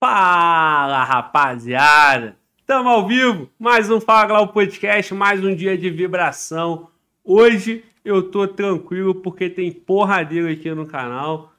Fala, rapaziada! Tamo ao vivo, mais um Fala Glau Podcast, mais um dia de vibração. Hoje eu tô tranquilo porque tem porradeiro aqui no canal,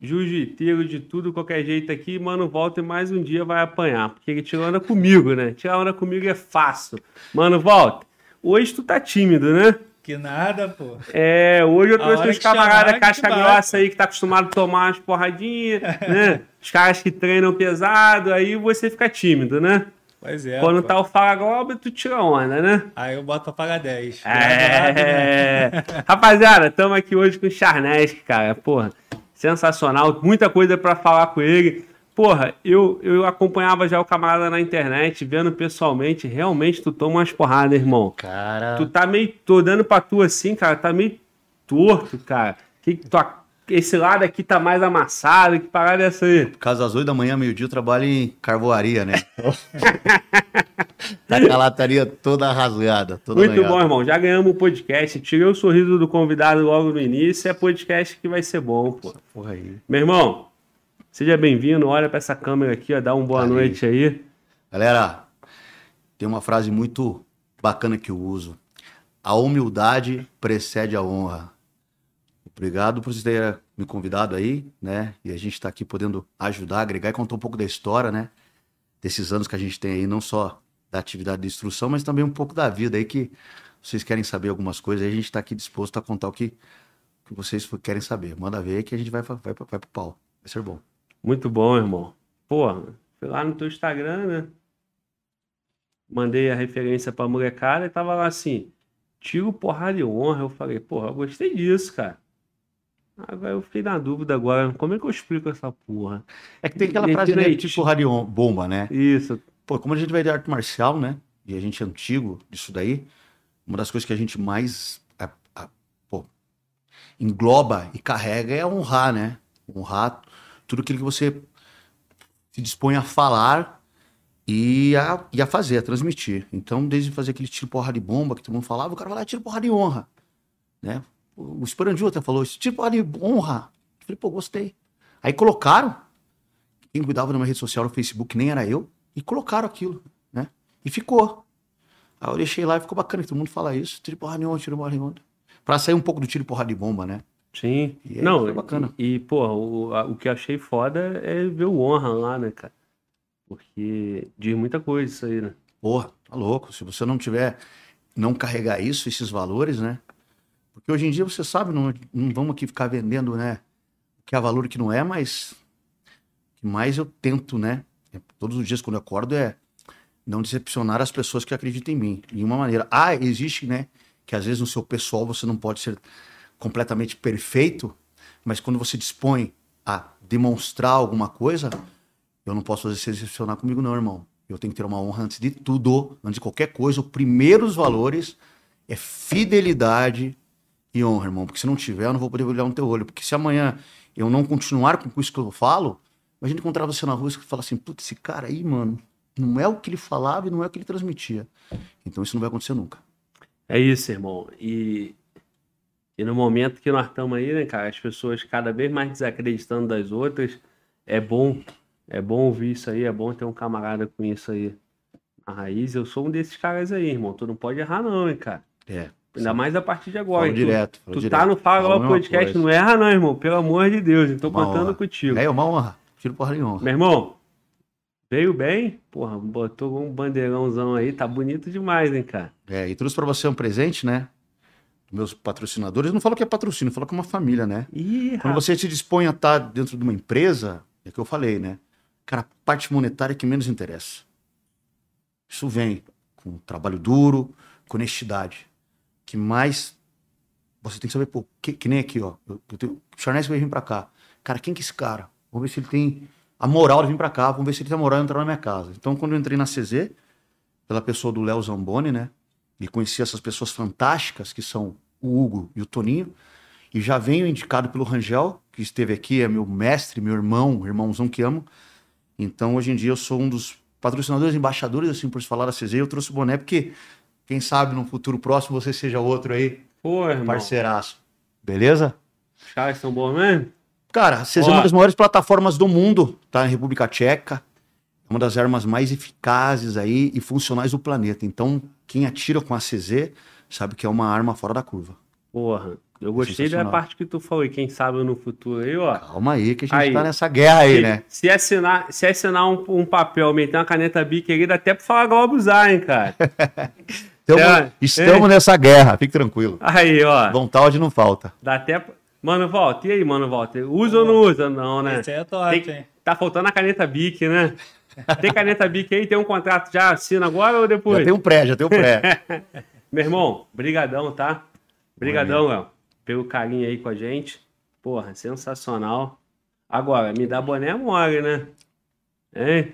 jiu-jiteiro de tudo, qualquer jeito aqui. Mano, volta e mais um dia vai apanhar, porque ele tira onda comigo, né? Tirar onda comigo é fácil. Mano, volta. Hoje tu tá tímido, né? Que nada, pô. É, hoje eu trouxe uns camaradas vai, grossa aí que tá acostumado a tomar umas porradinhas, né? Os caras que treinam pesado, aí você fica tímido, né? Pois é. Quando pô. tá o Fala Globo, tu tira onda, né? Aí eu boto pra pagar 10. É. Rapaziada, estamos aqui hoje com o Charnesk, cara. Porra, sensacional. Muita coisa pra falar com ele. Porra, eu, eu acompanhava já o camarada na internet, vendo pessoalmente. Realmente, tu toma umas porradas, irmão. Cara, Tu tá meio. Tô dando pra tu assim, cara. Tá meio torto, cara. Que, tua- esse lado aqui tá mais amassado. Que parada é essa aí? por causa das 8 da manhã, meio-dia, eu trabalho em carvoaria, né? tá com a lataria toda rasgada. Toda Muito bom, irmão. Já ganhamos o podcast. Tirei o sorriso do convidado logo no início. É podcast que vai ser bom, pô. Porra aí. Meu irmão, seja bem-vindo. Olha pra essa câmera aqui, ó. Dá uma boa Aí. noite aí. Galera, tem uma frase muito bacana que eu uso. A humildade precede a honra. Obrigado por você ter me convidado aí, né? E a gente tá aqui podendo ajudar, agregar e contar um pouco da história, né? Desses anos que a gente tem aí, não só da atividade de instrução, mas também um pouco da vida aí que vocês querem saber algumas coisas. E a gente tá aqui disposto a contar o que, que vocês querem saber. Manda ver que a gente vai, vai, vai pro pau. Vai ser bom. Muito bom, irmão. Pô, fui lá no teu Instagram, né? Mandei a referência pra molecada e tava lá assim, tiro porrada e honra. Eu falei, porra, eu gostei disso, cara. Agora eu fiquei na dúvida agora, como é que eu explico essa porra? É que tem aquela frase, né? Tipo radio bomba, né? Isso, Pô, como a gente vai de arte marcial, né? E a gente é antigo disso daí, uma das coisas que a gente mais a- a- pô, engloba e carrega é honrar, né? Honrar tudo aquilo que você se dispõe a falar e a, e a fazer, a transmitir. Então, desde fazer aquele tiro porra de bomba que todo mundo falava, o cara vai lá tiro porra de honra, né? O Esperandio até falou isso, tiro porra de honra. Eu falei, pô, gostei. Aí colocaram, quem cuidava de uma rede social no Facebook nem era eu, e colocaram aquilo, né? E ficou. Aí eu deixei lá e ficou bacana, que todo mundo fala isso, tiro porra de honra, tiro porra de honra. Pra sair um pouco do tiro porra de bomba, né? Sim. E aí Não, foi bacana. E, e pô, o, a- o que eu achei foda é ver o honra lá, né, cara? Porque diz muita coisa isso aí, né? Porra, tá louco. Se você não tiver, não carregar isso, esses valores, né? Porque hoje em dia, você sabe, não, não vamos aqui ficar vendendo, né? O que é valor que não é, mas que mais eu tento, né? é, Todos os dias quando eu acordo é não decepcionar as pessoas que acreditam em mim. De uma maneira. Ah, existe, né? Que às vezes no seu pessoal você não pode ser completamente perfeito, mas quando você dispõe a demonstrar alguma coisa, eu não posso fazer você decepcionar comigo, não, irmão. Eu tenho que ter uma honra antes de tudo, antes de qualquer coisa. O primeiro dos valores é fidelidade e honra, irmão. Porque se não tiver, eu não vou poder olhar no teu olho. Porque se amanhã eu não continuar com isso que eu falo, imagina encontrar você na rua e falar assim, putz, esse cara aí, mano, não é o que ele falava e não é o que ele transmitia. Então isso não vai acontecer nunca. É isso, irmão. E, e no momento que nós estamos aí, né, cara, as pessoas cada vez mais desacreditando das outras, é bom, é bom ouvir isso aí, é bom ter um camarada com isso aí na raiz. Eu sou um desses caras aí, irmão. Tu não pode errar, não, hein, cara. É. Ainda mais a partir de agora. Falo hein? Tu- direto. falo Tu, direto. tá no Fala a Podcast, coisa. não erra, não, irmão. Pelo amor de Deus. Então Uma contando honra. contigo. É uma honra. Tiro porra de honra. Meu irmão, veio bem? Porra, botou um bandeirãozão aí, tá bonito demais, hein, cara. É, e trouxe pra você um presente, né? Meus patrocinadores, eu não falo que é patrocínio, eu falo que é uma família, né? Ih, Quando você se dispõe a estar dentro de uma empresa, é que eu falei, né? Cara, a parte monetária é que menos interessa. Isso vem com trabalho duro, com honestidade. Que mais você tem que saber, pô, que, que nem aqui, ó. Eu, eu tenho, o vai vir pra cá. Cara, quem que é esse cara? Vamos ver se ele tem a moral de vir pra cá, vamos ver se ele tem a moral de entrar na minha casa. Então, quando eu entrei na CZ, pela pessoa do Léo Zamboni, né? E conheci essas pessoas fantásticas que são o Hugo e o Toninho. E já venho indicado pelo Rangel, que esteve aqui, é meu mestre, meu irmão, irmãozão que amo. Então, hoje em dia, eu sou um dos patrocinadores, embaixadores, assim, por se falar da CZ. Eu trouxe o boné porque, quem sabe, no futuro próximo você seja outro aí, Pô, irmão. parceiraço. Beleza? Os caras são bons mesmo? Cara, a CZ é uma das maiores plataformas do mundo, tá? Na República Tcheca. É uma das armas mais eficazes aí e funcionais do planeta. Então, quem atira com a CZ sabe que é uma arma fora da curva. Porra, eu gostei da Sensacional. parte que tu falou, e quem sabe no futuro aí, ó. Calma aí que a gente Aí. tá nessa guerra aí, se, né? se assinar, se assinar um, um papel, meter uma caneta bic aí, dá até pra falar Globo usar, hein, cara. Então, É. estamos nessa guerra, fique tranquilo. Aí, ó. Vontade não falta. Dá até. pra- Mano, volta. E aí, mano, volta? Usa ou não usa? Não, né? Esse aí é top, Tem- hein? Tá faltando a caneta bic, né? Tem caneta bic aí? Tem um contrato já? Assina agora ou depois? Já tem um pré, já tem um pré. Meu irmão, brigadão, tá? Brigadão, Léo, pelo carinho aí com a gente. Porra, sensacional. Agora, me dá boné mole, né? Hein?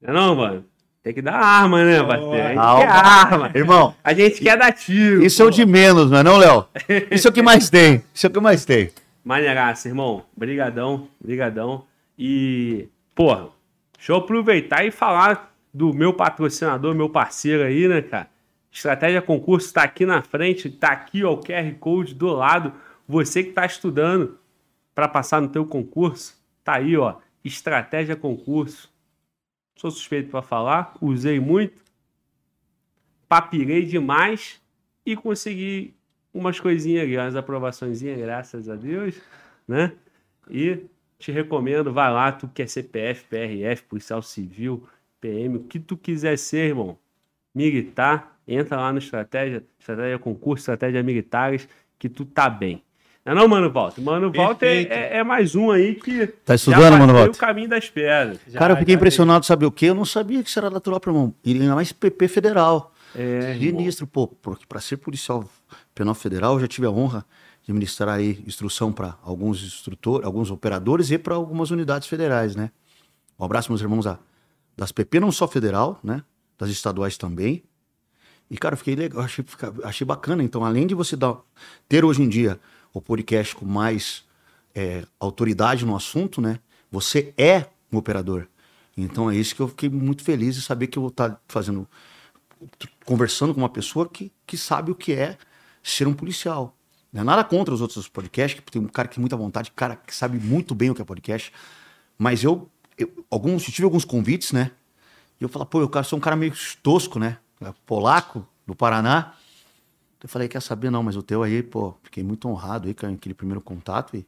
Não, é não, mano? Tem que dar arma, né, parceiro? A gente Calma. quer arma. Irmão, A gente quer dar tiro. isso é o de menos, não é não, Léo? Isso é o que mais tem. Isso é o que mais tem. Maneiraça, irmão. Brigadão, brigadão. E, porra, deixa eu aproveitar e falar do meu patrocinador, meu parceiro aí, né, cara? Estratégia Concurso tá aqui na frente, tá aqui ó, o QR Code do lado. Você que tá estudando para passar no teu concurso, tá aí, ó, Estratégia Concurso. Sou suspeito para falar, usei muito, papirei demais e consegui umas coisinhas ali, umas aprovaçõezinhas, graças a Deus, né? E te recomendo, vai lá, tu quer CPF, PRF, policial civil, PM, o que tu quiser ser, irmão. Militar, entra lá no Estratégia, Estratégia Concurso, Estratégia Militares, que tu tá bem. Não é não, Mano Walter? Mano Walter Perfeito. é, é mais um aí que Tá já estudando, mano, Walter? o caminho das pedras. Já- Cara, eu fiquei impressionado, sabe o quê? Eu não sabia que isso era natural para irmão. E ainda mais PP federal. É. Sinistro, pô, porque para ser policial penal federal, eu já tive a honra de ministrar aí instrução para alguns instrutores, alguns operadores e para algumas unidades federais, né? Um abraço, meus irmãos da, das PP, não só federal, né? Das estaduais também. E, cara, eu fiquei legal, achei, achei bacana. Então, além de você dar, ter hoje em dia o podcast com mais é, autoridade no assunto, né? Você é um operador. Então, é isso que eu fiquei muito feliz de saber que eu vou estar fazendo conversando com uma pessoa que, que sabe o que é ser um policial. Não é nada contra os outros podcasts, que tem um cara que tem muita vontade, cara que sabe muito bem o que é podcast. Mas eu, eu, alguns, eu tive alguns convites, né? E eu falei, pô, eu sou um cara meio tosco, né? Polaco, do Paraná. Eu falei, quer saber? Não, mas o teu aí, pô, fiquei muito honrado aí com aquele primeiro contato e,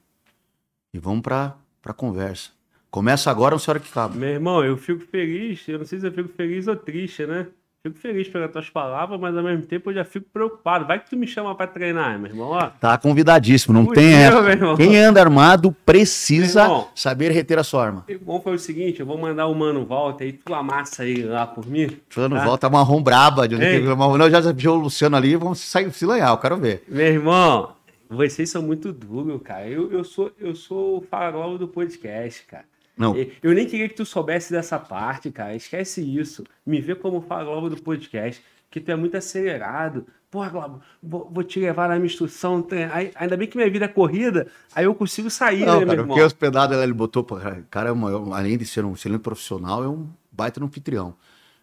e vamos pra, pra conversa. Começa agora, não sei a hora que acaba. Meu irmão, eu fico feliz, eu não sei se eu fico feliz ou triste, né? Fico feliz pelas tuas palavras, mas ao mesmo tempo eu já fico preocupado. Vai que tu me chama pra treinar, meu irmão, ó. Tá convidadíssimo, não tem essa. Quem anda armado precisa irmão. saber reter a sua arma. Bom, foi o seguinte, eu vou mandar o Mano Volta aí, tu amassa ele lá por mim. Fulano Tá. volta marrom braba. De Não, já viu o Luciano ali, vamos sair se lanhar, eu quero ver. Meu irmão, vocês são muito duros, cara. Eu, eu, sou, eu sou o farol do podcast, cara. Não, Eu nem queria que tu soubesse dessa parte, cara. Esquece isso. Me vê como farol do podcast, que tu é muito acelerado. Porra, Globo, vou, vou te levar na minha instrução. aí- ainda bem que minha vida é corrida, aí eu consigo sair, não né, meu cara, irmão? porque hospedado ele botou, cara, é uma- além de ser um excelente profissional, é um baita no anfitrião.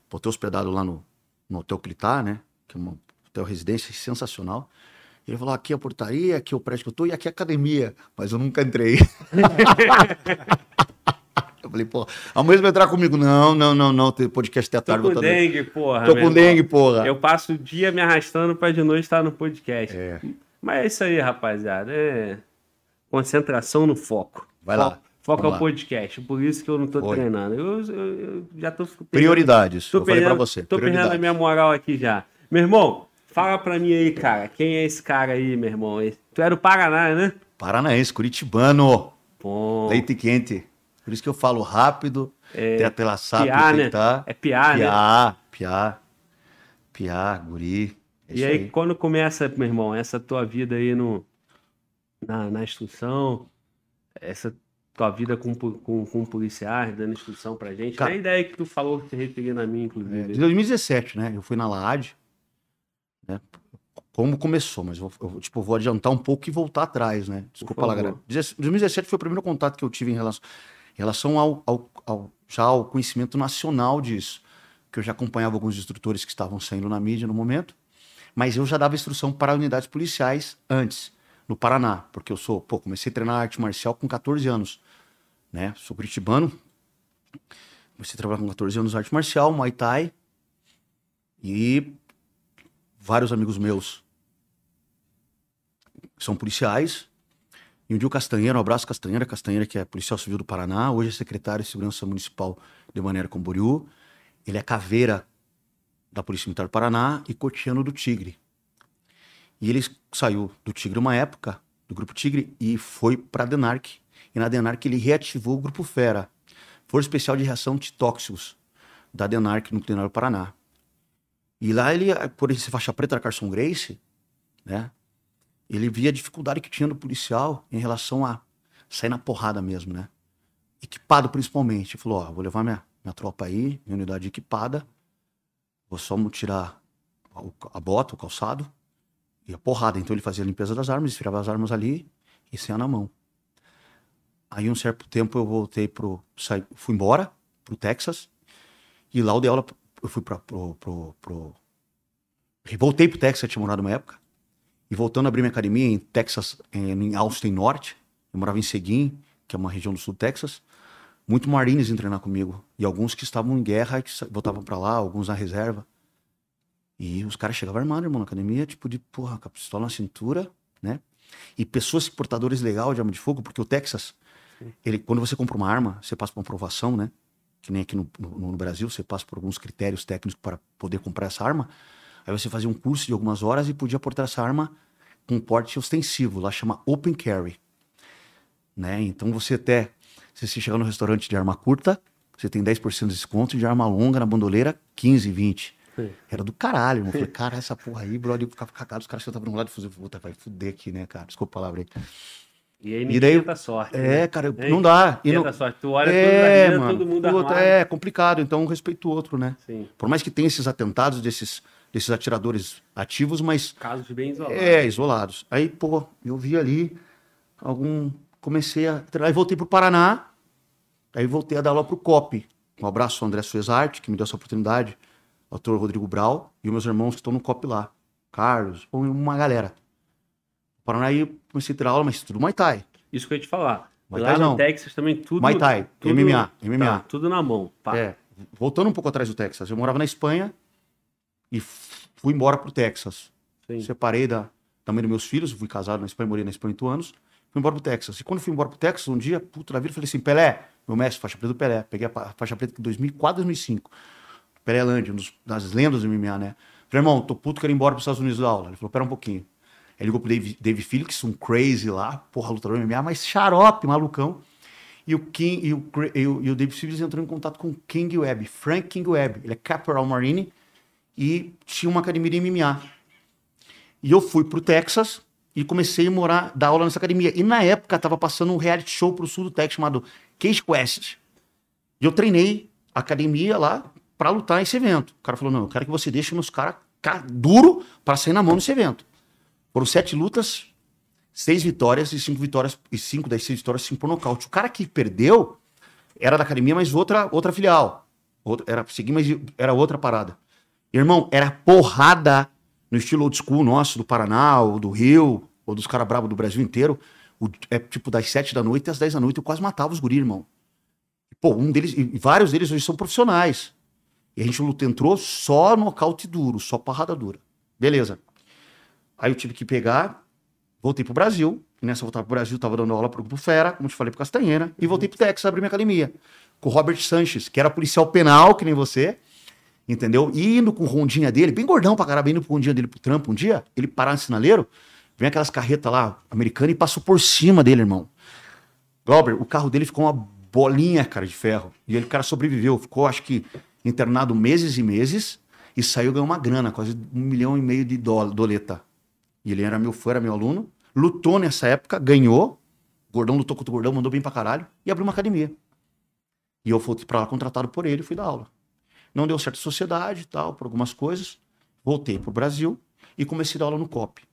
Botei hospedado lá no, no Hotel Clitar, né? Que é um hotel residência sensacional. Ele falou: aqui é a portaria, aqui é o prédio que eu tô e aqui é a academia. Mas eu nunca entrei. falei, pô, amanhã você vai entrar comigo. Não, não, não, não. Tem podcast até a Tô com tá dengue, porra. Tô com irmão. dengue, porra. Eu passo o dia me arrastando pra de noite estar no podcast. É. Mas é isso aí, rapaziada. É concentração no foco. Vai lá. Foco, foco é o podcast. Por isso que eu não tô treinando. Eu, eu- eu já tô. perdendo- Prioridades. Tô eu falei pra perdendo- você. Tô perdendo a minha moral aqui já. Meu irmão, fala pra mim aí, cara. Quem é esse cara aí, meu irmão? Tu é do Paraná, né? Paranaense, Curitibano. Bom. Leite quente. Por isso que eu falo rápido, É, até pela SAP, piá, né? tá. É piá, né? Piá, piá, piá, guri. É E isso aí, quando começa, meu irmão, essa tua vida aí no, na, na instrução, essa tua vida com, com, com policiais, dando instrução pra gente, Cara- a ideia que tu falou que te referindo a mim, É, inclusive. de 2017, né? Eu fui na LAAD, né? Como começou, mas eu, eu, tipo, vou adiantar um pouco e voltar atrás, né? Desculpa lá, galera. 2017 foi o primeiro contato que eu tive em relação, em relação ao, ao, ao- já ao conhecimento nacional disso. Que eu já acompanhava alguns instrutores que estavam saindo na mídia no momento, mas eu já dava instrução para unidades policiais antes. no Paraná, porque eu sou, pô, comecei a treinar arte marcial com 14 anos, né? Sou curitibano, comecei a trabalhar com 14 anos arte marcial, Muay Thai, e vários amigos meus são policiais, e um dia o Castanheira, um abraço Castanheira, Castanheira que é policial civil do Paraná, hoje é secretário de segurança municipal de Maneira Camboriú, ele é caveira da Polícia Militar do Paraná e cotiano do Tigre. E ele saiu do Tigre uma época, do Grupo Tigre, e foi para a Denarc. E na Denarc ele reativou o Grupo Fera, Força Especial de Reação de Tóxicos, da Denarc no Plenário do Paraná. E lá ele, por ele ser faixa preta da Carson Grace, né? Ele via a dificuldade que tinha do policial em relação a sair na porrada mesmo, né? Equipado principalmente. Ele falou, ó, vou levar minha, minha tropa aí, minha unidade equipada, vou só tirar a bota, o calçado, e a porrada. Então ele fazia a limpeza das armas, esfriava as armas ali e saia na mão. Aí um certo tempo eu voltei pro. Saí, fui embora pro Texas. E lá eu dei aula. Eu fui pra, pro, pro, pro. Voltei pro Texas, tinha morado uma época. E voltando a abrir minha academia em Texas, em Austin Norte. Eu morava em Seguin, que é uma região do sul do Texas. Muito marines em treinar comigo. E alguns que estavam em guerra que voltavam para lá, alguns na reserva. E os caras chegavam armados, irmão, na academia, tipo de, porra, com a pistola na cintura, né? E pessoas portadores legal de arma de fogo, porque o Texas, ele, quando você compra uma arma, você passa por uma aprovação, né? Que nem aqui no, no, no, Brasil, você passa por alguns critérios técnicos para poder comprar essa arma. Aí você fazia um curso de algumas horas e podia portar essa arma com porte ostensivo, lá chama Open Carry. Né? Então você até, se você chegar no restaurante de arma curta, você tem 10% de desconto, de arma longa na bandoleira, 15, 20. Sim. Era do caralho, irmão. Eu falei, cara, essa porra aí, brother, eu ficava cagado, os caras sentavam um lado e faziam, puta, vai fuder aqui, né, cara? Desculpa a palavra aí. E aí, e daí, da sorte. É, né? cara, não dá. E não... sorte. Tu olha é, vida, mano, todo mundo armado. É complicado, então um respeito o outro, né? Sim. Por mais que tenha esses atentados desses, desses atiradores ativos, mas. Casos bem isolados. É, isolados. Aí, pô, eu vi ali algum. Comecei a. Aí voltei pro Paraná. Aí voltei a dar aula pro COP. Um abraço ao André Suezarte, que me deu essa oportunidade autor Rodrigo Brau, e os meus irmãos que estão no COP lá. Carlos, uma galera. Paraná aí comecei a ter aula, mas tudo Muay Thai. Isso que eu ia te falar. Muay lá no. Texas também tudo... Muay Thai, tudo, MMA, MMA. Tá, tudo na mão. Pá. É, voltando um pouco atrás do Texas, eu morava na Espanha e fui embora pro Texas. Sim. Separei da, da mãe dos meus filhos, fui casado na Espanha, morei na Espanha oito anos, fui embora pro Texas. E quando fui embora pro Texas, um dia, puta da vida, falei assim, Pelé, meu mestre, faixa preta do Pelé. Peguei a faixa preta em 2004, 2005. Pereland, um dos, das lendas do MMA, né? Falei, irmão, tô puto, quero ir embora pros Estados Unidos da aula. Ele falou, pera um pouquinho. Ele ligou pro Dave, Dave Felix, um crazy lá, porra, lutador MMA, mas xarope, malucão. E o, King, e o, e o, e o Dave Felix entrou em contato com o King Webb, Frank King Webb. Ele é Caporal Marine e tinha uma academia de MMA. E eu fui pro Texas e comecei a morar, dar aula nessa academia. E na época tava passando um reality show pro sul do Texas chamado Cage Quest. E eu treinei academia lá, para lutar nesse evento. O cara falou: não, eu quero que você deixe meus caras duro para sair na mão nesse evento. Foram sete lutas, seis vitórias e cinco vitórias, e cinco das seis vitórias, cinco por nocaute. O cara que perdeu era da academia, mas outra, outra filial. Outra, era mas era outra parada. Irmão, era porrada no estilo old school nosso, do Paraná, ou do Rio, ou dos caras bravos do Brasil inteiro. O, é tipo das sete da noite às dez da noite, eu quase matava os guri, irmão. Pô, um deles, e vários deles hoje são profissionais. E a gente entrou só nocaute duro, só parrada dura. Beleza. Aí eu tive que pegar, voltei pro Brasil. Nessa voltar pro Brasil, tava dando aula pro Grupo Fera, como te falei, pro Castanheira. E voltei pro Texas, abrir minha academia. Com o Robert Sanches, que era policial penal, que nem você. Entendeu? E indo com rondinha dele, bem gordão pra caramba, indo com rondinha dele pro trampo um dia, ele parar no sinaleiro, vem aquelas carretas lá, americanas, e passou por cima dele, irmão. Glauber, o carro dele ficou uma bolinha, cara, de ferro. E ele, cara sobreviveu. Ficou, acho que, internado meses e meses e saiu ganhou uma grana, quase um milhão e meio de doleta. E ele era meu fã, era meu aluno. Lutou nessa época, ganhou. Gordão lutou contra o Gordão, mandou bem pra caralho. E abriu uma academia. E eu fui pra lá contratado por ele fui dar aula. Não deu certo sociedade e tal, por algumas coisas. Voltei pro Brasil e comecei a dar aula no COP.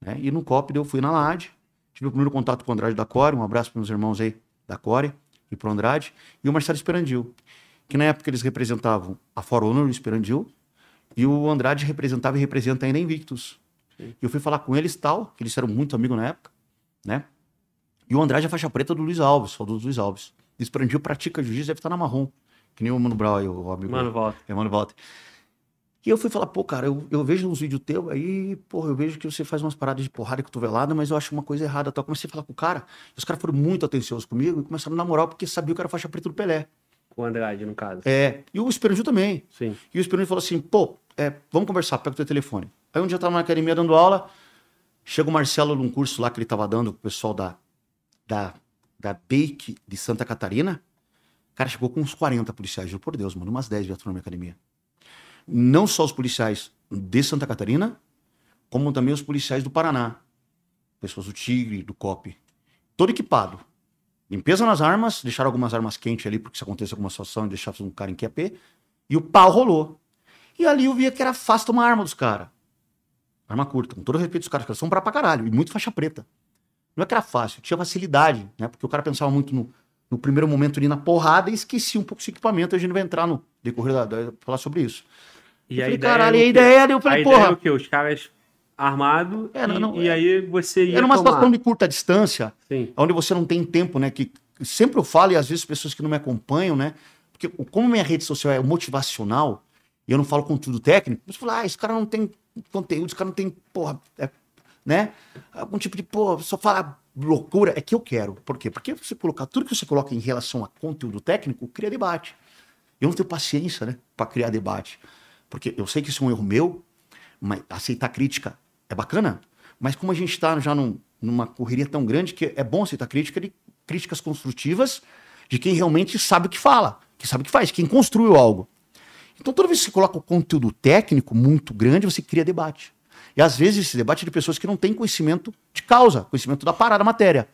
Né? E no COP eu fui na LAD. Tive o primeiro contato com o Andrade da Core. Um abraço para meus irmãos aí da Core e pro Andrade. E o Marcelo Esperandil que na época eles representavam a For Honor, o Esperandil, e o Andrade representava e representa ainda Invictus. E eu fui falar com eles tal, que eles eram muito amigos na época, né? E o Andrade é a faixa preta do Luiz Alves, só do Luiz Alves. Desprendiu, pratica jiu-jitsu, deve estar na marrom. Que nem o Mano Brown aí, o amigo. Mano, volta. É, Mano Walter. E eu fui falar, pô, cara, eu, eu vejo uns vídeos teus aí, porra, eu vejo que você faz umas paradas de porrada e cotovelada, mas eu acho uma coisa errada. Tal. Comecei a falar com o cara, e os caras foram muito atenciosos comigo e começaram a namorar porque sabiam que era faixa preta do Pelé. O Andrade, no caso. É, e o Esperanju também. Sim. E o Esperanju falou assim, pô, é, vamos conversar, pega o teu telefone. Aí um dia eu tava na academia dando aula, chega o Marcelo num curso lá que ele tava dando pro pessoal da, da, da Bake de Santa Catarina. Cara chegou com uns 40 policiais, juro por Deus, mano, umas 10 vieram na minha academia. Não só os policiais de Santa Catarina, como também os policiais do Paraná. Pessoas do Tigre, do COP. Todo equipado. Limpeza nas armas, deixaram algumas armas quentes ali, porque se acontecer alguma situação, e deixar um cara em QAP. E o pau rolou. E ali eu via que era fácil tomar arma dos caras. Arma curta, com todo respeito dos caras, que eles são pra pra caralho, e muito faixa preta. Não é que era fácil, tinha facilidade, né? Porque o cara pensava muito no, no primeiro momento ali na porrada e esquecia um pouco esse equipamento. A gente vai entrar no decorrer da, da falar sobre isso. E eu a falei, ideia caralho, e a ideia era, eu A falei, ideia é porra, o quê? Os caras armados É, não, e, não, e é- aí você ia era uma tomar. situação de curta distância, Sim. onde você não tem tempo, né? Que sempre eu falo, e às vezes pessoas que não me acompanham, né? Porque como minha rede social é motivacional, e eu não falo conteúdo técnico, você fala, ah, esse cara não tem conteúdo, esse cara não tem, porra, é, né? Algum tipo de, pô, só fala loucura. É que eu quero. Por quê? Porque você colocar, tudo que você coloca em relação a conteúdo técnico, cria debate. Eu não tenho paciência, né? Pra criar debate. Porque eu sei que isso é um erro meu, mas aceitar crítica é bacana, mas como a gente está já num- numa correria tão grande que é bom aceitar crítica de críticas construtivas de quem realmente sabe o que fala, que sabe o que faz, quem construiu algo. Então toda vez que você coloca o conteúdo técnico muito grande, você cria debate. E às vezes esse debate é de pessoas que não têm conhecimento de causa, conhecimento da parada, da matéria.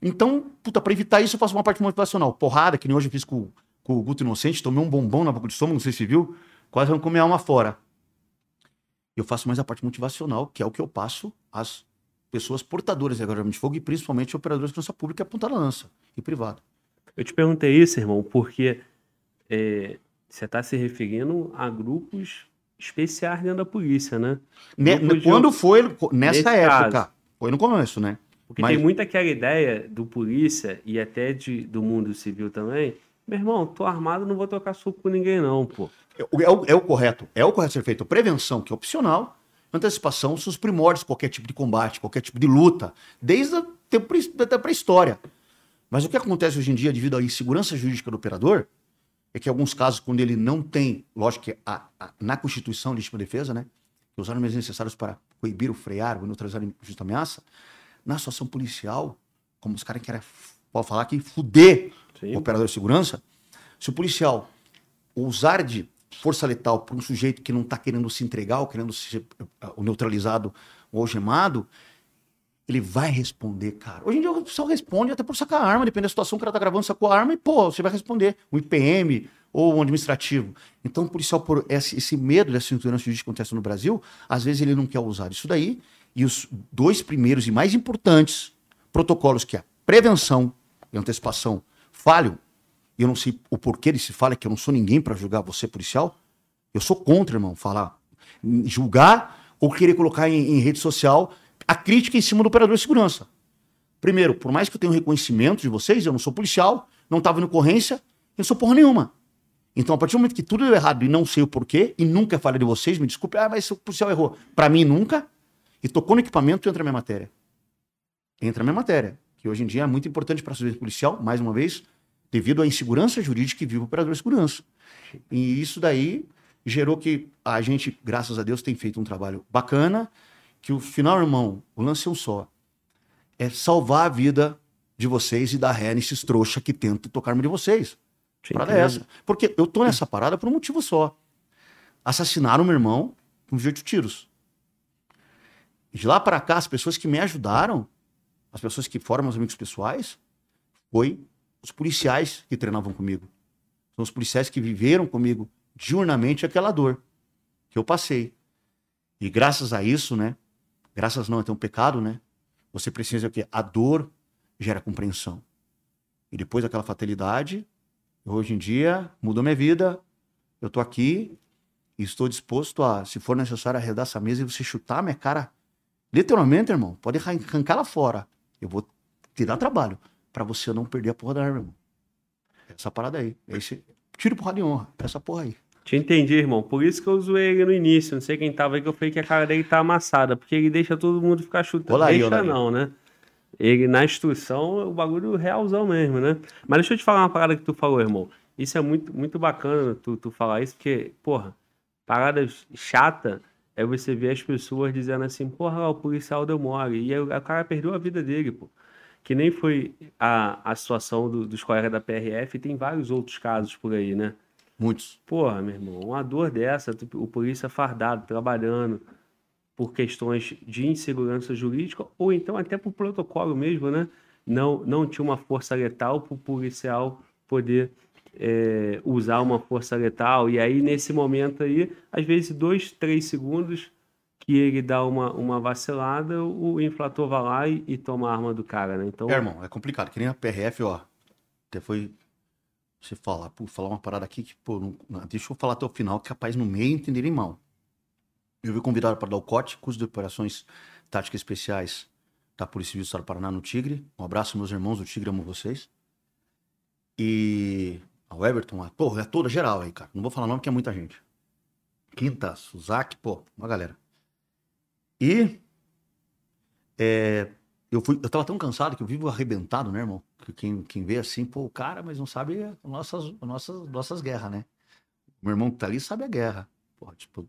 Então, puta, pra evitar isso, eu faço uma parte motivacional. Porrada, que nem hoje eu fiz com, com o Guto Inocente, tomei um bombom na boca de estômago, não sei se viu, quase arrancou minha alma fora. Eu faço mais a parte motivacional, que é o que eu passo às pessoas portadoras de arma de fogo e principalmente operadores de segurança pública, ponta da lança e privado. Eu te perguntei isso, irmão, porque é, você está se referindo a grupos especiais dentro da polícia, né? Ne- Grupos de- quando foi, nessa época, caso. foi no começo, né? Porque Mas- tem muito aquela ideia do polícia e até de, do mundo civil também. Meu irmão, tô armado, não vou tocar soco com ninguém, não, pô. É o, é o- é o correto. É o correto ser feito. Prevenção, que é opcional. Antecipação são os primórdios qualquer tipo de combate, qualquer tipo de luta, desde o tempo da pré-história. Mas o que acontece hoje em dia, devido à insegurança jurídica do operador, é que alguns casos, quando ele não tem, lógico que a- a- na Constituição, legítima defesa, né, que os armas necessários para coibir ou frear ou neutralizar justa ameaça, na situação policial, como os caras querem, pode falar aqui, fuder Sim. o operador de segurança, se o policial usar de força letal para um sujeito que não está querendo se entregar ou querendo ser uh, o neutralizado ou algemado, ele vai responder, cara. Hoje em dia o pessoal responde até por sacar arma, depende da situação, o cara tá gravando, sacou a arma e, pô, você vai responder. Um IPM ou um administrativo. Então, o policial, por esse, esse medo dessa insegurança jurídica que acontece no Brasil, às vezes ele não quer usar isso daí. E os dois primeiros e mais importantes protocolos, que é a prevenção e antecipação, falham. Eu não sei o porquê desse falha, que eu não sou ninguém para julgar você, policial. Eu sou contra, irmão, falar. Julgar ou querer colocar em, em rede social a crítica em cima do operador de segurança. Primeiro, por mais que eu tenha um reconhecimento de vocês, eu não sou policial, não estava em ocorrência, eu não sou porra nenhuma. Então, a partir do momento que tudo deu errado e não sei o porquê, e nunca é falha de vocês, me desculpe, ah, mas o policial errou. Para mim, nunca. E tocou no equipamento, entra a minha matéria. Entra a minha matéria, que hoje em dia é muito importante para a segurança policial, mais uma vez, devido à insegurança jurídica que vive o operador de segurança. E isso daí gerou que a gente, graças a Deus, tem feito um trabalho bacana, que o final, irmão, o lance é um só. É salvar a vida de vocês e dar ré nesses trouxa que tentam tocar arma de vocês. Parada é essa. Porque eu tô nessa parada por um motivo só. Assassinaram meu irmão com 28 tiros. De lá para cá, as pessoas que me ajudaram, as pessoas que foram meus amigos pessoais, foi os policiais que treinavam comigo. São os policiais que viveram comigo diurnamente aquela dor que eu passei. E graças a isso, né? Graças não, é ter um pecado, né? Você precisa o quê? A dor gera compreensão. E depois daquela fatalidade, hoje em dia, mudou minha vida. Eu tô aqui E estou disposto a, se for necessário, arredar essa mesa e você chutar a minha cara. Literalmente, irmão, pode arrancar ela fora. Eu vou te dar trabalho pra você não perder a porra da arma, irmão. Essa parada aí. Esse, tiro porra de honra. Essa porra aí. Te entendi, irmão. Por isso que eu zoei ele no início. Não sei quem tava aí que eu falei que a cara dele tá amassada. Porque ele deixa todo mundo ficar chutando. Olá deixa olá não, né? Ele, na instrução, o bagulho realzão mesmo, né? Mas deixa eu te falar uma parada que tu falou, irmão. Isso é muito, muito bacana tu, tu falar isso, porque, porra, parada chata é você ver as pessoas dizendo assim, porra, o policial deu mole. E aí, o cara perdeu a vida dele, pô. Que nem foi a, a situação do- dos colegas da PRF, e tem vários outros casos por aí, né? Muitos. Porra, meu irmão, uma dor dessa, o polícia fardado, trabalhando por questões de insegurança jurídica, ou então até por protocolo mesmo, né? Não, não tinha uma força letal para o policial poder é, usar uma força letal. E aí, nesse momento aí, às vezes, dois, três segundos que ele dá uma, uma vacilada, o inflator vai lá e, e toma a arma do cara, né? Então, É, irmão, é complicado. Que nem a PRF, ó. Até foi. Você falar, pô, falar uma parada aqui que, pô, não- deixa eu falar até o final, que capaz no meio entenderem mal. Eu fui convidado para dar o COT, curso de operações táticas especiais da Polícia Civil do Estado do Paraná no Tigre. Um abraço, meus irmãos do Tigre, amo vocês. E ao Everton, a, pô, é toda geral aí, cara. Não vou falar nome porque é muita gente. Quinta, Suzaki, pô, uma galera. E é, eu fui, eu tava tão cansado que eu vivo arrebentado, né, irmão? Que quem, quem vê assim, pô, o cara, mas não sabe as nossas, as nossas, nossas guerras, né? Meu irmão que tá ali sabe a guerra. Pô, tipo,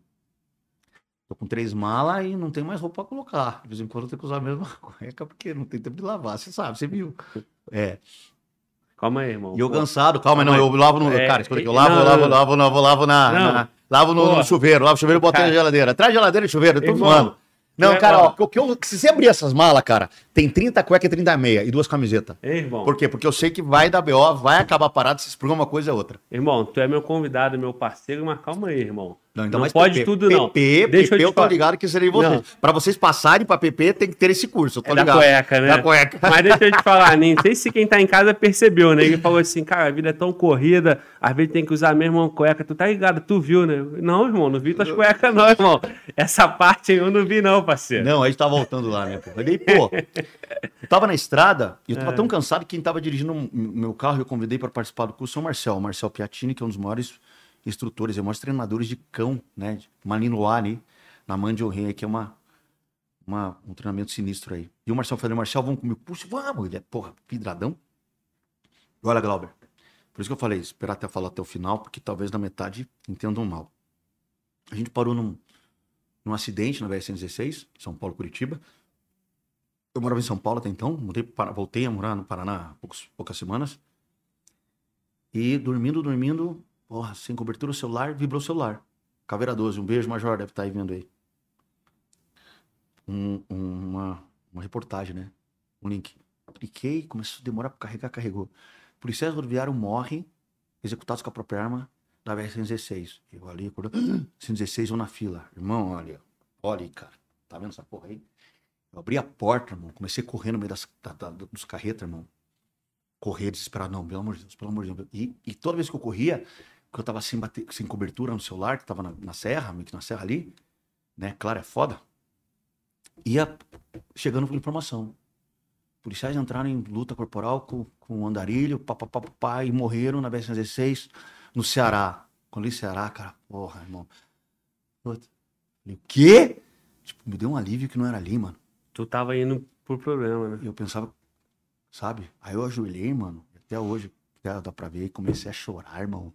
tô com três malas e não tem mais roupa pra colocar. De vez em quando eu tenho que usar a mesma cueca porque não tem tempo de lavar, você sabe, você viu. É. calma aí, irmão. E eu Pô, cansado, calma, não, Mas- eu lavo no. é, cara, escuta aqui, eu é, lavo, não, lavo, lavo, lavo, lavo na. Na- lavo no, no chuveiro, lavo o chuveiro e botei na geladeira. Traz geladeira e chuveiro, eu tô zoando. Não, é, cara, ó. que eu- que se você abrir essas malas, cara, tem 30 cueca e 30 meia e duas camisetas. Ei, irmão. Por quê? Porque eu sei que vai dar BO, vai acabar parado, se expurgar uma coisa é outra. Irmão, tu é meu convidado, meu parceiro, mas calma aí, irmão. Não, Não pode tudo, não. PP, Deixa eu PP, te eu tô ligado que serei vocês. Pra vocês passarem pra PP, tem que ter esse curso, eu tô É da ligado. cueca, né? Da cueca. Mas deixa eu te falar, nem sei se quem tá em casa percebeu, né? Ele falou assim, cara, a vida é tão corrida, às vezes tem que usar a mesma cueca. Tu tá ligado, tu viu, né? Não, irmão, não vi tuas cuecas não, irmão. Essa parte eu não vi não, parceiro. Não, a gente tá voltando lá, né? Mas daí, pô, eu tava na estrada e eu tava É. tão cansado que quem tava dirigindo o meu carro, eu convidei para participar do curso, é o Marcel. O Marcel Piatini, que é um dos maiores instrutores, é um dos maiores treinadores de cão, né? Malinois ali, na Mande Rei, que é uma, uma, um treinamento sinistro aí. E o Marcel falou, Marcel, vamos comigo? Puxa, vamos. Ele é, porra, vidradão. E olha, Glauber, por isso que eu falei, esperar até falar até o final, porque talvez na metade entendam mal. A gente parou num, num acidente na BR-116, São Paulo, Curitiba. Eu morava em São Paulo até então, mudei para, voltei a morar no Paraná há poucas semanas. E dormindo, dormindo, porra, sem cobertura o celular, vibrou o celular. Caveira 12, um beijo, Major, deve estar aí vendo aí. Um- uma, uma reportagem, né? Um link. Cliquei, começou a demorar para carregar, carregou. Policiais rodoviários morrem executados com a própria arma da BR-116. Eu ali, acordando, 116, eu na fila. Irmão, olha, olha aí, cara. Tá vendo essa porra aí? Eu abri a porta, irmão. Comecei a correr no meio das, da- da- dos carretas, irmão. Correr desesperado. Não, pelo amor de Deus, pelo amor de Deus. E, e toda vez que eu corria, que eu tava sem, sem cobertura no celular, que tava na, na serra, meio que na serra ali, né? Claro, é foda. Ia chegando com informação. Policiais entraram em luta corporal com, com o andarilho, papapá, papá, e morreram na BR-116 no Ceará. Quando eu li Ceará, cara, porra, irmão. Puta. Falei, o quê? Tipo, me deu um alívio que não era ali, mano. Tu tava indo por problema, né? E eu pensava, sabe? Aí eu ajoelhei, mano. Até hoje, até dá pra ver, e comecei a chorar, irmão.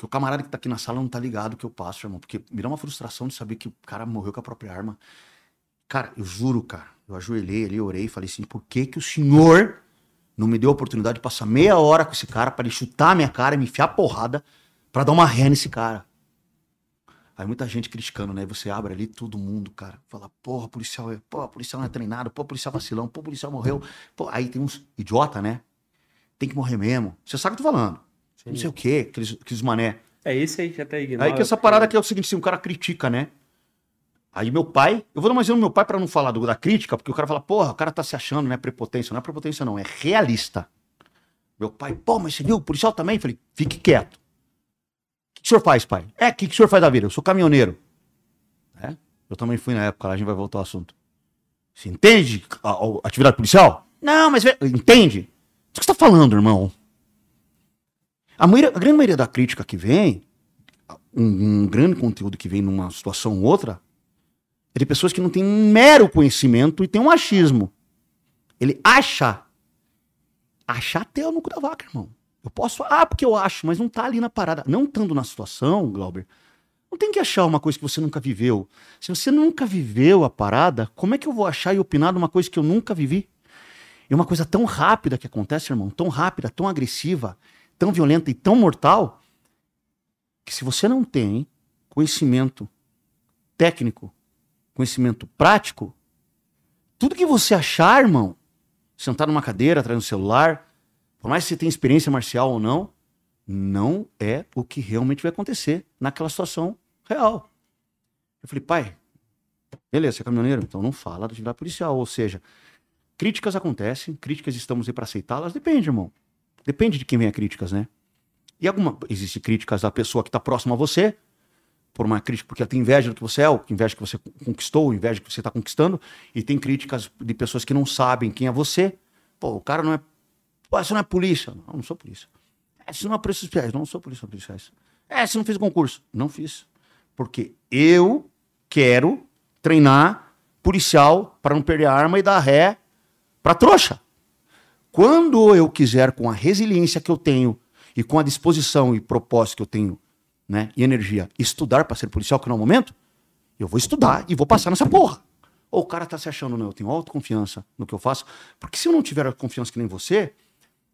Porque o camarada que tá aqui na sala não tá ligado que eu passo, irmão. Porque me dá uma frustração de saber que o cara morreu com a própria arma. Cara, eu juro, cara. Eu ajoelhei ali, orei e falei assim: por que que o senhor não me deu a oportunidade de passar meia hora com esse cara pra ele chutar a minha cara e me enfiar porrada pra dar uma ré nesse cara? Aí muita gente criticando, né? Você abre ali, todo mundo, cara. Fala, porra, policial é. Pô, policial não é treinado, pô, policial vacilão, pô, policial morreu. Pô, aí tem uns idiota, né? Tem que morrer mesmo. Você sabe o que eu tô falando. Não sei o quê, aqueles, aqueles mané. É isso aí que até ignora. Aí que essa parada aqui é o seguinte, se um cara critica, né? Aí meu pai, eu vou dar mais exemplo do meu pai pra não falar do- da crítica, porque o cara fala, porra, o cara tá se achando, né? Prepotência. Não é prepotência, não, é realista. Meu pai, pô, mas você viu, o policial também? Eu falei, fique quieto. que o senhor faz, pai? É, o que, que o senhor faz da vida? Eu sou caminhoneiro. É? Eu também fui na época, lá a gente vai voltar ao assunto. Você entende a, a atividade policial? Não, mas entende? O que você está falando, irmão? A, maioria, a, grande maioria da crítica que vem, um, um, grande conteúdo que vem numa situação ou outra, é de pessoas que não têm mero conhecimento e têm um achismo. Ele acha. Achar até o nuco da vaca, irmão. Eu posso, ah, porque eu acho, mas não tá ali na parada. Não estando na situação, Glauber, não tem que achar uma coisa que você nunca viveu. Se você nunca viveu a parada, como é que eu vou achar e opinar de uma coisa que eu nunca vivi? E uma coisa tão rápida que acontece, irmão, tão rápida, tão agressiva, tão violenta e tão mortal, que se você não tem conhecimento técnico, conhecimento prático, tudo que você achar, irmão, sentar numa cadeira, atrás do celular, por mais que você tenha experiência marcial ou não, não é o que realmente vai acontecer naquela situação real. Eu falei, pai, beleza, você é caminhoneiro, então não fala da atividade policial. Ou seja, críticas acontecem, críticas estamos aí para aceitá-las, depende, irmão. Depende de quem vem a críticas, né? E alguma. Existem críticas da pessoa que está próxima a você, por uma crítica porque ela tem inveja do que você é, ou inveja que você conquistou, inveja que você está conquistando, e tem críticas de pessoas que não sabem quem é você. Pô, o cara não é Pô, você não é polícia? Não, não sou polícia. É, você não é polícia especiais? Não, não sou polícia policiais. É, você não fez concurso? Não fiz. Porque eu quero treinar policial para não perder a arma e dar ré para trouxa. Quando eu quiser, com a resiliência que eu tenho e com a disposição e propósito que eu tenho, né, e energia, estudar para ser policial, que não é o momento, eu vou estudar e vou passar nessa porra. Ou o cara tá se achando, não, eu tenho autoconfiança no que eu faço. Porque se eu não tiver confiança que nem você,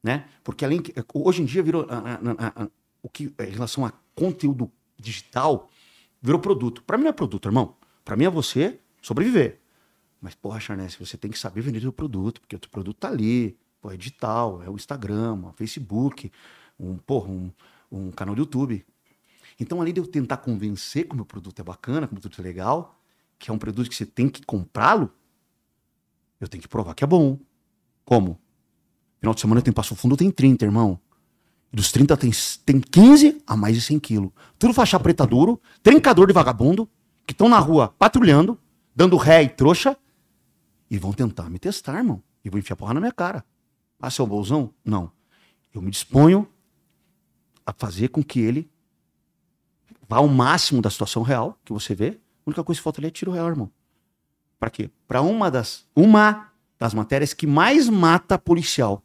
né? Porque além hoje em dia virou a, a, a, o que em relação a conteúdo digital virou produto. Para mim não é produto, irmão. Para mim é você sobreviver. Mas porra, Charnesse, você tem que saber vender o produto, porque o teu produto tá ali, é digital, é o Instagram, o Facebook, um, porra, um, um canal do YouTube. Então, além de eu tentar convencer que o meu produto é bacana, que o meu produto é legal, que é um produto que você tem que comprá-lo, eu tenho que provar que é bom. Como? Final de semana tem Passo Fundo, tem 30, irmão. Dos 30 tem, tem 15 a mais de 100 quilos. Tudo faixa preta duro, trincador de vagabundo, que estão na rua patrulhando, dando ré e trouxa, e vão tentar me testar, irmão. E vão enfiar porra na minha cara. Ah, seu bolsão? Não. Eu me disponho a fazer com que ele vá ao máximo da situação real que você vê. A única coisa que falta ali é tiro real, irmão. Para quê? Para uma das uma das matérias que mais mata policial.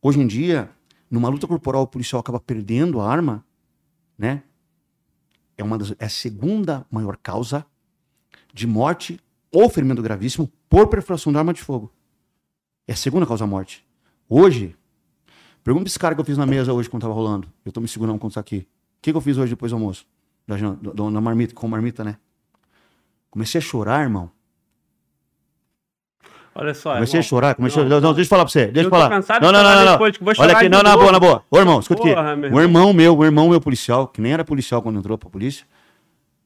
Hoje em dia, numa luta corporal, o policial acaba perdendo a arma, né? É, uma das, é a segunda maior causa de morte ou ferimento gravíssimo por perfuração de arma de fogo. É a segunda causa morte. Hoje, pergunta esse cara que eu fiz na mesa hoje quando tava rolando. Eu tô me segurando quando tá aqui. O que, que eu fiz hoje depois do almoço? Da, da, da marmita, com marmita, né? Comecei a chorar, irmão. Olha só. Comecei irmão. a chorar, comecei não, a... não, deixa eu falar pra você. Deixa eu, falar. Não, não, não, não. Depois, Olha aqui, não, na boa, na boa. Ô, irmão, escuta Porra, aqui. Um irmão meu, um irmão meu policial, que nem era policial quando entrou pra polícia,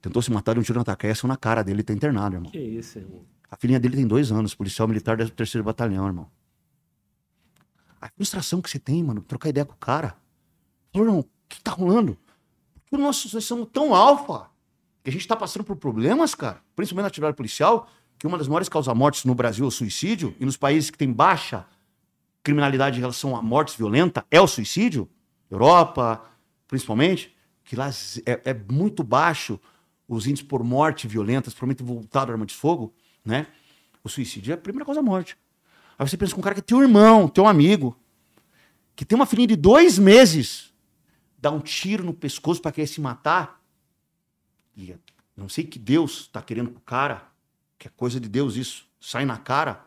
tentou se matar de um tiro na taqueça na cara dele, tá internado, irmão. Que isso, irmão. A filhinha dele tem dois anos, policial militar do terceiro batalhão, irmão. A frustração que você tem, mano, trocar ideia com o cara. Falou, irmão, o que tá rolando? Porque nós somos tão alfa que a gente tá passando por problemas, cara, principalmente na atividade policial, que uma das maiores causas mortes no Brasil é o suicídio, e nos países que têm baixa criminalidade em relação a mortes violentas é o suicídio, Europa, principalmente, que lá é, é muito baixo os índices por morte violenta, principalmente voltado à arma de fogo, né? O suicídio é a primeira causa da morte. Aí você pensa com um cara que é teu irmão, teu amigo, que tem uma filhinha de dois meses, dá um tiro no pescoço para querer se matar. E não sei que Deus está querendo pro cara, que é coisa de Deus isso. Sai na cara.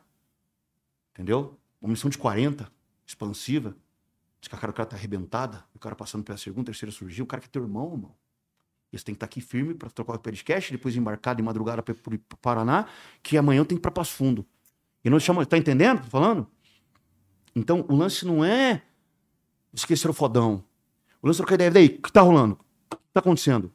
Entendeu? Uma missão de 40, expansiva. Diz que a cara, o cara tá arrebentada. O cara passando pela segunda, terceira surgiu. O cara que é teu irmão, irmão. Você tem que estar tá aqui firme para trocar o podcast, depois embarcar de madrugada para o Paraná, que amanhã tenho que ir para Passo Fundo. E não chama. Tá entendendo o que eu tô falando? Então, o lance não é esquecer o fodão. O lance é trocar ideia. Daí, o que tá rolando? O que tá acontecendo?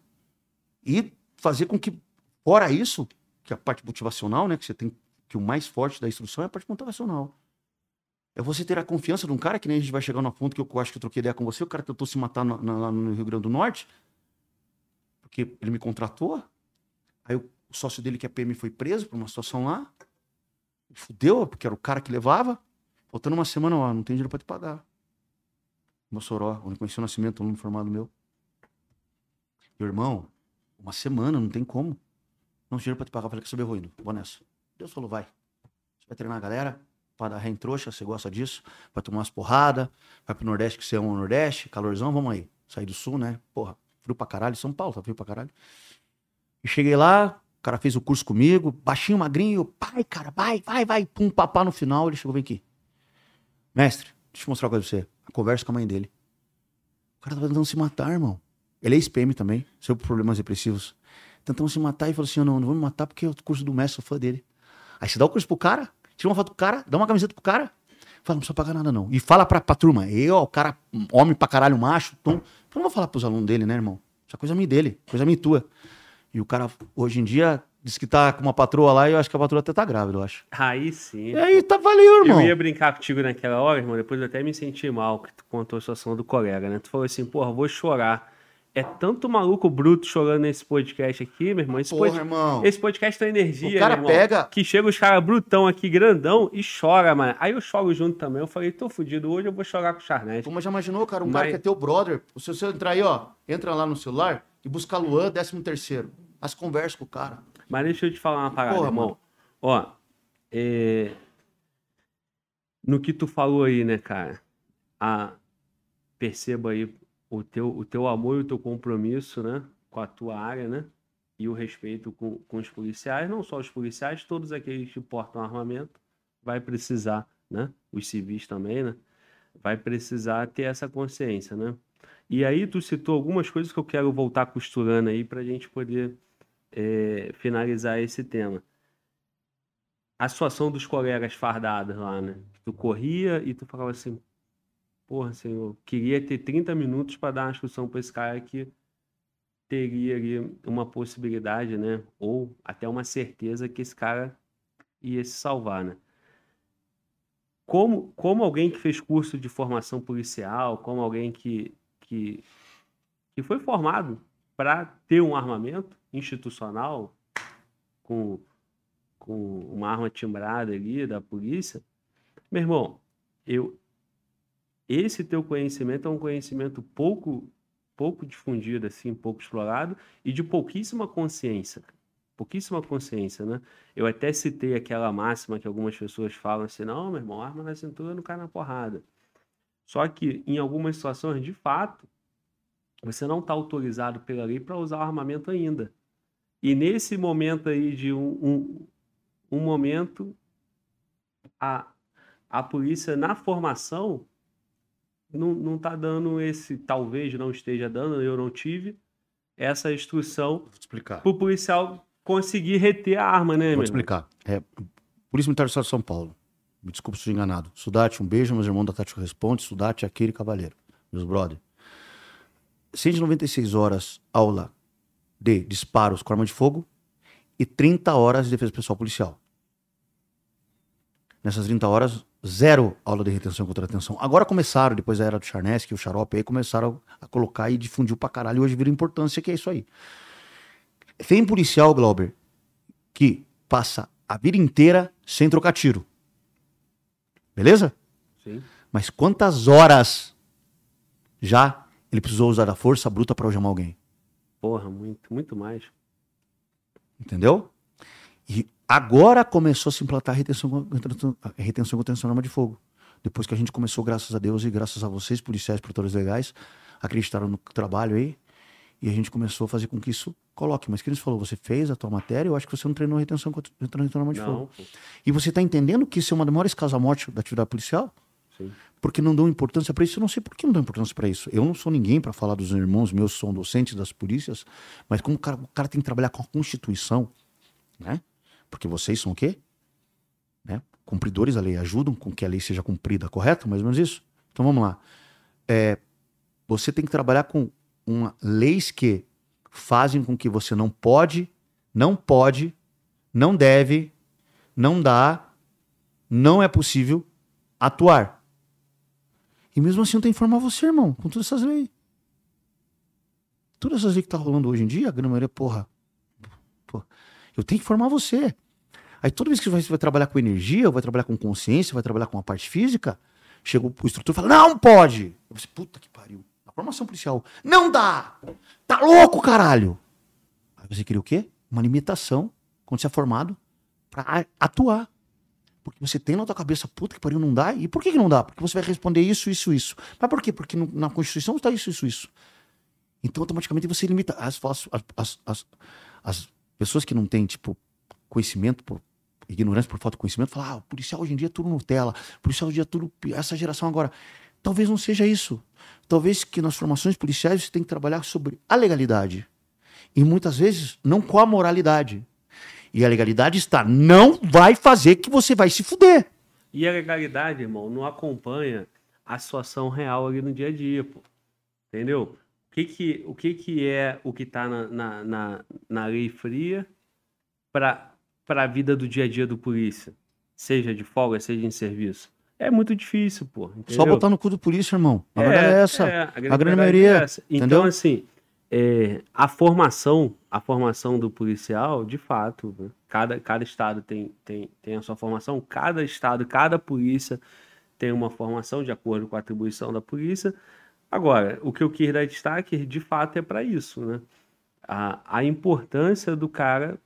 E fazer com que, fora isso, que a parte motivacional, né? Que você tem que o mais forte da instrução é a parte motivacional. É você ter a confiança de um cara, que nem a gente vai chegar no ponto que eu acho que eu troquei ideia com você, o cara tentou se matar no, lá no Rio Grande do Norte, porque ele me contratou, aí o sócio dele, que é PM, foi preso por uma situação lá, fudeu, porque era o cara que levava, faltando uma semana, ó, não tem dinheiro pra te pagar. Mossoró, onde conheci o nascimento, um aluno formado meu. Meu irmão, uma semana, não tem como. Não tem dinheiro pra te pagar. Eu falei, que saber, eu vou nessa. Deus falou, vai. Você vai treinar a galera, pra dar ré em trouxa, você gosta disso, vai tomar umas porradas, vai pro Nordeste que você ama o Nordeste, calorzão, vamos aí. Sair do Sul, né? Porra, frio pra caralho, São Paulo, tá frio pra caralho. E cheguei lá, o cara fez o curso comigo, baixinho, magrinho, eu, pai, cara, vai, vai, vai. Pum, papá no final, ele chegou, vem aqui. Mestre, deixa eu mostrar uma coisa pra você. A conversa com a mãe dele. O cara tava tentando se matar, irmão. Ele é ex-PM também, seu problemas depressivos. Tentando se matar e falou assim: não, não vou me matar porque é o curso do mestre, sou fã dele. Aí você dá o curso pro cara, tira uma foto do cara, dá uma camiseta pro cara, fala, não precisa pagar nada não. E fala pra, pra turma, eu, o cara, homem pra caralho, macho, tom. Eu não vou falar pros alunos dele, né, irmão? Isso é coisa minha dele, coisa minha tua. E o cara, hoje em dia, diz que tá com uma patroa lá e eu acho que a patroa até tá grávida, eu acho. Aí sim. E aí, tá valeu, irmão. Eu ia brincar contigo naquela hora, irmão, depois eu até me senti mal que tu contou a situação do colega, né? Tu falou assim, porra, vou chorar. É tanto maluco bruto chorando nesse podcast aqui, meu irmão. Esse, Porra, pod- irmão. esse podcast tem energia, O cara irmão, pega- Que chega os caras brutão aqui, grandão, e chora, mano. Aí eu choro junto também. Eu falei, tô fudido, hoje eu vou chorar com o Charnete. Pô, mas já imaginou, cara, um cara Mas- que é teu brother, se você entrar aí, ó, entra lá no celular e busca Luan, 13 terceiro. As conversas com o cara. Mas deixa eu te falar uma parada, Porra, irmão. mano. Ó, é, no que tu falou aí, né, cara? A... Perceba aí o teu, o teu amor e o teu compromisso, né? Com a tua área, né? E o respeito com, com os policiais, não só os policiais, todos aqueles que portam armamento, vai precisar, né? Os civis também, né? Vai precisar ter essa consciência, né? E aí tu citou algumas coisas que eu quero voltar costurando aí pra gente poder é, finalizar esse tema. A situação dos colegas fardados lá, né? Tu corria e tu falava assim, porra, senhor, queria ter 30 minutos para dar uma instrução para esse cara que teria ali uma possibilidade, né? Ou até uma certeza que esse cara ia se salvar, né? Como, como alguém que fez curso de formação policial, como alguém que, que, que foi formado para ter um armamento institucional com, com uma arma timbrada ali da polícia, meu irmão, eu esse teu conhecimento é um conhecimento pouco pouco difundido assim, pouco explorado e de pouquíssima consciência. Pouquíssima consciência, né? Eu até citei aquela máxima que algumas pessoas falam assim: "Não, meu irmão, arma na cintura não cai na porrada". Só que em algumas situações, de fato, você não está autorizado pela lei para usar o armamento ainda. E nesse momento aí de um, um, um momento, a, a polícia na formação não, não tá dando esse, talvez não esteja dando, eu não tive, essa instrução para o policial conseguir reter a arma, né, Vou te explicar. É, Polícia Militar do Estado de São Paulo. Me desculpe se estou enganado. Sudate, um beijo, meus irmãos da Tática Responde. Sudate, Aquele Cavaleiro. Meus brother. 196 horas aula de disparos com arma de fogo e 30 horas de defesa pessoal policial. Nessas 30 horas, zero aula de retenção contra atenção. Agora começaram, depois da era do Charnesk, o Xarope, aí começaram a colocar e difundiu pra caralho. E hoje vira importância que é isso aí. Tem policial, Glauber, que passa a vida inteira sem trocar tiro. Beleza? Sim. Mas quantas horas já ele precisou usar da força bruta para algemar alguém? Porra, muito, muito mais. Entendeu? E agora começou a se implantar a retenção, com- a retenção à arma de fogo. Depois que a gente começou, graças a Deus e graças a vocês, policiais, protetores legais, acreditaram no trabalho aí. E a gente começou a fazer com que isso coloque. Mas que eles falou, você fez a tua matéria, eu acho que você não treinou retenção com arma de fogo. Não, pô. E você está entendendo que isso é uma das maiores causas morte da atividade policial? Sim. Porque não dão importância para isso. Eu não sei por que não dão importância para isso. Eu não sou ninguém para falar dos irmãos meus, são docentes das polícias, mas como o cara, o cara tem que trabalhar com a Constituição, né? Porque vocês são o quê? Né? Cumpridores da lei, ajudam com que a lei seja cumprida, correto? Mais ou menos isso? Então vamos lá. É, você tem que trabalhar com uma, leis que fazem com que você não pode, não pode, não deve, não dá, não é possível atuar. E mesmo assim eu tenho que informar você, irmão, com todas essas leis. Todas essas leis que tá rolando hoje em dia, a grande maioria, porra, porra, eu tenho que informar você. Aí toda vez que você vai trabalhar com energia, vai trabalhar com consciência, vai trabalhar com a parte física, chega o instrutor e fala, não pode! Eu falei, puta que pariu. Na formação policial, não dá! Tá louco, caralho! Aí você queria o quê? Uma limitação, quando você é formado, pra atuar. Porque você tem na tua cabeça, puta que pariu, não dá. E por que, que não dá? Porque você vai responder isso, isso, isso. Mas por quê? Porque no- na Constituição está isso, isso, isso. Então, automaticamente, você limita. As, as, as, as pessoas que não têm, tipo, conhecimento, por ignorância por falta de conhecimento, falam, ah, o policial hoje em dia é tudo Nutella, o policial hoje em dia é tudo. Essa geração agora. Talvez não seja isso. Talvez que nas formações policiais você tem que trabalhar sobre a legalidade. E muitas vezes não com a moralidade. E a legalidade está, não vai fazer que você vai se fuder. E a legalidade, irmão, não acompanha a situação real ali no dia a dia, pô. Entendeu? O que que, o que, que é o que tá na, na, na, na lei fria para a vida do dia a dia do polícia? Seja de folga, seja em serviço. É muito difícil, pô. Só entendeu? botar no cu do polícia, irmão. A verdade é essa. a A grande verdade maioria, é essa. Então, entendeu? assim, é, a formação, a formação do policial, de fato, né, cada, cada estado tem, tem, tem a sua formação, cada estado, cada polícia tem uma formação de acordo com a atribuição da polícia. Agora, o que eu quis dar destaque, de fato, é para isso, né? A, a importância do cara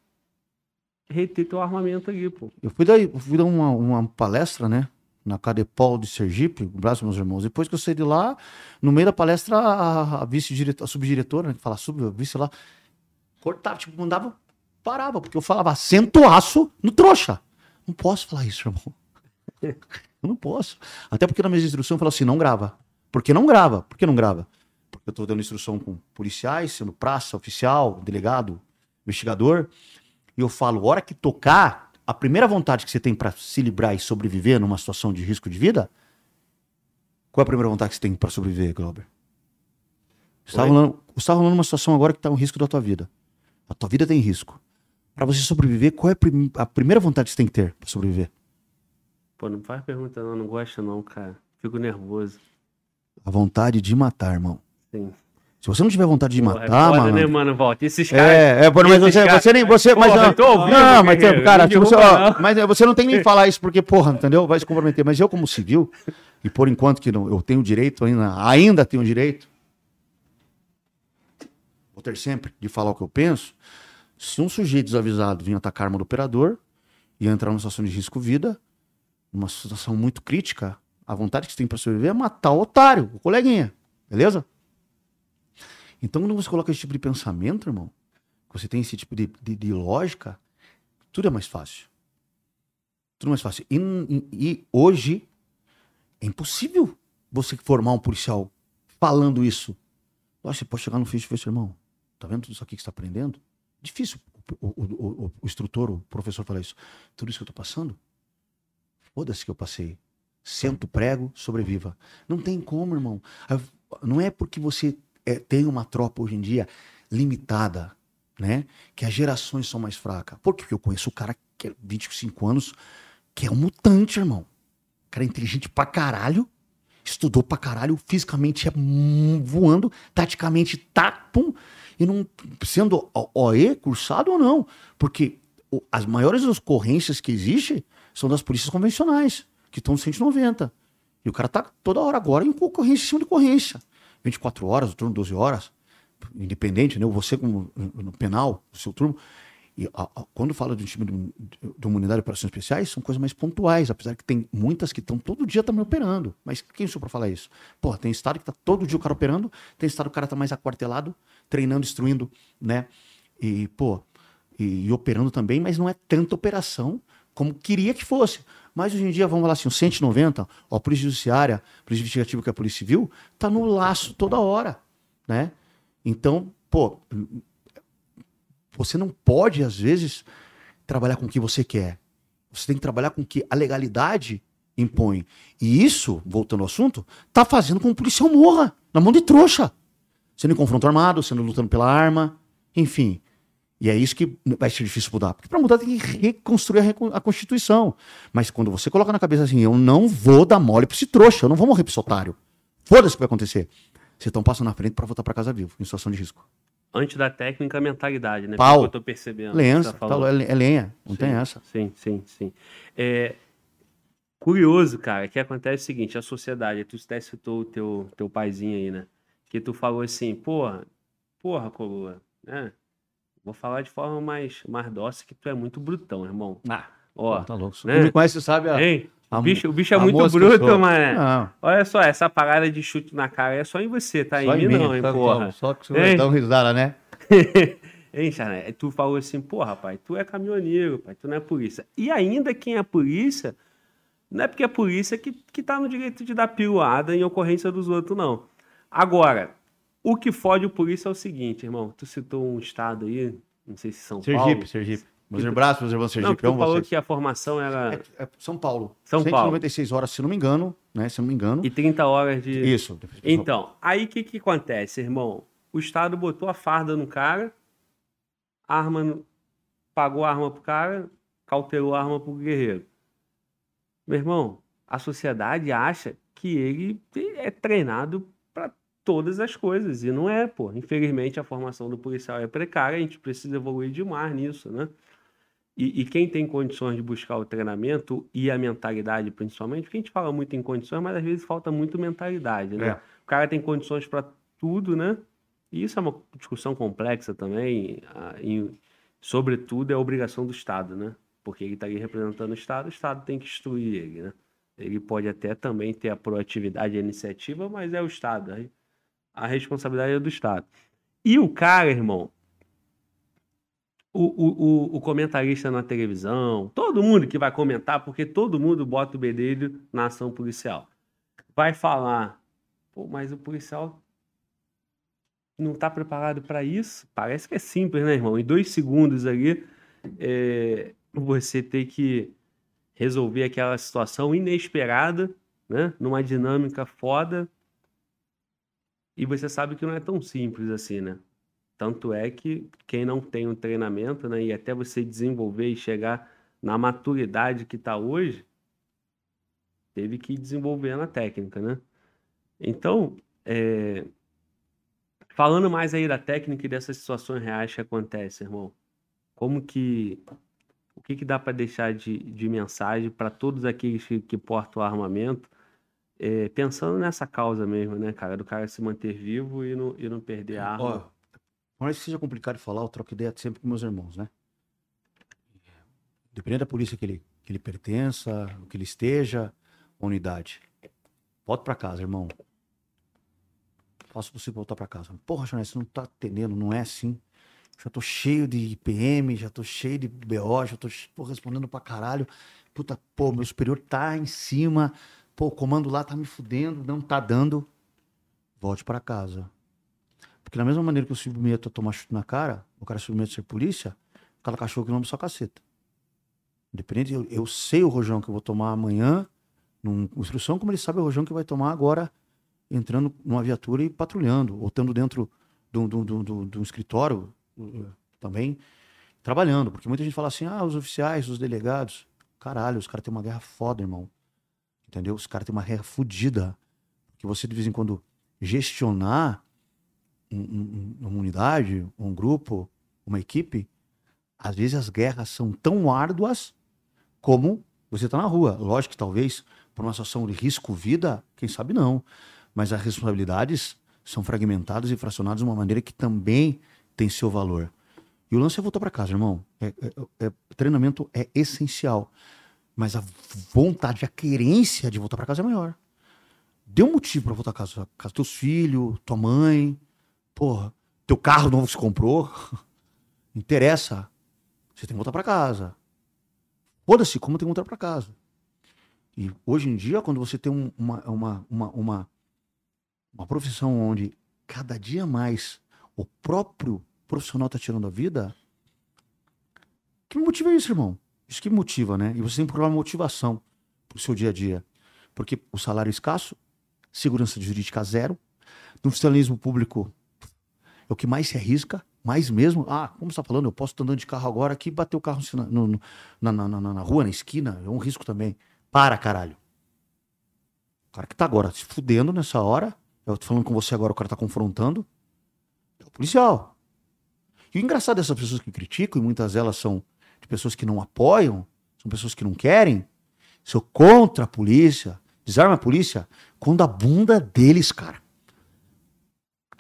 reter teu armamento ali, pô. Eu fui eu fui dar uma, uma palestra, né? Na Cadepol de Sergipe, um abraço, meus irmãos. Depois que eu saí de lá, no meio da palestra, a, a vice-diretora, a subdiretora, né? Que fala sub, a vice lá, cortava, tipo, mandava, parava, porque eu falava acento aço no trouxa. Não posso falar isso, irmão. Eu não posso. Até porque na minha instrução eu falo assim, não grava. Por que não grava? Por que não grava? Porque eu tô dando instrução com policiais, sendo praça, oficial, delegado, investigador. E eu falo, hora que tocar, a primeira vontade que você tem pra se livrar e sobreviver numa situação de risco de vida, qual é a primeira vontade que você tem pra sobreviver, Glauber? Você tá Oi? rolando, você tá rolando uma situação agora que tá um risco da tua vida. A tua vida tem risco. Pra você sobreviver, qual é a, prim- a primeira vontade que você tem que ter pra sobreviver? Pô, não faz pergunta não, não gosta não, cara. Fico nervoso. A vontade de matar, irmão. Sim. Se você não tiver vontade de Porra, é matar, foda, mano. né, mano, Volta. Esses caras... É, é, mas você, caras- você nem. Você, mas, Porra, não, eu tô ouvindo, não, mas, guerreiro, cara, não tipo, você, ó, não. mas você não tem nem falar isso, porque, porra, entendeu? Vai se comprometer. Mas eu, como civil, e por enquanto que não, eu tenho direito ainda, ainda tenho direito, vou ter sempre de falar o que eu penso. Se um sujeito desavisado vir atacar a arma do operador e entrar numa situação de risco vida, numa situação muito crítica, a vontade que você tem para sobreviver é matar o otário, o coleguinha. Beleza? Então, quando você coloca esse tipo de pensamento, irmão, você tem esse tipo de, de, de lógica, tudo é mais fácil. Tudo é mais fácil. E, e- e hoje é impossível você formar um policial falando isso. Você pode chegar no face to face, irmão. Tá vendo tudo isso aqui que está aprendendo? Difícil o, o, o, o- instrutor, o professor falar isso. Tudo isso que eu tô passando? Foda-se que eu passei. Sento prego, sobreviva. Não tem como, irmão. Não é porque você é, tem uma tropa hoje em dia limitada, né? Que as gerações são mais fracas. Por quê? Porque eu conheço o cara que é 25 anos, que é um mutante, irmão. O cara é inteligente pra caralho, estudou pra caralho, fisicamente é voando, taticamente tá, pum, e não sendo OE, cursado ou não. Porque as maiores ocorrências que existem são das polícias convencionais, que estão no 190. E o cara tá toda hora agora em ocorrência em cima de ocorrência. 24 horas, o turno 12 horas, independente, né? Você como no penal, o seu turno. E a- a- quando fala de um time de, de, uma unidade de operações especiais, são coisas mais pontuais, apesar que tem muitas que estão todo dia também operando. Mas quem sou para falar isso? Pô, tem estado que tá todo dia o cara operando, tem estado que o cara tá mais aquartelado, treinando, instruindo, né? E, pô, e, e operando também, mas não é tanta operação como queria que fosse. Mas hoje em dia, vamos falar assim, o 190, ó, a Polícia Judiciária, a Polícia Investigativa, que é a Polícia Civil, tá no laço toda hora, né? Então, pô, você não pode, às vezes, trabalhar com o que você quer. Você tem que trabalhar com o que a legalidade impõe. E isso, voltando ao assunto, tá fazendo com que o policial morra na mão de trouxa. Sendo em confronto armado, sendo lutando pela arma, enfim. E é isso que vai ser difícil mudar. Porque para mudar tem que reconstruir a, a Constituição. Mas quando você coloca na cabeça assim, eu não vou dar mole pra esse trouxa, eu não vou morrer pra esse otário. Foda-se o que vai acontecer. Vocês estão passando na frente pra voltar pra casa vivo, em situação de risco. Antes da técnica, a mentalidade, né? Pau. Eu tô percebendo. Você tá, falou. é é lenha, não Sim, tem essa. Sim, sim, sim. É, curioso, cara, que acontece o seguinte, a sociedade, tu até citou o teu, teu paizinho aí, né? Que tu falou assim, porra, porra, coroa, né? Vou falar de forma mais, mais dócil que tu é muito brutão, irmão. Ah, Ó, tá louco. né? Quem me conhece sabe a, hein? a O bicho, o bicho é muito bruto, sou. mané. Não, Olha só, essa parada de chute na cara é só em você, tá? só em mim, não, hein, só, porra. Só, só que você vai dar um risada, né? Hein, Charné? Tu falou assim, pô, rapaz, tu é caminhoneiro, pai, tu não é polícia. E ainda quem é polícia, não é porque é polícia que, que tá no direito de dar piruada em ocorrência dos outros, não. Agora, o que fode o polícia é o seguinte, irmão. Tu citou um estado aí, não sei se São Paulo. Sergipe, Sergipe. Meus abraços, meus irmãos Não, Sergipe, que tu falou vocês. que a formação era É, é São Paulo. São Paulo. 196 horas, se não me engano, né? Se não me engano. e 30 horas de... Isso. Então, aí o que, que acontece, irmão? O Estado botou a farda no cara, arma no- pagou a arma pro cara, cautelou a arma pro guerreiro. Meu irmão, a sociedade acha que ele é treinado todas as coisas, e não é, pô. Infelizmente, a formação do policial é precária, a gente precisa evoluir demais nisso, né? E, e quem tem condições de buscar o treinamento e a mentalidade, principalmente, porque a gente fala muito em condições, mas às vezes falta muito mentalidade, né? É. O cara tem condições para tudo, né? E isso é uma discussão complexa também, e, sobretudo é a obrigação do Estado, né? Porque ele está ali representando o Estado, o Estado tem que instruir ele, né? Ele pode até também ter a proatividade e a iniciativa, mas é o Estado, aí a responsabilidade é do Estado. E o cara, irmão, o, o, o, comentarista na televisão, todo mundo que vai comentar, porque todo mundo bota o bedelho na ação policial, vai falar, pô, mas o policial não está preparado para isso? Parece que é simples, né, irmão? Em dois segundos ali, é, você ter que resolver aquela situação inesperada, né? Numa dinâmica foda. E você sabe que não é tão simples assim, né? Tanto é que quem não tem um treinamento, né? E até você desenvolver e chegar na maturidade que está hoje, teve que ir desenvolvendo a técnica, né? Então, é, falando mais aí da técnica e dessas situações reais que acontecem, irmão, como que o que, que dá para deixar de, de mensagem para todos aqueles que, que portam armamento, é, pensando nessa causa mesmo, né, cara, do cara se manter vivo e não, e não perder a arma. Ó, por mais que seja complicado de falar, eu troco ideia sempre com meus irmãos, né? Dependendo da polícia que ele, que ele pertença, o que ele esteja, unidade. Volta pra casa, irmão. Faça o possível voltar pra casa. Porra, Janete, você não tá entendendo, não é assim. Já tô cheio de IPM, já tô cheio de BO, já tô pô, respondendo pra caralho. Puta, pô, meu superior tá em cima. Pô, o comando lá tá me fudendo, não tá dando. Volte pra casa. Porque da mesma maneira que eu submeto a tomar chute na cara, o cara submete a ser polícia, aquela cachorro que não só caceta. Independente, eu, eu sei o rojão que eu vou tomar amanhã, numa instrução, como ele sabe o rojão que vai tomar agora, entrando numa viatura e patrulhando, ou estando dentro de de de de de um escritório uh, também, trabalhando. Porque muita gente fala assim, ah, os oficiais, os delegados. Caralho, os caras têm uma guerra foda, irmão. Entendeu? Os caras têm uma guerra fodida. Que você, de vez em quando, gestionar um- um- uma unidade, um grupo, uma equipe, às vezes as guerras são tão árduas como você está na rua. Lógico que talvez por uma situação de risco vida, quem sabe não. Mas as responsabilidades são fragmentadas e fracionadas de uma maneira que também tem seu valor. E o lance é voltar para casa, irmão. É- é- é- treinamento é essencial. Mas a vontade, a querência de voltar para casa é maior. Dê um motivo para voltar para casa. Casa teus filhos, tua mãe, porra, teu carro novo que você comprou. Interessa. Você tem que voltar para casa. Foda-se como tem que voltar para casa. E hoje em dia, quando você tem um- uma, uma, uma, uma, uma profissão onde cada dia mais o próprio profissional tá tirando a vida, que motiva isso, irmão? Isso que motiva, né? E você tem que procurar motivação pro seu dia a dia. Porque o salário é escasso, segurança jurídica zero, no funcionalismo público é o que mais se arrisca, Mas mesmo, ah, como você tá falando, eu posso estar andando de carro agora aqui e bater o carro no- no- na, na, na, na rua, na esquina, é um risco também. Para, caralho. O cara que tá agora se fudendo nessa hora, eu tô falando com você agora, o cara tá confrontando, é o policial. E o engraçado dessas pessoas que criticam, e muitas delas são de pessoas que não apoiam, são pessoas que não querem, sou contra a polícia, desarma a polícia, quando a bunda deles, cara,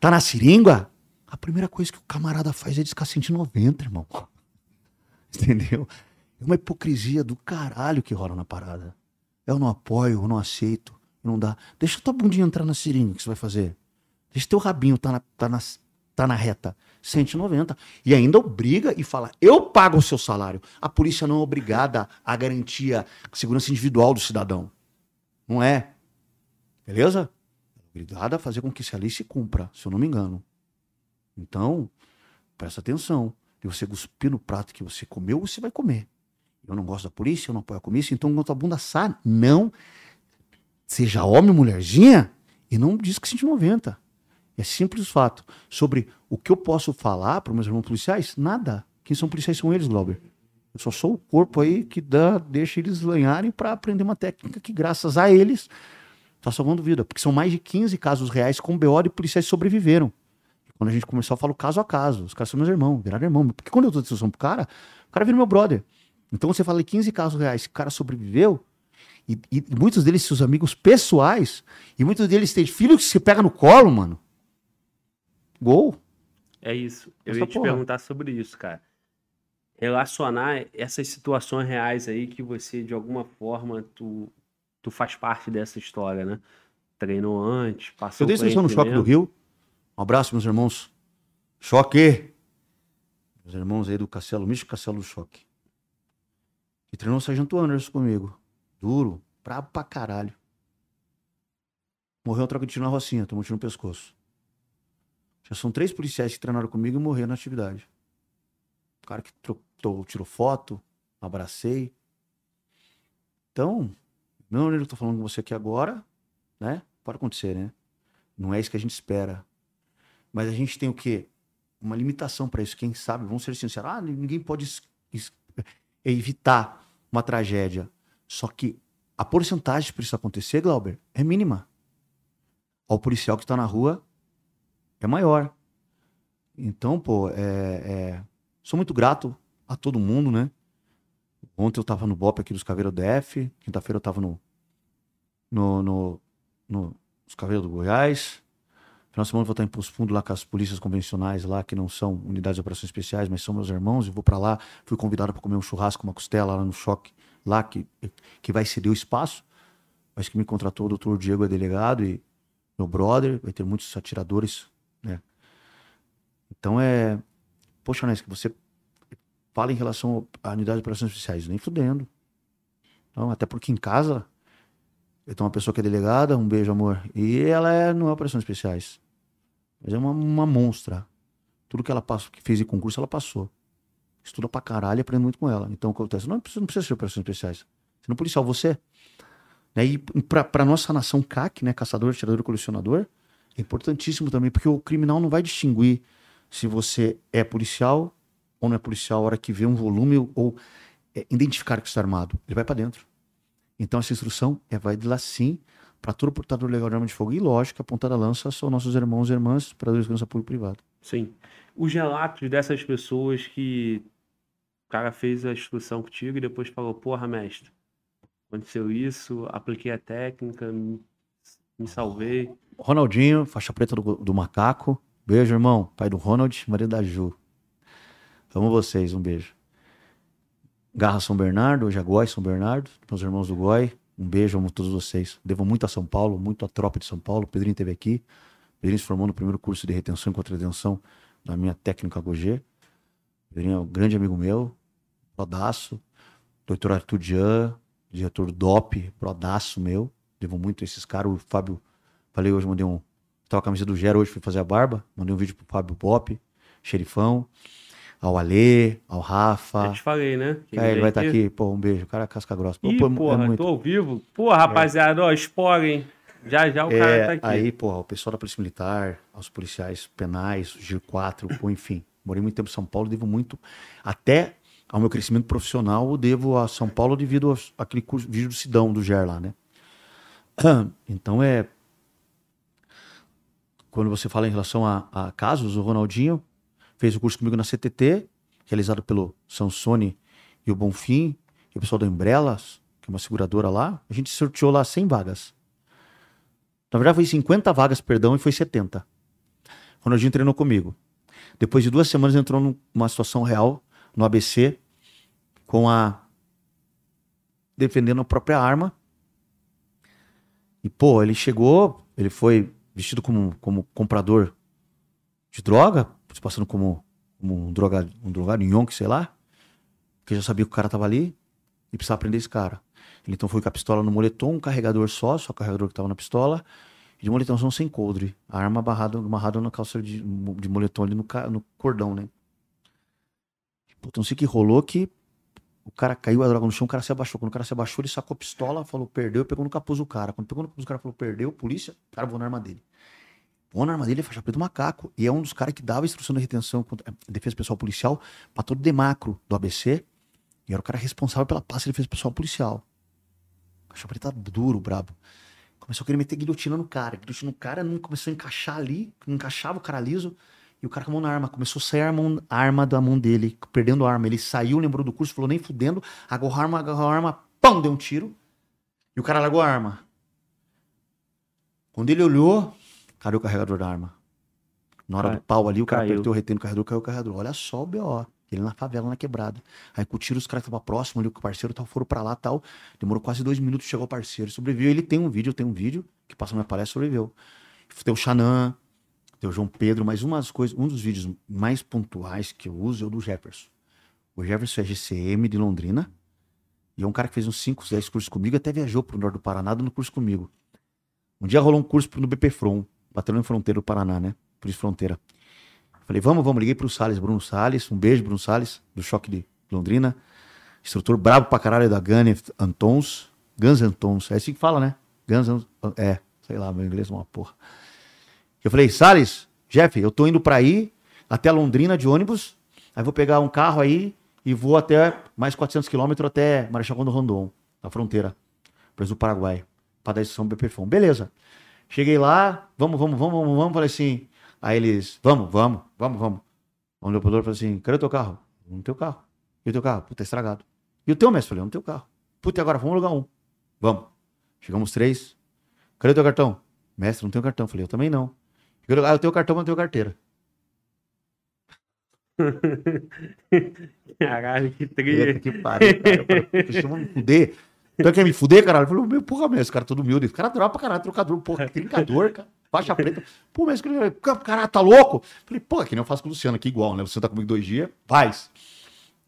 tá na seringa, a primeira coisa que o camarada faz é descar 190, irmão. Entendeu? É uma hipocrisia do caralho que rola na parada. Eu não apoio, eu não aceito, não dá. Deixa tua bundinha entrar na seringa, que você vai fazer? Deixa teu rabinho tá na, tá na, tá na reta. 190. E ainda obriga e fala: eu pago o seu salário. A polícia não é obrigada a garantir a segurança individual do cidadão. Não é. Beleza? É obrigada a fazer com que essa lei se cumpra, se eu não me engano. Então, presta atenção. Se você cuspir no prato que você comeu, você vai comer. Eu não gosto da polícia, eu não apoio a polícia, então quando a bunda sai, não. Seja homem ou mulherzinha, e não diz que 190. É simples fato. Sobre o que eu posso falar para meus irmãos policiais? Nada. Quem são policiais são eles, Glauber. Eu só sou o corpo aí que dá, deixa eles lanharem para aprender uma técnica que, graças a eles, tá salvando vida. Porque são mais de 15 casos reais com BO de policiais sobreviveram. Quando a gente começou, eu falo caso a caso. Os caras são meus irmãos, viraram irmão. Porque quando eu dou decisão pro cara, o cara vira meu brother. Então você fala em 15 casos reais que o cara sobreviveu, e, e muitos deles seus amigos pessoais, e muitos deles têm filhos que se pega no colo, mano. Gol. É isso. Eu Essa ia te porra. perguntar sobre isso, cara. Relacionar essas situações reais aí que você, de alguma forma, tu, tu faz parte dessa história, né? Treinou antes, passou Eu dei seleção no Choque do Rio. Um abraço, meus irmãos. Choque! Meus irmãos aí do Castelo, Místico Castelo do Choque. E treinou o Sargento Anderson comigo. Duro, brabo pra caralho. Morreu uma troca de tiro na Rocinha, tomou um tiro no pescoço. Já são três policiais que treinaram comigo e morreram na atividade. O cara que tro- tro- tirou foto, abracei. Então, não eu tô falando com você aqui agora, né? Pode acontecer, né? Não é isso que a gente espera. Mas a gente tem o quê? Uma limitação para isso. Quem sabe, vamos ser sinceros. Ah, ninguém pode evitar uma tragédia. Só que a porcentagem para isso acontecer, Glauber, é mínima. O policial que está na rua é maior. Então, pô, é, é- sou muito grato a todo mundo, né? Ontem eu tava no BOP aqui dos Caveiros DF, quinta-feira eu tava no, no, no, no nos Caveiros do Goiás. Final de semana eu vou estar em Poço Fundo lá com as polícias convencionais lá, que não são unidades de operações especiais, mas são meus irmãos. Eu vou pra lá, fui convidado para comer um churrasco, uma costela lá no choque, lá que, que vai ceder o espaço. Mas que me contratou o doutor Diego é delegado e meu brother, vai ter muitos atiradores, né? Então é. Poxa, Nes, que você fala em relação à unidade de operações especiais, nem fudendo. Então, até porque em casa eu tenho uma pessoa que é delegada, um beijo, amor. E ela é, não é operações especiais. Mas é uma, uma monstra. Tudo que ela passou, que fez em concurso, ela passou. Estuda pra caralho aprende muito com ela. Então, o que acontece? Não não precisa ser operações especiais. Você não é policial, você. Né? E pra, pra nossa nação CAC, né? Caçador, atirador e colecionador, é importantíssimo também, porque o criminal não vai distinguir se você é policial ou não é policial a hora que vê um volume ou, é, identificar que está armado. Ele vai pra dentro. Então essa instrução é vai de lá sim para todo portador legal de arma de fogo. E lógico, a ponta da lança são nossos irmãos e irmãs para a segurança pública e privada. Sim. Os relatos dessas pessoas que o cara fez a instrução contigo e depois falou, porra, mestre, aconteceu isso, apliquei a técnica, me, salvei. Ronaldinho, faixa preta do, do macaco. Beijo, irmão. Pai do Ronald, marido da Ju. Amo vocês, um beijo. Garra São Bernardo, hoje é Goi São Bernardo, meus irmãos do Goi. Um beijo, amo todos vocês. Devo muito a São Paulo, muito à tropa de São Paulo. Pedrinho esteve aqui. Pedrinho se formou no primeiro curso de retenção e contra-retenção da minha técnica GOG. Pedrinho é um grande amigo meu, prodaço. Doutor Arthur Dian, diretor do DOP, prodaço meu. Devo muito a esses caras. O Fábio, falei hoje, mandei um. Tava a camisa do Gero hoje, fui fazer a barba. Mandei um vídeo pro Fábio Pop, xerifão. Ao Alê, ao Rafa. Eu te falei, né? Que É, ele vai estar aqui. Pô, um beijo. O cara é casca grossa. Pô, Ih, pô, é porra, muito. tô ao vivo. Porra, rapaziada, ó, spoiler, hein? Já já o cara É, tá aqui. aí, porra, o pessoal da Polícia Militar, aos policiais penais, o GIR 4, pô, enfim, Morei muito tempo em São Paulo, devo muito. Até ao meu crescimento profissional, eu devo a São Paulo devido àquele vídeo do Sidão, do GER lá, né? Então é. Quando você fala em relação a, a casos, o Ronaldinho fez o curso comigo na CTT, realizado pelo Sansone e o Bonfim, e o pessoal da Embrelas, que é uma seguradora lá. A gente sorteou lá 100 vagas. Na verdade, foi 50 vagas, perdão, e foi 70. O Ronaldinho treinou comigo. Depois de duas semanas, entrou num- numa situação real no ABC, com a. defendendo a própria arma. E, pô, ele chegou, ele foi vestido como, como comprador de droga, se passando como, como um drogado, um drogado, um yonk, sei lá, porque já sabia que o cara tava ali e precisava prender esse cara. Ele então foi com a pistola no moletom, um carregador só, só o carregador que tava na pistola, e de moletomzão sem coldre. A arma amarrada, amarrada na calça de, de moletom ali no, no cordão, né? Puta, não sei que rolou que o cara caiu a droga no chão, o cara se abaixou. Quando o cara se abaixou, ele sacou a pistola, falou, perdeu, pegou no capuz do cara. Quando pegou no capuz do cara, falou, perdeu, polícia, o cara voou na arma dele. Voou na arma dele, é faixa preta do macaco. E é um dos caras que dava instrução de retenção, eh, defesa pessoal policial, pra todo demacro do ABC. E era o cara responsável pela pasta de defesa pessoal policial. Faixa preta duro, brabo. Começou a querer meter guilhotina no cara. Guilhotina no cara, não começou a encaixar ali, não encaixava o cara liso. E o cara com a mão na arma. Começou a sair a, mão- a arma da mão dele, perdendo a arma. Ele saiu, lembrou do curso, falou nem fudendo, agarrou a arma, agarrou a arma, pão, deu um tiro. E o cara largou a arma. Quando ele olhou, cadê o carregador da arma? Na hora Cai- do pau ali, o cara caiu. apertou o retém do carregador, caiu o carregador. Olha só o B.O. Ele na favela, na quebrada. Aí com o tiro, os caras estavam próximos ali, com o parceiro tal, foram pra lá tal. Demorou quase dois minutos, chegou o parceiro. Sobreviveu. Ele tem um vídeo, eu tenho um vídeo que passa na minha palestra, sobreviveu. Tem o Xanã, tem o João Pedro, mas umas coisas, um dos vídeos mais pontuais que eu uso é o do Jefferson. O Jefferson é GCM de Londrina. E é um cara que fez uns 5, 10 cursos comigo, até viajou pro norte do Paraná dando curso comigo. Um dia rolou um curso no BP From, Batalhão Fronteira do Paraná, né? Polícia Fronteira. Falei, vamos, vamos. Liguei pro Salles, Bruno Salles. Um beijo, Bruno Salles, do Choque de Londrina. Instrutor brabo pra caralho da Gun Antons. Guns Antons. É assim que fala, né? Guns É, sei lá, meu inglês é uma porra. Eu falei, Salles, Jeff, eu tô indo pra aí, até Londrina de ônibus. Aí vou pegar um carro aí e vou até mais 400 quilômetros até Marechal Gondo Rondon, na fronteira, Brasil Paraguai, pra dar instrução BP Fom. Beleza. Cheguei lá, vamos, vamos, vamos, vamos, vamos. Falei assim. Aí eles, vamos, vamos, vamos, vamos. O Leopoldor falou assim: cadê o teu carro? Não tem o carro. E o teu carro? Puta, é estragado. E o teu, mestre? Falei, não tem o carro. Puta, e agora? Vamos alugar um. Vamos. Chegamos três. Cadê o teu cartão? Mestre, não tenho cartão. Falei, eu também não. Eu, ah, eu tenho cartão, mas não tenho carteira. Caralho, que trilha. que pariu, cara. Eu vão me fuder? Então quer me fuder, caralho? Eu falei, meu, porra, mestre, esse cara é todo humilde. Esse cara droga pra caralho, trocador, porra, trincador, cara. Faixa preta. Pô, mas caralho, tá louco? Falei, pô, que nem eu faço com o Luciano aqui igual, né? Você tá comigo dois dias, faz.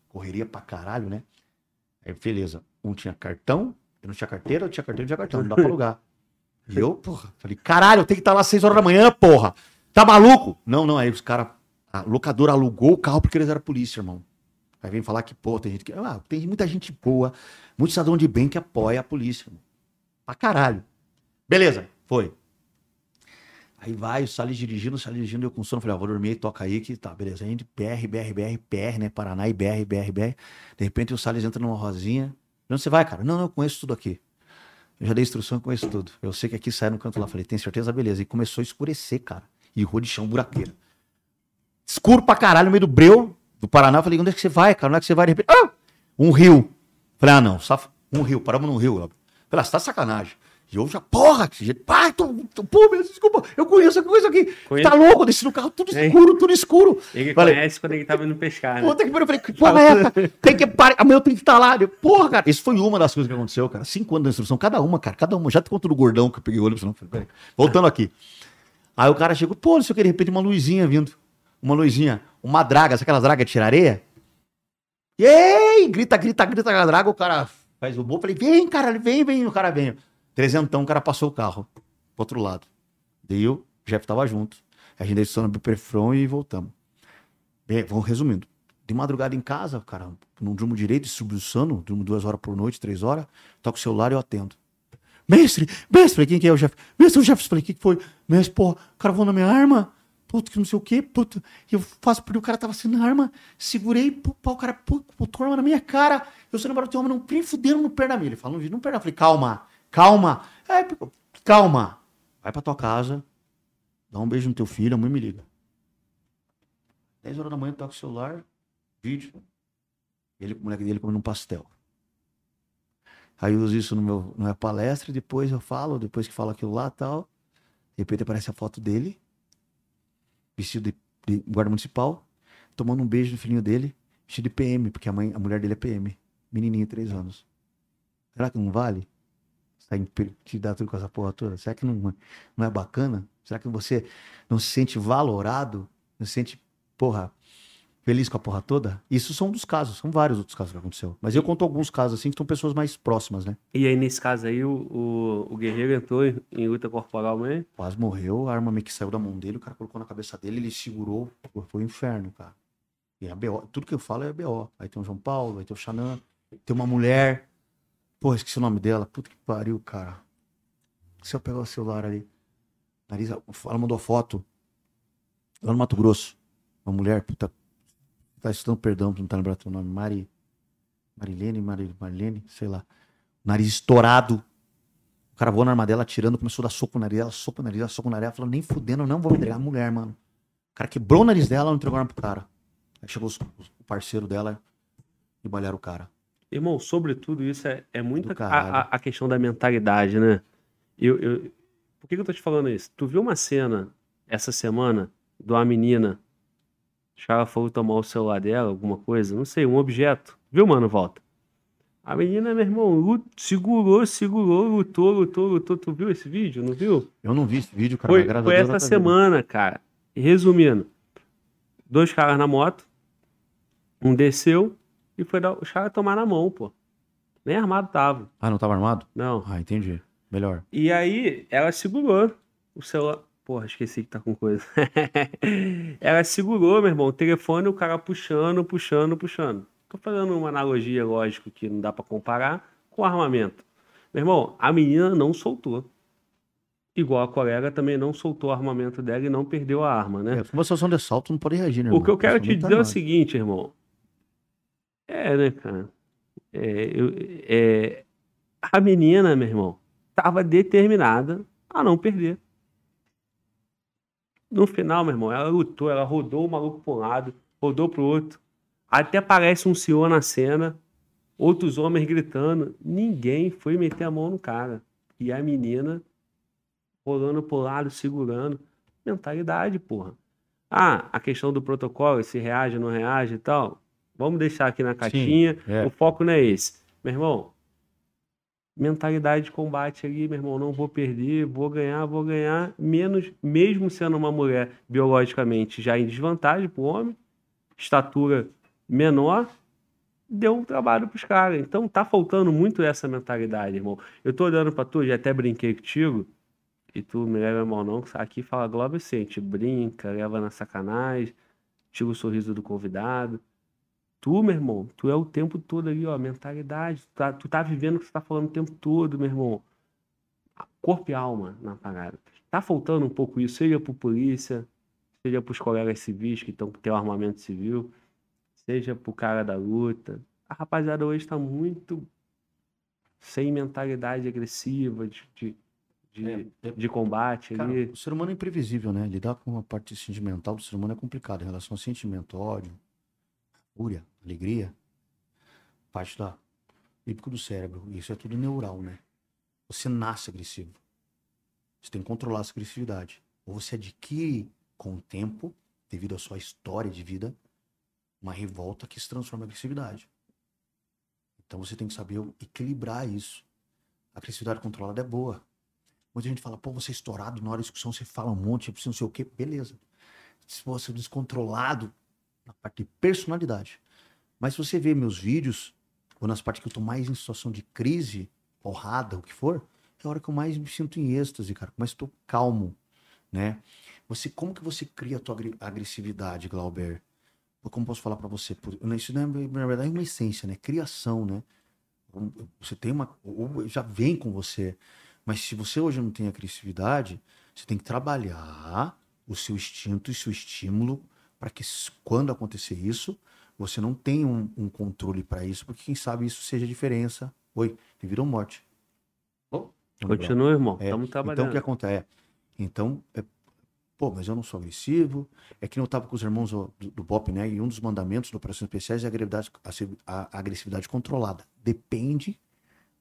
Correria pra caralho, né? Aí, beleza. Um tinha cartão, eu não tinha carteira, eu tinha carteira, eu não tinha cartão, não dá pra alugar. E eu, porra, falei, caralho, eu tenho que estar lá às 6 horas da manhã, porra. Tá maluco? Não, não, aí os caras, a locadora alugou o carro porque eles eram polícia, irmão. Aí vem falar que, pô, tem gente que. Ah, tem muita gente boa, muito cidadão de bem que apoia a polícia, irmão. Pra caralho. Beleza, foi. Aí vai, o Salles dirigindo, o Salles dirigindo, eu com sono, falei, ó, vou dormir, toca aí que tá, beleza. Aí a gente BR, BR, BR, PR, né? Paraná e BR, BR, BR. De repente o Salles entra numa rosinha. Onde você vai, cara? Não, não, eu conheço tudo aqui. Eu já dei instrução, eu conheço tudo. Eu sei que aqui sai no canto lá. Falei, tem certeza? Beleza. E começou a escurecer, cara. E rua de chão buraqueira. Escuro pra caralho, no meio do breu do Paraná. Eu falei, onde é que você vai, cara? Onde é que você vai? De repente, ah! Um rio. Falei, ah, não, saf... um rio. Paramos num rio. Falei, ah, você tá sacanagem. E eu já, porra, que jeito. Pai, tô, tô, pô, meu, desculpa, eu conheço essa coisa aqui. Conheço. Tá louco, desci no carro, tudo escuro, tudo escuro. Ele Falei, conhece quando ele tava indo pescar, né? Puta que pariu. Eu falei, que porra é essa? Tem que parar. Amanhã eu tenho que estar lá. Eu, Porra, cara. Isso foi uma das coisas que aconteceu, cara. Cinco anos da instrução. Cada uma, cara. Cada uma. Já te conto do gordão que eu peguei o ônibus. Não. Falei. Voltando aqui. Aí o cara chegou, pô, não sei o que, de repente uma luzinha vindo. Uma luzinha. Uma draga. Sabe aquelas dragas de tirar areia? E ei, grita, grita, grita a draga. O cara faz o bolo. Falei, vem, cara, vem, vem. O cara vem. Trezentão, o cara passou o carro pro outro lado. Daí o Jeff tava junto. A gente desceu no Biperfron e voltamos. Bem, vamos resumindo. De madrugada em casa, cara, não durmo direito, distribuição, durmo duas horas por noite, três horas, toco o celular e eu atendo. Mestre, mestre, quem que é o Jeff? Mestre, o Jeff, falei, o que que foi? Mestre, pô, cara voou na minha arma. puto, que não sei o quê, puto. E eu faço porque o cara tava sem arma, segurei, pô, o cara, pô, botou a arma na minha cara. Eu sou namorado, tem homem, não nem fudendo no perna Ele fala, não, não perna. Eu falei, calma, calma. É, calma. Vai pra tua casa, dá um beijo no teu filho, a mãe me liga. 10 horas da manhã, toca o celular, vídeo. Ele o moleque dele comendo um pastel. Aí eu uso isso no meu, na minha palestra, depois eu falo, depois que falo aquilo lá tal. De repente aparece a foto dele, vestido de, de guarda municipal, tomando um beijo no filhinho dele, vestido de PM, porque a, mãe, a mulher dele é PM. Menininha, três anos. Será que não vale? Te dar tudo com essa porra toda? Será que não, não é bacana? Será que você não se sente valorado? Não se sente, porra, feliz com a porra toda? Isso são um dos casos, são vários outros casos que aconteceu. Mas eu conto alguns casos assim que são pessoas mais próximas, né? E aí, nesse caso aí, o, o, o guerreiro entrou em, em, luta corporal mesmo? Quase morreu, a arma meio que saiu da mão dele, o cara colocou na cabeça dele, ele segurou, foi um inferno, cara. E é BO, tudo que eu falo é BO. Aí tem o João Paulo, aí tem o Xanã, tem uma mulher. Porra, esqueci o nome dela. Puta que pariu, cara. Se eu pegar o celular ali. Marisa, ela mandou foto. Lá no Mato Grosso. Uma mulher, puta, Tá estudando perdão, não tá lembrando o nome. Mari. Marilene, Mari, Marilene, sei lá. Nariz estourado. O cara voou na arma dela, atirando, começou a dar soco no nariz. Ela soco no nariz, ela soco no nariz. Ela falou, nem fudendo, não vou entregar a mulher, mano. O cara quebrou o nariz dela, não entregou a arma pro cara. Aí chegou os, o parceiro dela e balharam o cara. Irmão, sobre tudo isso é, é muito a, a, a, questão da mentalidade, né? Eu, eu, por que, que eu tô te falando isso? Tu viu uma cena essa semana de uma menina os caras foram tomar o celular dela, alguma coisa, não sei, um objeto. Viu, mano, volta. A menina, meu irmão, lut, segurou, segurou, lutou, lutou, lutou. Tu viu esse vídeo? Não viu? Eu não vi esse vídeo, cara. Foi, foi essa tá semana, vendo. cara. Resumindo, dois caras na moto, um desceu e foi dar, os caras tomar na mão, pô. Nem armado tava. Ah, não tava armado? Não. Ah, entendi. Melhor. E aí, ela segurou o celular. Porra, esqueci que tá com coisa. ela segurou, meu irmão, o telefone, o cara puxando, puxando, puxando. Tô fazendo uma analogia, lógico, que não dá para comparar, com armamento. Meu irmão, a menina não soltou. Igual a colega também não soltou o armamento dela e não perdeu a arma, né? É, uma situação de assalto não pode reagir, né? O que eu quero te dizer é o seguinte, irmão. É, né, cara? É, eu, é, a menina, meu irmão, tava determinada a não perder. No final, meu irmão, ela lutou, ela rodou o maluco para um lado, rodou pro outro. Até aparece um senhor na cena, outros homens gritando. Ninguém foi meter a mão no cara. E a menina rolando pro lado, segurando. Mentalidade, porra. Ah, a questão do protocolo, se reage ou não reage e tal. Vamos deixar aqui na caixinha. Sim, é. O foco não é esse. Meu irmão, mentalidade de combate ali, meu irmão, não vou perder, vou ganhar, vou ganhar, menos, mesmo sendo uma mulher biologicamente já em desvantagem para o homem, estatura menor, deu um trabalho para os caras. Então tá faltando muito essa mentalidade, irmão. Eu tô olhando para tu, já até brinquei contigo, e tu me leva mal não, aqui fala Globo assim, a gente brinca, leva na sacanagem, tira o sorriso do convidado. Tu, meu irmão, tu é o tempo todo ali, ó, mentalidade. Tu tá, tu tá vivendo o que você tá falando o tempo todo, meu irmão. Corpo e alma na parada. Tá faltando um pouco isso, seja pro polícia, seja pros colegas civis que estão tem o armamento civil, seja pro cara da luta. A rapaziada hoje tá muito sem mentalidade agressiva, de, de, de, é, é, de combate cara, ali. O ser humano é imprevisível, né? Lidar com a parte sentimental do ser humano é complicado em relação ao sentimento, ódio, fúria, alegria, parte da límbico do cérebro. Isso é tudo neural, né? Você nasce agressivo. Você tem que controlar essa agressividade. Ou você adquire com o tempo, devido à sua história de vida, uma revolta que se transforma em agressividade. Então você tem que saber equilibrar isso. A agressividade controlada é boa. Muita gente fala, pô, você é estourado, na hora da discussão você fala um monte, você não sei o quê. Beleza. Se você é descontrolado, na parte de personalidade. Mas se você vê meus vídeos, ou nas partes que eu tô mais em situação de crise, porrada, o que for, é a hora que eu mais me sinto em êxtase, cara. Mas estou calmo, né? Você, como que você cria a tua agressividade, Glauber? Como posso falar para você? Isso, na verdade, é uma essência, né? Criação, né? Você tem uma... Já vem com você. Mas se você hoje não tem agressividade, você tem que trabalhar o seu instinto e seu estímulo para que quando acontecer isso, você não tenha um, um controle para isso, porque quem sabe isso seja a diferença. Oi, de vida ou morte. Bom, Continua, irmão. é, Estamos então, o trabalhando. que acontece? É, então, é, pô, mas eu não sou agressivo. É que não estava com os irmãos do, do BOP, né? E um dos mandamentos do Operações Especiais é a agressividade, a a agressividade controlada. Depende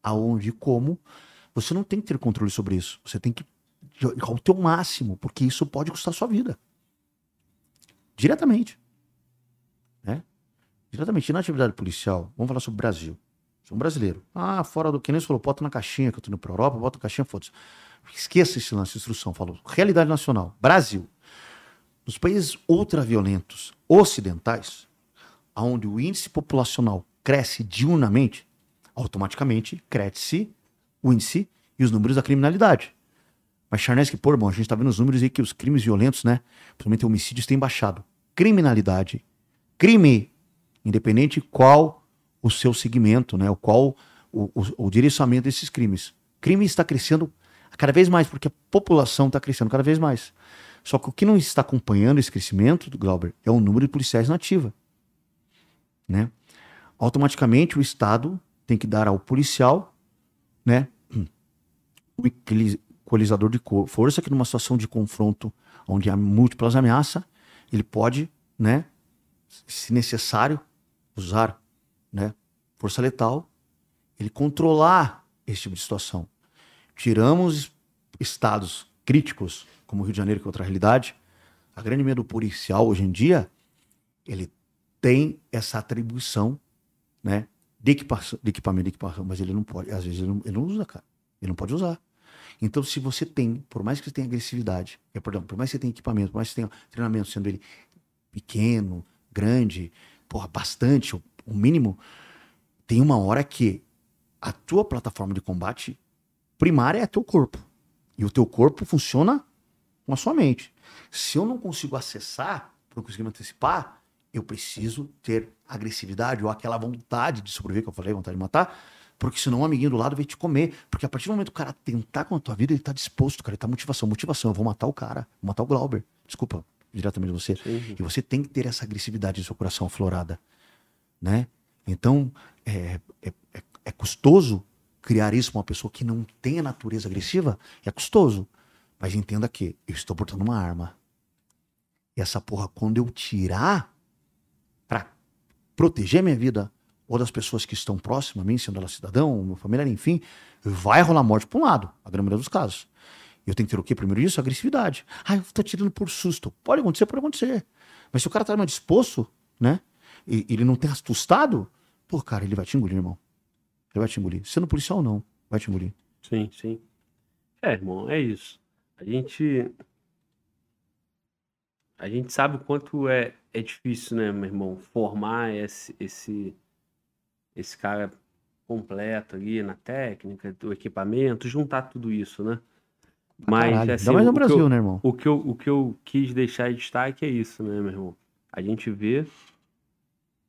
aonde e como. Você não tem que ter controle sobre isso. Você tem que jogar o teu máximo, porque isso pode custar a sua vida. Diretamente. Né? Diretamente. E na atividade policial, vamos falar sobre o Brasil. Sou um brasileiro. Ah, fora do que nem falou, bota na caixinha que eu tô indo pra Europa, bota na caixinha, foda-se. Esqueça esse lance de instrução, falou. Realidade nacional. Brasil. Nos países ultraviolentos ocidentais, onde o índice populacional cresce diurnamente, automaticamente cresce o índice e os números da criminalidade. Mas Charnes, que pô, irmão, a gente tá vendo os números aí que os crimes violentos, né, principalmente homicídios, têm baixado. Criminalidade, crime, independente qual o seu segmento, né, o qual o, o, o direcionamento desses crimes. Crime está crescendo cada vez mais, porque a população está crescendo cada vez mais. Só que o que não está acompanhando esse crescimento, Glauber, é o número de policiais na ativa. Né? Automaticamente o Estado tem que dar ao policial né, equili- equalizador de força que numa situação de confronto onde há múltiplas ameaças, ele pode, né, se necessário, usar né, força letal, ele controlar esse tipo de situação. Tiramos estados críticos, como o Rio de Janeiro, que é outra realidade, a grande medo policial hoje em dia, ele tem essa atribuição, né, de, equipação, de equipamento, de equipação, mas ele não pode, às vezes ele não, ele não usa, cara. Ele não pode usar. Então, se você tem, por mais que você tenha agressividade, é, por mais que você tenha equipamento, por mais que você tenha treinamento, sendo ele pequeno, grande, porra, bastante, o, o mínimo, tem uma hora que a tua plataforma de combate primária é teu corpo. E o teu corpo funciona com a sua mente. Se eu não consigo acessar, não conseguir me antecipar, eu preciso ter agressividade ou aquela vontade de sobreviver, que eu falei, vontade de matar, porque senão o amiguinho do lado vai te comer. Porque a partir do momento que o cara tentar com a tua vida, ele tá disposto, cara, ele tá motivação, motivação, eu vou matar o cara, vou matar o Glauber. Desculpa, diretamente você. Sim. E você tem que ter essa agressividade no seu coração aflorada, né? Então, é, é, é, é custoso criar isso pra uma pessoa que não tem a natureza agressiva, é custoso. Mas entenda que eu estou portando uma arma. E essa porra, quando eu tirar pra proteger minha vida ou das pessoas que estão próximas a mim, sendo ela cidadão, meu familiar, enfim, vai rolar morte pra um lado, a grande maioria dos casos. E eu tenho que ter o quê? Primeiro isso, agressividade. Ah, eu tô tirando por susto. Pode acontecer, pode acontecer. Mas se o cara tá mais disposto, né? E ele não tem assustado, pô, cara, ele vai te engolir, irmão. Ele vai te engolir. Sendo policial, não. Vai te engolir. Sim, sim. É, irmão, é isso. A gente. A gente sabe o quanto é, é difícil, né, meu irmão, formar esse, esse, esse cara completo ali na técnica, do equipamento, juntar tudo isso, né? Mas, Caralho. assim, mais no o que eu- Brasil, né, irmão? O que, eu, o que eu quis deixar em destaque é isso, né, meu irmão? A gente vê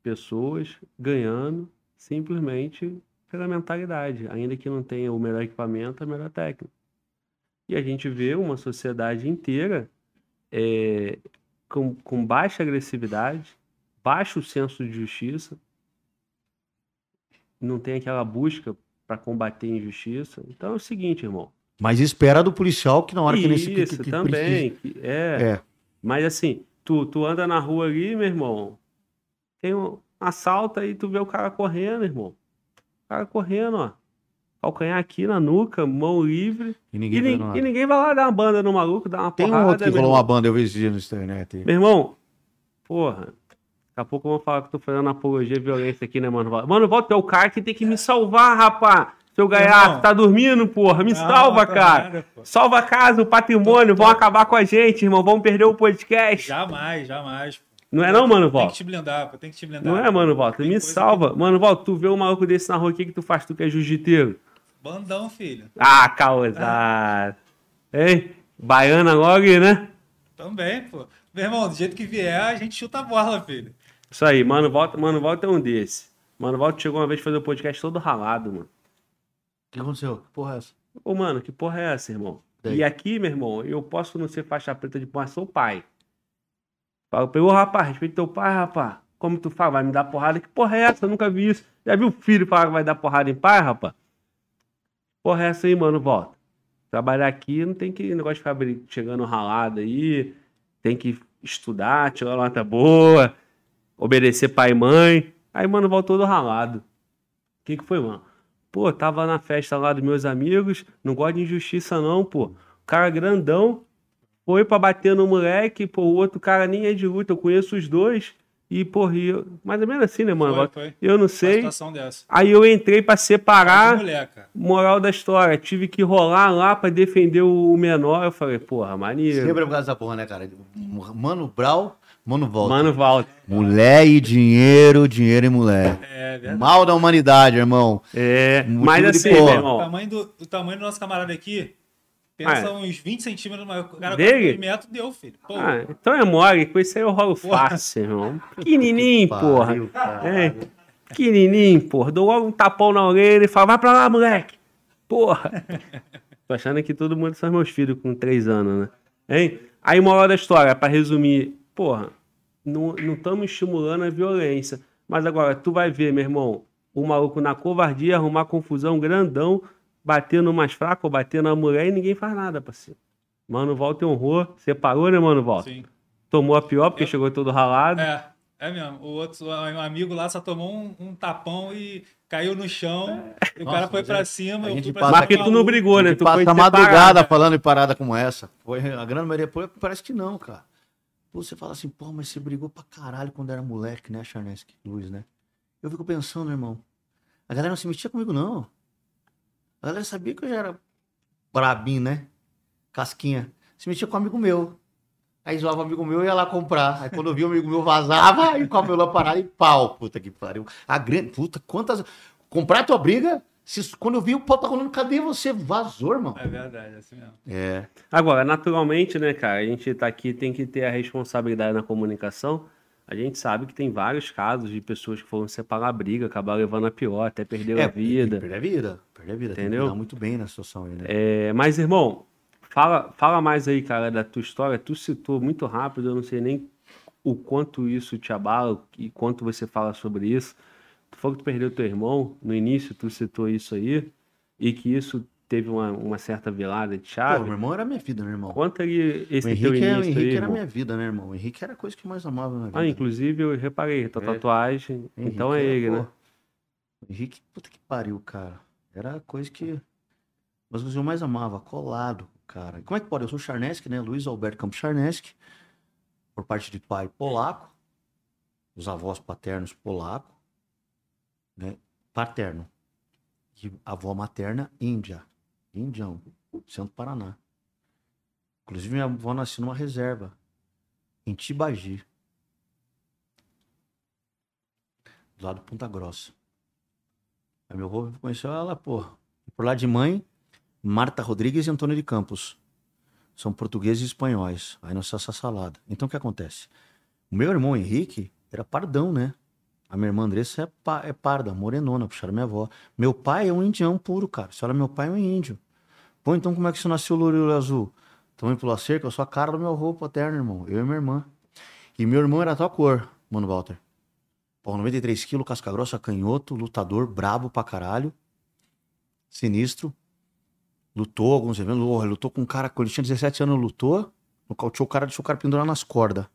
pessoas ganhando simplesmente pela mentalidade, ainda que não tenha o melhor equipamento, a melhor técnica. E a gente vê uma sociedade inteira é, com, com baixa agressividade, baixo senso de justiça, não tem aquela busca para combater a injustiça. Então é o seguinte, irmão. Mas espera do policial que na hora que nesse que, Isso, que, que também. que- é. É. Mas assim, tu, tu anda na rua ali, meu irmão, tem um assalto aí, tu vê o cara correndo, irmão. O cara correndo, ó. Calcanhar aqui na nuca, mão livre. E E, ninguém nin- vê nada. e ninguém vai lá dar uma banda no maluco, dar uma Tem um porrada. outro que meu rolou uma banda, eu vi esse dia no internet. Meu irmão, porra. Daqui a pouco eu vou falar que eu tô fazendo apologia à violência aqui, né, mano? Mano, volta, é o cara que tem que me salvar, rapá. Seu gaiato, tá dormindo, porra? Me Não, salva, não, cara. nada. Salva a casa, o patrimônio, vão acabar com a gente, irmão. Vão perder o podcast. Jamais, jamais. pô. Não é não, mano, Tem Val? que te blindar, pô. Tem que te blindar. Não é, mano, Val? Tu Tem me coisa que- salva. Mano, Val, tu vê um maluco desse na rua, o que que tu faz? Tu que é jiu-jiteiro? Bandão, filho. Ah, causado. Hein? Baiana logo, né? Também, pô. Meu irmão, do jeito que vier, a gente chuta a bola, filho. Isso aí, mano, volta, mano, volta é um desse. Mano, volta chegou uma vez fazer o podcast todo ralado, mano. O que aconteceu? Que porra é essa? Ô, mano, que porra é essa, irmão? Daí. E aqui, meu irmão, eu posso não ser faixa preta de porra, sou pai. Falo pra ele, ô rapaz, respeita teu pai, rapaz. Como tu fala, vai me dar porrada? Que porra é essa? Eu nunca vi isso. Já viu o filho falar que vai dar porrada em pai, rapaz? Porra é essa aí, mano? Volta. Trabalhar aqui não tem que negócio de ficar chegando ralado aí. Tem que estudar, tirar uma nota boa, obedecer pai e mãe. Aí, mano, voltou todo ralado. O que que foi, mano? Pô, tava na festa lá dos meus amigos, não gosto de injustiça não, pô. O cara grandão foi pra bater no moleque, pô, o outro cara nem é de luta, eu conheço os dois. E, porra, e eu- mais ou menos assim, né, mano? Foi, foi. Eu não sei. Aí eu entrei pra De separar. mulher, cara. Moral da história, tive que rolar lá pra defender o menor. Eu falei, porra, maneiro. Sempre por causa dessa porra, né, cara? Mano Brau, mano volta. Mano, volta. Mulher e dinheiro, dinheiro e mulher. É verdade. Mal da humanidade, irmão. É, Motivo mas assim, porra. meu O irmão. tamanho do, o tamanho do nosso camarada aqui, pensa Ah, uns 20 centímetros maior. O cara Dele? com metro deu, filho. Pô, Ah, então é mole, com isso aí eu rolo fácil, irmão. Pequenininho, porra. É, pequenininho, porra. Dou logo um tapão na orelha e falo, vai pra lá, moleque. Porra. Tô achando que todo mundo são meus filhos com três anos, né? Hein? Aí, moral da história, pra resumir, porra, não estamos estimulando a violência. Mas agora, tu vai ver, meu irmão, o maluco na covardia arrumar confusão grandão, bater no mais fraco, bater na mulher e ninguém faz nada, parceiro. Mano, Walter honrou. Separou, né, mano, Walter? sim. Tomou a pior porque Eu- chegou todo ralado. É, é mesmo. O outro o amigo lá só tomou um, um tapão e caiu no chão. E o Nossa, cara foi pra é- cima. a eu gente fui pra passa cima do tu não brigou, né? Que Tu passa foi a separado. madrugada falando em parada como essa. Foi, a grande maioria pô, parece que não, cara. Você fala assim, pô, mas você brigou pra caralho quando era moleque, né, Charneski? Luiz, né? Eu fico pensando, irmão. A galera não se metia comigo, não. A galera sabia que eu já era brabinho, né? Casquinha. Se metia com um amigo meu. Aí zoava um amigo meu e ia lá comprar. Aí quando eu vi o amigo meu vazava, aí com a meu parada e pau. Puta que pariu. A grande. Puta, quantas. Comprar tua briga. Se, quando eu vi o pau tá rolando, cadê você? Vazou, irmão. É verdade, é assim mesmo. É. Agora, naturalmente, né, cara, a gente tá aqui, tem que ter a responsabilidade na comunicação. A gente sabe que tem vários casos de pessoas que foram separar a briga, acabaram levando a pior, até perderam a vida. Perder a vida. Perder a vida. Entendeu? lidar muito bem na situação aí, né? É, mas, irmão, fala, fala mais aí, cara, da tua história. Tu citou muito rápido, eu não sei nem o quanto isso te abala e quanto você fala sobre isso. Tu falou que tu perdeu teu irmão no início, tu citou isso aí, e que isso teve uma, uma certa virada de Pô, chave. meu irmão era minha vida, né, irmão? Conta aí O esse teu Henrique, é- o Henrique aí, era irmão. minha vida, né, irmão? O Henrique era a coisa que eu mais amava na vida. Ah, inclusive eu reparei, tua É. tatuagem. Henrique então é ele, pô, né? O Henrique, puta que pariu, cara. Era a coisa que. Mas o que eu mais amava, colado, cara. Como é que pode? Eu sou Charneski, né? Luiz Alberto Campos Charneski. Por parte de pai polaco. Os avós paternos polaco. Né? Paterno. E avó materna, índia. Indião. Centro Paraná. Inclusive, minha avó nasceu numa reserva. Em Tibagi. Do lado de Ponta Grossa. Aí meu avô conheceu ela, pô. Por lá de mãe, Marta Rodrigues e Antônio de Campos. São portugueses e espanhóis. Aí nasceu essa salada. Então o que acontece? O meu irmão Henrique era pardão, né? A minha irmã Andressa é, pa- é parda, morenona, puxaram minha avó. Meu pai é um indião puro, cara. Se olha, meu pai é um índio. Pô, então como é que você nasceu louro e azul? Também pela cerca, eu sou a cara do meu avô paterno, irmão. Eu e minha irmã. E meu irmão era tal cor, mano Walter. Pô, 93 quilos, casca grossa, canhoto, lutador, brabo pra caralho. Sinistro. Lutou alguns eventos. Lutou com um cara, quando ele tinha 17 anos, lutou. Nocauteou o cara, deixou o cara pendurar nas cordas.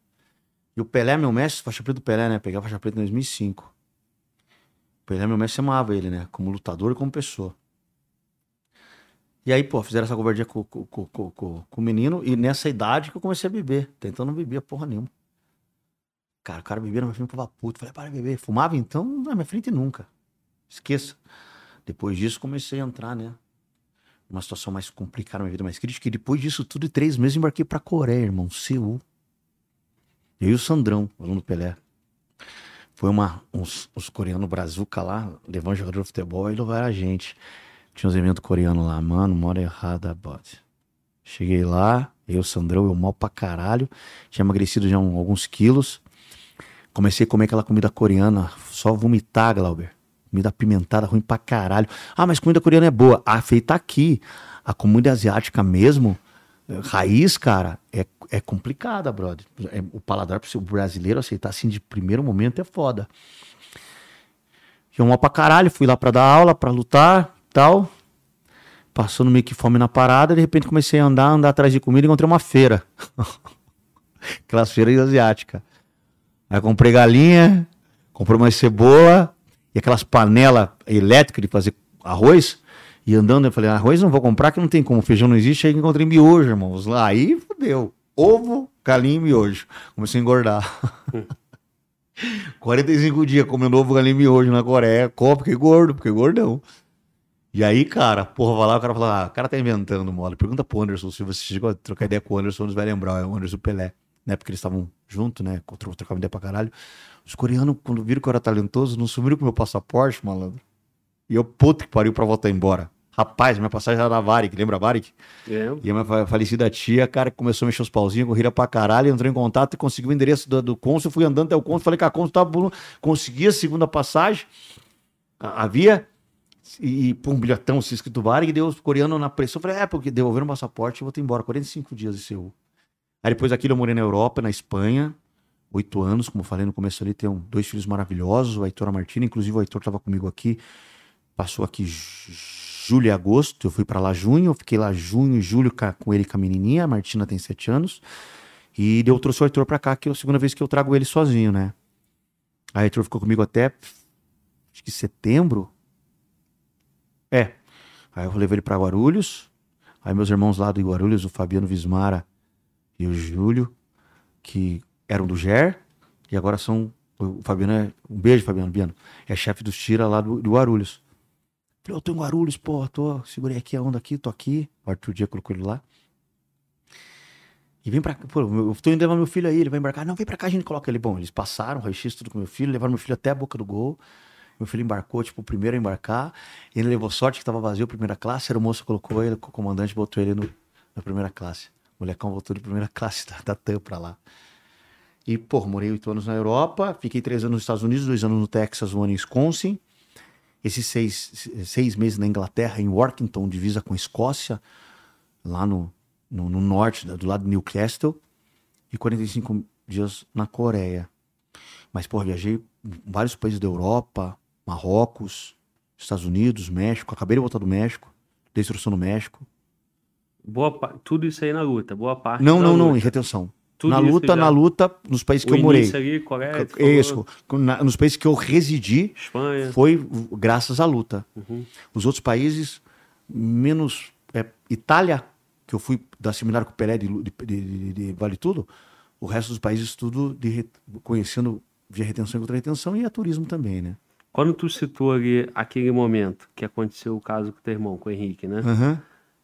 E o Pelé, meu mestre, faixa preta do Pelé, né? Peguei a faixa preta em 2005. O Pelé, meu mestre, amava ele, né? Como lutador e como pessoa. E aí, pô, fizeram essa covardia com, com, com, com, o menino. E nessa idade que eu comecei a beber. Tentando não bebia porra nenhuma. Cara, o cara bebia na minha frente, eu ficava puto. Falei, para de beber. Fumava então? Na minha frente nunca. Esqueça. Depois disso, comecei a entrar, né? Uma situação mais complicada, uma vida mais crítica. E depois disso tudo, em três meses, embarquei pra Coreia, irmão. Seul. Eu e o Sandrão, aluno do Pelé. Foi uma, uns, uns coreanos brazuca lá, levando jogador de futebol e levaram a gente. Tinha uns eventos coreanos lá, mano, mora errada, bot. Cheguei lá, eu, Sandrão, eu mal pra caralho. Tinha emagrecido já um- alguns quilos. Comecei a comer aquela comida coreana, só vomitar, Glauber. Comida apimentada, ruim pra caralho. Ah, mas comida coreana é boa. Ah, feita aqui. A comida asiática mesmo, raiz, cara, é, é complicada, brother. É, o paladar pro seu brasileiro aceitar assim de primeiro momento é foda. Eu mal pra caralho, fui lá pra dar aula, pra lutar tal. Passando meio que fome na parada, de repente comecei a andar, andar atrás de comida e encontrei uma feira. Aquelas feiras asiáticas. Aí comprei galinha, comprei uma cebola e aquelas panelas elétricas de fazer arroz. E andando, eu falei, arroz não vou comprar que não tem como, feijão não existe. Aí encontrei miojo, irmãos. Aí fodeu. Ovo, galinha e miojo. Comecei a engordar. 45 dias comendo ovo, galinha e miojo na Coreia. Copo, fiquei gordo, fiquei gordão. E aí, cara, porra, vai lá, o cara fala, ah, o cara tá inventando mole. Pergunta pro Anderson, se você chegou a trocar ideia com o Anderson, você vai lembrar, é o Anderson Pelé, né? Porque eles estavam juntos, né? tro- Trocavam ideia pra caralho. Os coreanos, quando viram que eu era talentoso, não sumiram com o meu passaporte, malandro. E eu, puta que pariu pra voltar embora. Rapaz, minha passagem era da Varig, lembra a Varig? É. E a minha fa- falecida tia, cara, começou a mexer os pauzinhos, corrida pra caralho, entrou em contato e conseguiu o endereço do, do cônsul. Fui andando até o cônsul, falei que a cônsul tava por... Consegui a segunda passagem, havia, e, e pô, um bilhetão assim, escrito Varig, e deu os coreanos na pressão. Falei, é, porque devolveram o passaporte, eu vou ter embora. 45 dias de Seul. Aí depois daquilo eu morei na Europa, na Espanha, oito anos, como falei no começo ali, tenho dois filhos maravilhosos, o Heitor e a Martina, inclusive o Heitor tava comigo aqui, passou aqui julho e agosto, eu fui pra lá junho, eu fiquei lá junho e julho com ele com a menininha, a Martina tem sete anos, e eu trouxe o Heitor pra cá, que é a segunda vez que eu trago ele sozinho, né? Aí o Heitor ficou comigo até, acho que setembro, é, aí eu levei ele pra Guarulhos, aí meus irmãos lá do Guarulhos, o Fabiano Vismara e o Júlio, que eram do GER, e agora são, o Fabiano é, um beijo Fabiano, Biano, é chefe dos tira lá do, do Guarulhos. Falei, eu tô em Guarulhos, pô, tô, segurei aqui a onda aqui, tô aqui. O Arthur Dia colocou ele lá. E vem pra cá, pô, eu tô indo levar meu filho aí, ele vai embarcar. Não, vem pra cá, a gente coloca ele. Bom, eles passaram, raio-x tudo com meu filho, levaram meu filho até a boca do gol. Meu filho embarcou, tipo, o primeiro a embarcar. Ele levou sorte que tava vazio, primeira classe. Era o moço colocou ele, o comandante botou ele no, na primeira classe. O molecão voltou de primeira classe da, da TAM pra lá. E, pô, morei oito anos na Europa, fiquei três anos nos Estados Unidos, dois anos no Texas, um ano em Wisconsin esses seis, seis meses na Inglaterra, em Workington, divisa com a Escócia, lá no, no, no norte, do lado de Newcastle, e 45 dias na Coreia. Mas, pô, viajei em vários países da Europa, Marrocos, Estados Unidos, México. Acabei de voltar do México, dei instrução no México. Boa Tudo isso aí na luta, boa parte. Não, não, não, luta. em retenção. Tudo na luta, na luta, nos países que o eu morei. ali, Coreia, tu falou, Isso, na- nos países que eu residi, Espanha. foi graças à luta. Uhum. Os outros países, menos é, Itália, que eu fui da seminário com o Pelé de, de- de- de- Vale Tudo, o resto dos países tudo de conhecendo via retenção e contra-retenção e a turismo também, né? Quando tu citou ali aquele momento que aconteceu o caso com o teu irmão, com o Henrique, né? Aham.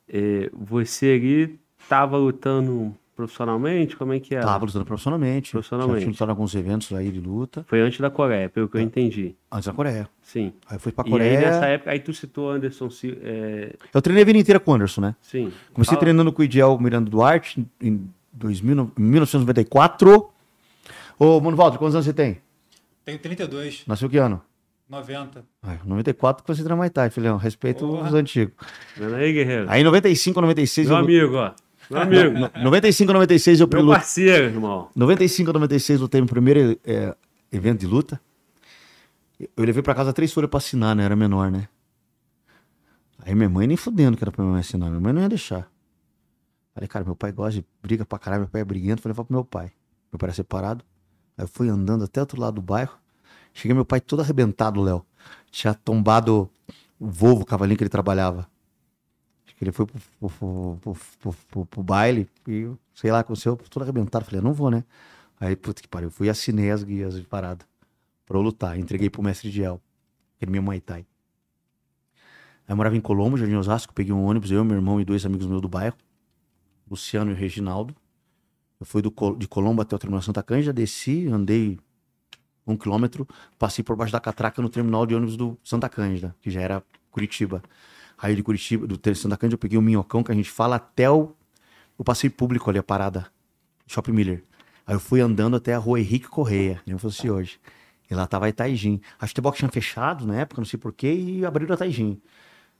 É, você ali tava lutando profissionalmente? Como é que era? Tava lutando profissionalmente. Profissionalmente. Já tinha lutado em alguns eventos aí de luta. Foi antes da Coreia, pelo que eu entendi. Antes da Coreia. Sim. Aí fui pra E aí Coreia. nessa época, aí tu citou Anderson Silva. É, Eu treinei a vida inteira com o Anderson, né? sim. Comecei Fala. treinando com o Idiel Miranda Duarte em 2000, em 1994. Ô, Mano Walter, quantos anos você tem? Tenho 32, Nasceu que ano? 90. Ah, 94 que você treina Muay Thai, filhão. Respeito Porra. os antigos. Vendo aí, guerreiro? Aí em 95, 96... Meu eu... amigo, ó. Meu amigo. No- 95, 96 eu Meu luta. parceiro, irmão. 95, 96 eu lutei no primeiro é, evento de luta. Eu levei pra casa três folhas pra assinar, né? Era menor, né? Aí minha mãe nem fudendo que era pra minha mãe assinar. Minha mãe não ia deixar. Falei, cara, meu pai gosta de briga pra caralho, meu pai é briguento. Falei, vou pro meu pai. Meu pai era separado. Aí eu fui andando até outro lado do bairro. Cheguei meu pai todo arrebentado, Léo. Tinha tombado o Volvo, o cavalinho que ele trabalhava. Ele foi pro, pro, pro, baile e, sei lá, aconteceu todo arrebentado. Falei, eu não vou, né? Aí, puta que pariu, fui e assinei as guias de parada pra eu lutar. Entreguei pro mestre de El, que era meu Muay Thai. Aí eu morava em Colombo, Jardim Osasco, peguei um ônibus, eu, meu irmão e dois amigos meus do bairro, Luciano e Reginaldo. Eu fui do, de Colombo até o terminal Santa Cândida, desci, andei um quilômetro, passei por baixo da catraca no terminal de ônibus do Santa Cândida, que já era Curitiba. Aí de Curitiba, do ter- Santa Cândida, eu peguei o minhocão que a gente fala até o, o passeio público ali, a parada, Shopping Miller. Aí eu fui andando até a rua Henrique Correia, nem fosse hoje. E lá tava a Itaijin. A Futebol tinha fechado na época, não sei porquê, e abriram a Itaijin.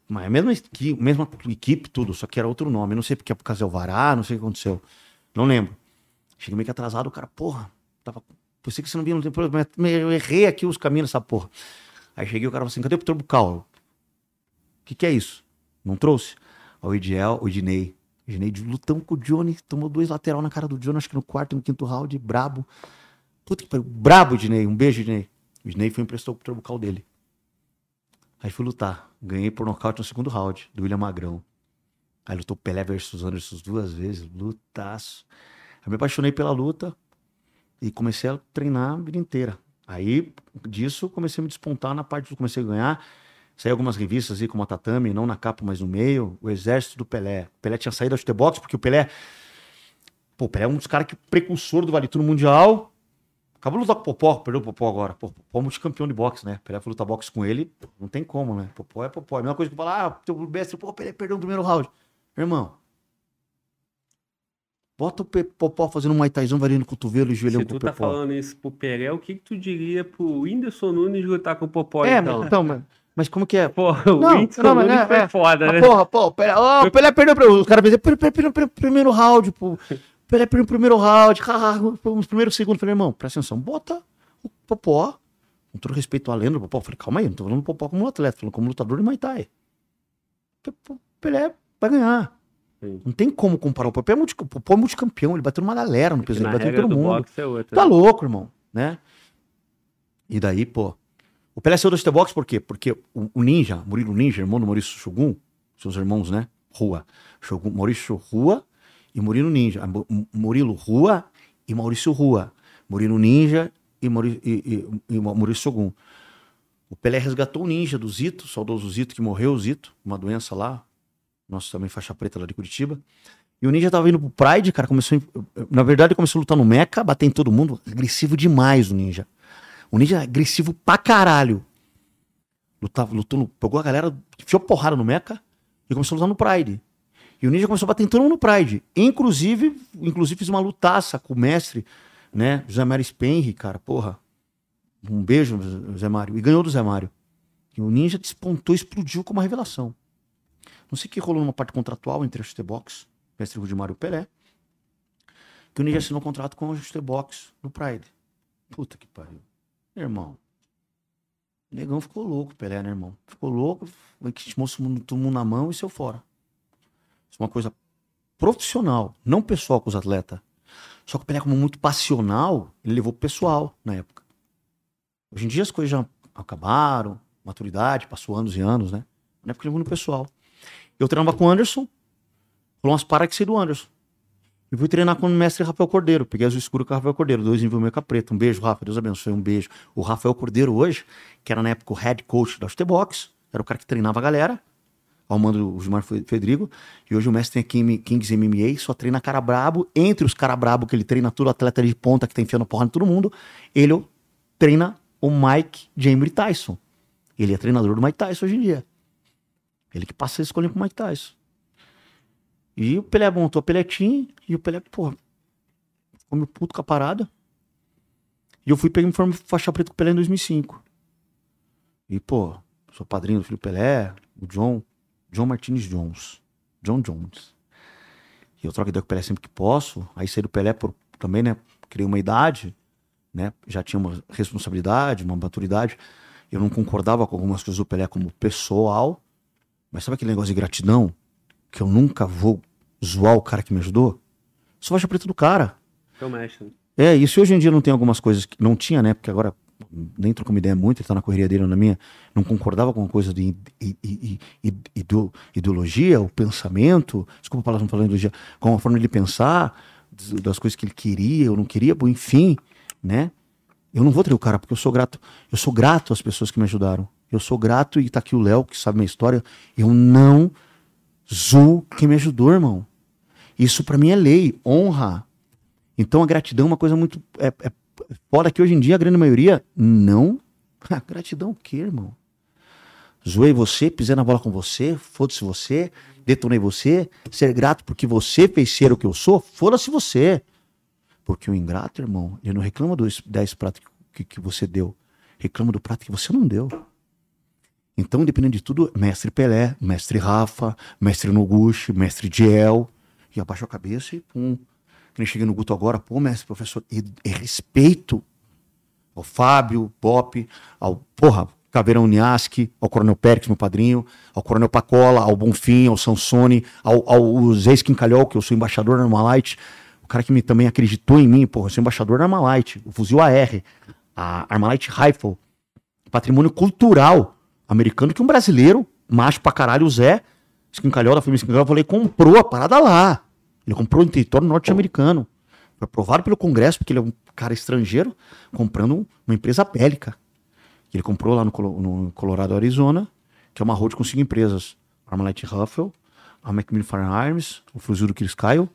Mas a mesma equipe, mesma equipe, tudo, só que era outro nome. Não sei porque é por causa do Alvará, não sei o que aconteceu. Não lembro. Cheguei meio que atrasado, o cara, porra, tava. Pensei que você não vinha no tempo, mas eu errei aqui os caminhos dessa porra. Aí cheguei, o cara falou assim: cadê o Turbocal? O que, que é isso? Não trouxe? O Idiel, o Idinei. O Idinei lutando com o Johnny, tomou dois lateral na cara do Johnny, acho que no quarto e no quinto round, brabo. Puta que pariu, brabo, Idinei. Um beijo, Idinei. O Idinei foi emprestou o Turbocal dele. Aí fui lutar. Ganhei por nocaute no segundo round, do William Magrão. Aí lutou Pelé versus Anderson duas vezes, lutaço. Aí me apaixonei pela luta e comecei a treinar a vida inteira. Aí disso comecei a me despontar na parte do comecei a ganhar. Saí algumas revistas aí, como a Tatame, não na capa, mas no meio. O Exército do Pelé. O Pelé tinha saído da chutebox, porque o Pelé. Pô, o Pelé é um dos caras que precursor do Vale Tudo Mundial. Acabou de lutar com o Popó, perdeu o Popó agora. Pô, Popó é multicampeão de boxe, né? Pelé foi lutar boxe com ele, não tem como, né? Popó é Popó. É a mesma coisa que falar, ah, teu mestre, pô, Pelé perdeu no primeiro round. Irmão, bota o Popó fazendo um maitaizão, variando o cotovelo e joelhão Se tu tá falando isso pro Pelé, o que, que tu diria pro Whindersson Nunes lutar com o Popó, é, então? então mas, mas como que é? Porra, o não, Whindersson não, Nunes é, foi é, foda, né? Porra, pô, o Pelé, oh, o Pelé perdeu pra... Os caras dizer, primeiro round, pô. Pelé perdeu o primeiro round, nos primeiros segundos. Falei, irmão, presta atenção, bota o Popó, com todo respeito à lenda do Popó. Falei, calma aí, não tô falando do Popó como atleta, falando como lutador de Muay Thai. Pelé vai ganhar. Sim. Não tem como comparar. O Popó é, multi, Popó é multicampeão, ele bateu numa galera no peso, ele bateu em todo mundo. É outra, tá né? louco, irmão, né? E daí, pô. O Pelé saiu do box por quê? Porque o, o, Ninja, Murilo Ninja, irmão do Maurício Shogun, seus irmãos, né? Rua. Shogun, Maurício Rua e Murilo Ninja. Murilo Rua e Maurício Rua. Murilo Ninja e, Mauri, e, e, e Maurício Sogum. O Pelé resgatou o ninja do Zito, saudoso Zito, que morreu, Zito, uma doença lá. Nosso também faixa preta lá de Curitiba. E o ninja tava indo pro Pride, cara, começou. Na verdade, começou a lutar no Mecha, bater em todo mundo. Agressivo demais o ninja. O ninja é agressivo pra caralho. Lutava, lutou, no, pegou a galera, enfiou porrada no Mecha e começou a lutar no Pride. E o Ninja começou a bater em todo mundo no Pride. Inclusive, inclusive fiz uma lutaça com o mestre, né? José Mário Spenri, cara, porra. Um beijo, José Mário. E ganhou do Zé Mário. E o Ninja despontou, explodiu como uma revelação. Não sei o que rolou numa parte contratual entre a Chutebox, mestre Rudimário e o Pelé. Que o Ninja assinou um contrato com a Chutebox no Pride. Puta que pariu. Irmão. O negão ficou louco, Pelé, né, irmão? Ficou louco, que moço todo mundo na mão e saiu fora. Isso é uma coisa profissional, não pessoal com os atletas. Só que o Pelé, como muito passional, ele levou pessoal na época. Hoje em dia as coisas já acabaram, maturidade, passou anos e anos, né? Na época ele levou no pessoal. Eu treinava com o Anderson, rolou umas paradas que do Anderson. E fui treinar com o mestre Rafael Cordeiro. Peguei azul escuro com o Rafael Cordeiro, dois nível meio preta. Um beijo, Rafa, Deus abençoe, um beijo. O Rafael Cordeiro hoje, que era na época o head coach da Box, era o cara que treinava a galera ao mando do Gilmar Fedrigo. E hoje o mestre tem Kings MMA, só treina cara brabo. Entre os cara brabo que ele treina, todo atleta de ponta que tá enfiando porra em todo mundo, ele treina o Mike James Tyson. Ele é treinador do Mike Tyson hoje em dia. Ele que passa a escolha pro Mike Tyson. E o Pelé montou a Peletim e o Pelé, porra, ficou meio puto com a parada. E eu fui pegar informe faixa preta com o Pelé em 2005. E, pô, sou padrinho do filho Pelé, o John. John Martinez Jones. John Jones. E eu troco ideia com o Pelé sempre que posso. Aí saí do Pelé por, também, né? Criei uma idade, né? Já tinha uma responsabilidade, uma maturidade. Eu não concordava com algumas coisas do Pelé como pessoal. Mas sabe aquele negócio de gratidão? Que eu nunca vou zoar o cara que me ajudou? Só faixa preta do cara. Eu mexo. É, e se hoje em dia não tem algumas coisas que não tinha, né? Porque agora nem trocou uma ideia muito, ele tá na correria dele ou na minha, não concordava com coisa de ideologia, o pensamento, desculpa a palavra não falando ideologia, com a forma de pensar, das coisas que ele queria ou não queria, enfim, né? Eu não vou ter o cara, porque eu sou grato. Eu sou grato às pessoas que me ajudaram. Eu sou grato, e tá aqui o Léo, que sabe minha história. Eu não zoo quem me ajudou, irmão. Isso para mim é lei, honra. Então a gratidão é uma coisa muito. É, é Fora que hoje em dia a grande maioria não. Gratidão o quê, irmão? Zoei você, pisei na bola com você, foda-se você, detonei você, ser grato porque você fez ser o que eu sou, foda-se você. Porque o ingrato, irmão, ele não reclama dos 10 pratos que, que você deu. reclama do prato que você não deu. Então, dependendo de tudo, mestre Pelé, mestre Rafa, mestre Noguchi, mestre Diel. E abaixo a cabeça e pum. Que nem cheguei no Guto agora, pô, mestre, professor, e, e respeito ao Fábio, Bop, ao, porra, Caveirão Niaski, ao Coronel Pérez, meu padrinho, ao Coronel Pacola, ao Bonfim, ao Sansone, ao, ao Zé Esquincalhol, que eu sou embaixador da Armalite, o cara que me, também acreditou em mim, porra, eu sou embaixador da Armalite, o fuzil AR, a Armalite Rifle, patrimônio cultural americano que um brasileiro, macho pra caralho, o Zé Esquincalhol da família Esquincalhol, eu falei, comprou a parada lá. Ele comprou em território norte-americano. Foi aprovado pelo Congresso, porque ele é um cara estrangeiro, comprando uma empresa bélica. Ele comprou lá no, no Colorado, Arizona, que é uma road com cinco empresas. Armalite Ruffle, a Macmillan Firearms, o fuzil Chris Kyle,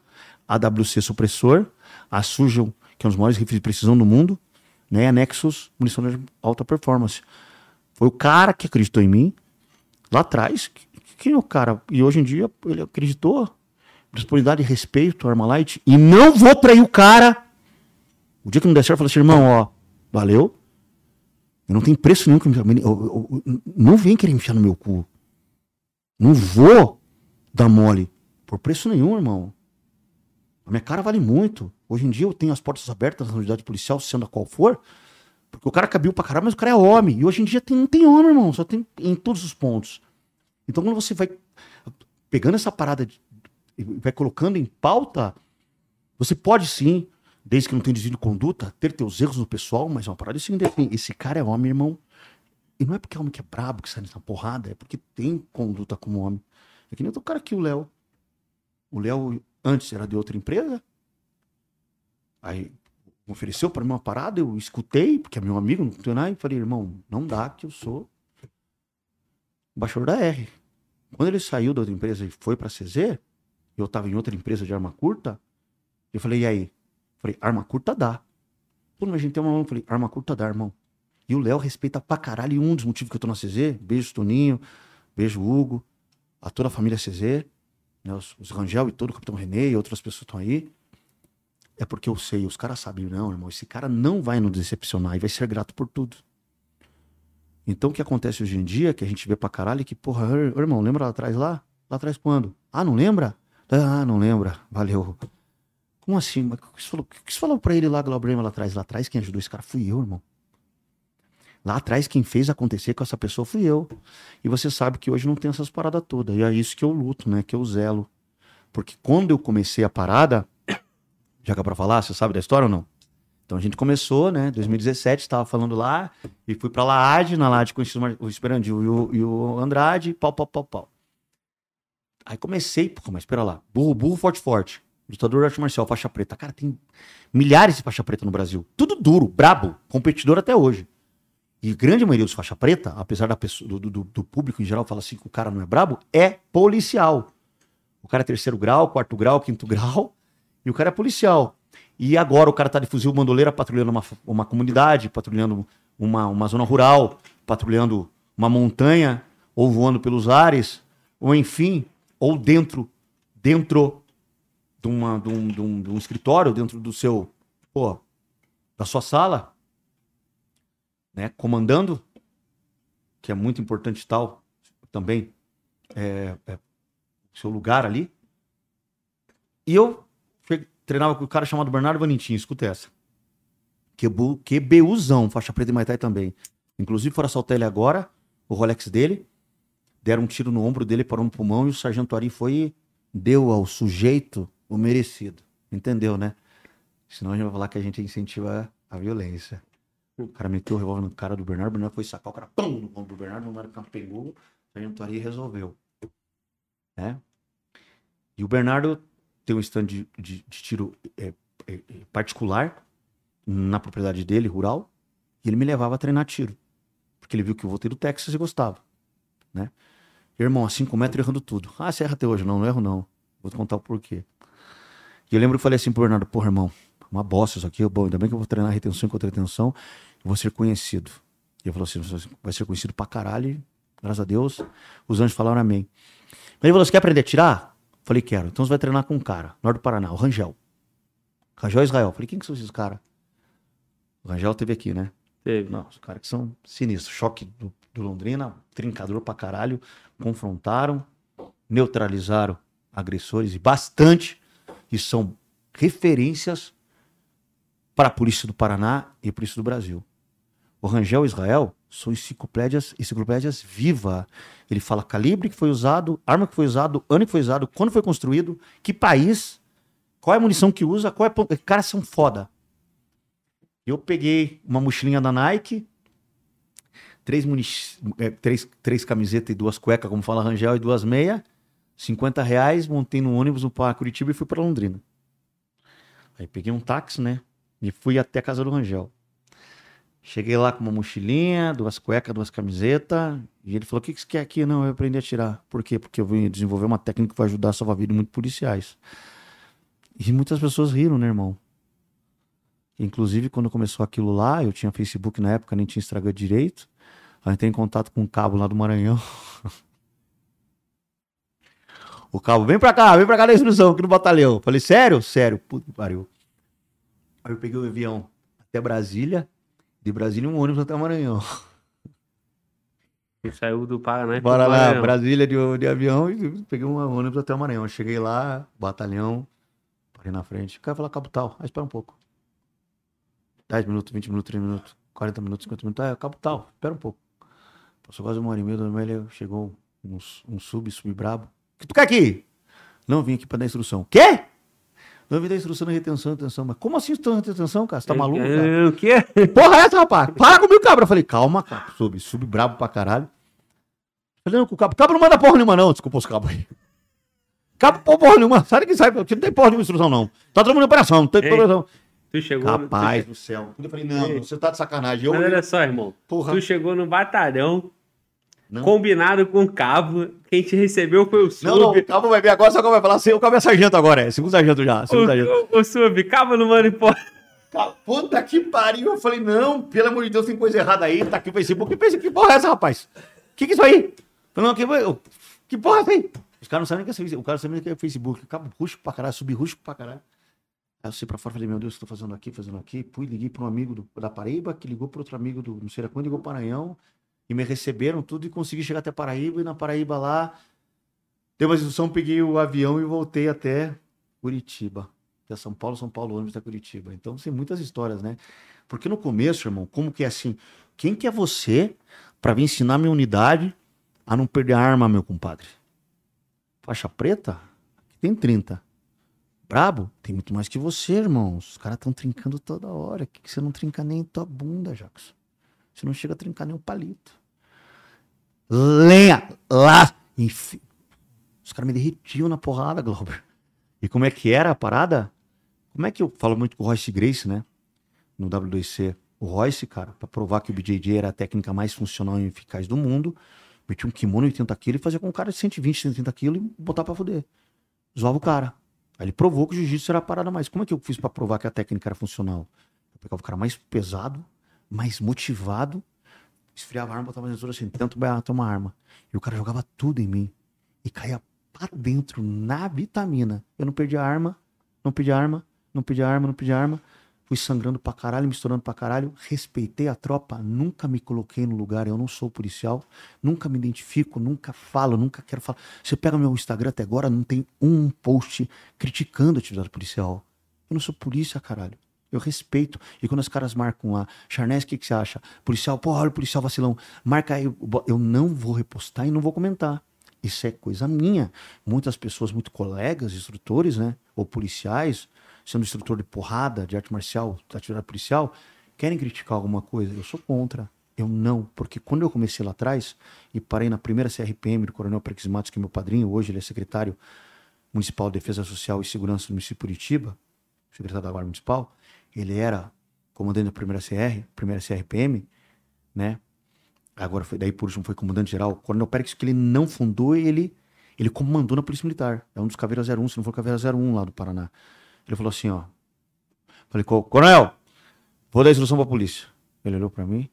a WC Supressor, a Sujan, que é um dos maiores rifles de precisão do mundo, né, a Nexus, munição de alta performance. Foi o cara que acreditou em mim lá atrás. Quem é o cara? E hoje em dia ele acreditou. Disponibilidade e respeito, Armalite. E não vou trair o cara. O dia que não der certo, eu falei assim, irmão, ó, valeu. Eu não tenho preço nenhum que. Eu, eu, eu, não vem querer enfiar no meu cu. Não vou dar mole. Por preço nenhum, irmão. A minha cara vale muito. Hoje em dia eu tenho as portas abertas na unidade policial, sendo a qual for. Porque o cara cabiu pra caramba, mas o cara é homem. E hoje em dia tem, não tem homem, irmão. Só tem em todos os pontos. Então quando você vai pegando essa parada e vai colocando em pauta, você pode sim desde que não tenha desvio de conduta, ter teus erros no pessoal, mas é uma parada assim, esse cara é homem, irmão. E não é porque é homem que é brabo, que sai nessa porrada, é porque tem conduta como homem. É que nem o cara aqui, o Léo. O Léo antes era de outra empresa. Aí ofereceu para mim uma parada, eu escutei, porque é meu amigo, não tem nada, e falei, irmão, não dá que eu sou embaixador da R. Quando ele saiu da outra empresa e foi para CZ, eu estava em outra empresa de arma curta, eu falei, e aí? Falei, arma curta dá. Pô, mas a gente tem uma mão. Falei, arma curta dá, irmão. E o Léo respeita pra caralho. E um dos motivos que eu tô na CZ, beijo Toninho, beijo Hugo, a toda a família CZ, né, os, os Rangel e todo, o Capitão René e outras pessoas estão aí. É porque eu sei, os caras sabem, não, irmão, esse cara não vai nos decepcionar e vai ser grato por tudo. Então o que acontece hoje em dia, que a gente vê pra caralho, é que, porra, irmão, lembra lá atrás lá? Lá atrás quando? Ah, não lembra? Ah, não lembra. Valeu. Como assim? O que você falou, que você falou pra ele lá, Glauber, lá atrás? Lá atrás quem ajudou esse cara fui eu, irmão. Lá atrás quem fez acontecer com essa pessoa fui eu. E você sabe que hoje não tem essas paradas todas. E é isso que eu luto, né? Que eu zelo. Porque quando eu comecei a parada, já que é pra falar, você sabe da história ou não? Então a gente começou, né? 2017, estava falando lá, e fui pra Laade, na Laade conheci o Esperandil e o, e o Andrade, pau, pau, pau, pau. Aí comecei, pô, mas espera lá, burro, burro, forte, forte. Lutador de arte marcial, faixa preta. Cara, tem milhares de faixa preta no Brasil. Tudo duro, brabo, competidor até hoje. E grande maioria dos faixa preta, apesar da pessoa, do, do, do, público em geral falar assim que o cara não é brabo, é policial. O cara é terceiro grau, quarto grau, quinto grau, e o cara é policial. E agora o cara tá de fuzil bandoleira patrulhando uma, uma comunidade, patrulhando uma, uma zona rural, patrulhando uma montanha, ou voando pelos ares, ou enfim, ou dentro, dentro de, uma, de, um, de, um, de um escritório, dentro do seu, pô, da sua sala, né, comandando, que é muito importante tal, também, é, é seu lugar ali. E eu treinava com um cara chamado Bernardo Valentim, escuta essa. QBU, QBUzão, faixa preta e Maitai também. Inclusive, foram assaltar ele agora, o Rolex dele, deram um tiro no ombro dele, parou no pulmão, e o sargento Ari foi deu ao sujeito o merecido. Entendeu, né? Senão a gente vai falar que a gente incentiva a violência. O cara meteu o revólver no cara do Bernardo, o Bernardo foi sacar o cara, pum, no ombro do Bernardo, o Bernardo pegou, o sargento Ari resolveu. Né? E o Bernardo tem um stand de, de, de tiro é, é, é, particular na propriedade dele, rural, e ele me levava a treinar tiro. Porque ele viu que eu voltei do Texas e gostava. Né? Irmão, a 5 metros errando tudo. Ah, você erra até hoje? Não, não erro não. Vou te contar o porquê. E eu lembro que eu falei assim pro Bernardo, porra, irmão, uma bosta isso aqui, bom, ainda bem que eu vou treinar retenção e contra-retenção, eu vou ser conhecido. E ele falou assim, vai ser conhecido pra caralho, graças a Deus, os anjos falaram amém. Mas ele falou, você quer aprender a tirar? Falei, quero. Então você vai treinar com um cara, norte do Paraná, o Rangel. Rangel Israel. Falei, quem que são esses caras? O Rangel teve aqui, né? Teve. Não, os caras que são sinistros. Choque do, do Londrina, trincador pra caralho. Confrontaram, neutralizaram agressores e bastante. E são referências para a Polícia do Paraná e a Polícia do Brasil. O Rangel Israel são enciclopédias, enciclopédias viva. Ele fala calibre que foi usado, arma que foi usado, ano que foi usado, quando foi construído, que país, qual é a munição que usa, qual é. Caras são foda. Eu peguei uma mochilinha da Nike, três, muni... é, três, três camisetas e duas cuecas, como fala Rangel, e duas meias, 50 reais, montei no ônibus para Curitiba e fui para Londrina. Aí peguei um táxi, né? E fui até a casa do Rangel. Cheguei lá com uma mochilinha, duas cuecas, duas camisetas. E ele falou: O que, que você quer aqui? Não, eu aprendi a tirar. Por quê? Porque eu vim desenvolver uma técnica que vai ajudar a salvar a vida de muitos policiais. E muitas pessoas riram, né, irmão? Inclusive, quando começou aquilo lá, eu tinha Facebook na época, nem tinha Instagram direito. Aí entrei em contato com um cabo lá do Maranhão. o cabo, vem pra cá, vem pra cá da instrução, aqui no batalhão. Falei, sério? Sério. Puta que pariu. Aí eu peguei o avião até Brasília, de Brasília um ônibus até o Maranhão. Ele saiu do Paraná e foi Bora lá, Maranhão. Brasília de, de avião e peguei um ônibus até o Maranhão. Cheguei lá, batalhão, parei na frente. O cara falou capital, aí espera um pouco. 10 minutos, 20 minutos, 30 minutos, 40 minutos, 50 minutos. É, capital, espera um pouco. Passou quase uma hora e meia, duas e meia, chegou um, um sub, sub brabo. O que tu quer aqui? Não, vim aqui pra dar instrução. Quê? Não, vim dar instrução de retenção, retenção. Mas como assim instrução de retenção, cara? Você tá maluco, cara? É, O quê? Que porra é essa, rapaz? Para comigo, cabra. Eu falei, calma, cara. Sub, sub brabo pra caralho. Falei, não, com o cabo. Cabo não manda porra nenhuma, não. Desculpa os cabos aí. Cabo, pô, porra nenhuma. Sai daqui, sai. Aqui não tem porra nenhuma instrução, não. Tá todo mundo em operação, não tem operação. Tu chegou. Rapaz tu do céu. Eu falei, não, Ei. você tá de sacanagem. Eu, Mas olha só, irmão. porra. Tu chegou no batalhão, Não. combinado com o cabo. Quem te recebeu foi o Sub. Não, não, o cabo vai ver agora, só que vai falar assim, o cabo é sargento agora, é. Segundo sargento já, segundo sargento. O, o, o Sub, cabo não manda embora. Puta que pariu. Eu falei, não, pelo amor de Deus, tem coisa errada aí. Tá aqui o Facebook. Que, porra é essa, rapaz? Que que é isso aí? Falei, não, que, que porra é essa aí? Os caras não sabem nem o que é Facebook. O cara sabe o que é Facebook. Cabo rústico pra caralho, subrústico pra caralho. Aí eu saí pra fora falei, meu Deus, o que eu tô fazendo aqui, fazendo aqui. Fui, liguei pra um amigo do- da Paraíba, que ligou pra outro amigo do não sei da quando, ligou pro Maranhão. E me receberam tudo e consegui chegar até Paraíba. E na Paraíba lá, dei uma instrução, peguei o avião e voltei até Curitiba. Que é São Paulo, São Paulo, ônibus até Curitiba. Então tem muitas histórias, né? Porque no começo, irmão, como que é assim? Quem que é você pra vir ensinar minha unidade a não perder a arma, meu compadre? Faixa preta? Aqui tem 30. Brabo? Tem muito mais que você, irmão. Os caras estão trincando toda hora. Que que você não trinca nem tua bunda, Jackson? Você não chega a trincar nem um palito. Lenha! Lá! Enfim. Os caras me derretiam na porrada, Glauber. E como é que era a parada? Como é que eu falo muito com o Royce Grace, né? No W2C. O Royce, cara, pra provar que o BJJ era a técnica mais funcional e eficaz do mundo, metia um kimono 80 quilos e fazia com um cara de 120, 130 quilos e botar pra fuder. Zoava o cara. Aí ele provou que o jiu-jitsu era a parada mais. Como é que eu fiz pra provar que a técnica era funcional? Eu pegava o cara mais pesado, mais motivado, esfriava a arma, botava na assim, tanto barato uma arma. E o cara jogava tudo em mim. E caía pra dentro, na vitamina. Eu não perdi a arma, não perdi a arma, não perdi a arma, não perdi a arma. Fui sangrando pra caralho, misturando pra caralho. Respeitei a tropa, nunca me coloquei no lugar. Eu não sou policial, nunca me identifico, nunca falo, nunca quero falar. Você pega meu Instagram até agora, não tem um post criticando a atividade policial. Eu não sou polícia, caralho. Eu respeito. E quando os caras marcam lá, Charnes, o que, que você acha? Policial, porra, olha o policial vacilão. Marca aí. Eu não vou repostar e não vou comentar. Isso é coisa minha. Muitas pessoas, muito colegas, instrutores, né? Ou policiais, sendo instrutor de porrada, de arte marcial, de atividade policial, querem criticar alguma coisa. Eu sou contra. Eu não. Porque quando eu comecei lá atrás e parei na primeira CRPM do Coronel Perix Matos, que é meu padrinho, hoje ele é secretário municipal de Defesa Social e Segurança do município de Curitiba, secretário da Guarda Municipal, ele era comandante da primeira CR, primeira CRPM, né? Agora foi daí por último foi comandante geral. O Coronel Pérez que ele não fundou, ele ele comandou na Polícia Militar. É um dos Caveira 01, se não for Caveira 01 lá do Paraná. Ele falou assim, ó. Falei, "Co- Coronel, vou dar instrução pra polícia. Ele olhou pra mim.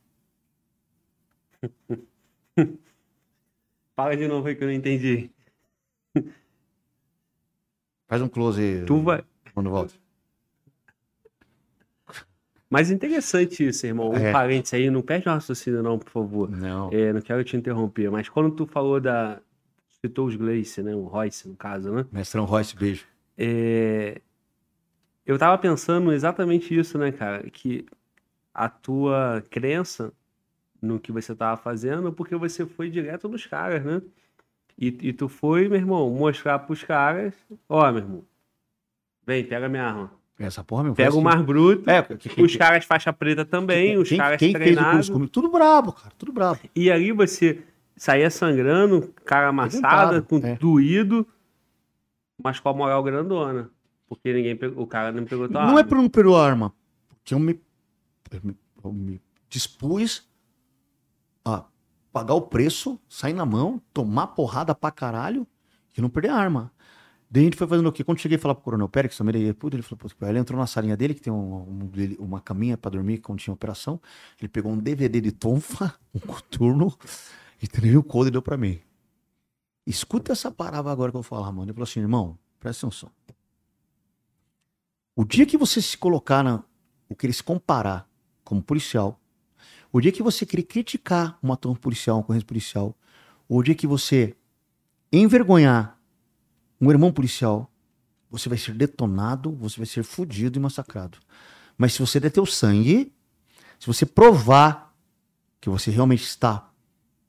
Fala de novo aí que eu não entendi. Faz um close aí. Tu vai. Quando volta. Mas interessante isso, irmão. Um É. parênteses aí, não perde o raciocínio, não, por favor. Não. É, não quero te interromper, mas quando tu falou da. Citou os Gleice, né? O Royce, no caso, né? Mestrão Royce, beijo. É, eu tava pensando exatamente isso, né, cara? Que a tua crença no que você tava fazendo, porque você foi direto nos caras, né? E, e tu foi, meu irmão, mostrar pros caras, ó, meu irmão, vem, pega minha arma. Essa porra, meu. Pega o assim. mais bruto, É, que- que- os caras faixa preta também, os quem, caras quem treinados. comigo? Tudo brabo, cara. Tudo brabo. E aí você saía sangrando, cara amassada, com é. doído, mas com a moral grandona. Porque ninguém pegou, o cara não pegou tua Não arma. é por não pegou a arma. Porque eu me, eu me, eu me dispus a pagar o preço, sair na mão, tomar porrada pra caralho e não perder a arma. Daí a gente foi fazendo o quê? Quando cheguei a falar pro Coronel Pérez, também ele, puta, ele falou, ele entrou na salinha dele, que tem um- um uma caminha pra dormir quando tinha operação. Ele pegou um DVD de tonfa, um coturno, e teve o code e deu pra mim. Escuta essa palavra agora que eu vou falar, mano. Ele falou assim, irmão, presta atenção. O dia que você se colocar na. O querer se comparar como policial, o dia que você querer criticar uma ação policial, uma ocorrência policial, o dia que você envergonhar um irmão policial, você vai ser detonado, você vai ser fudido e massacrado. Mas se você der teu sangue, se você provar que você realmente está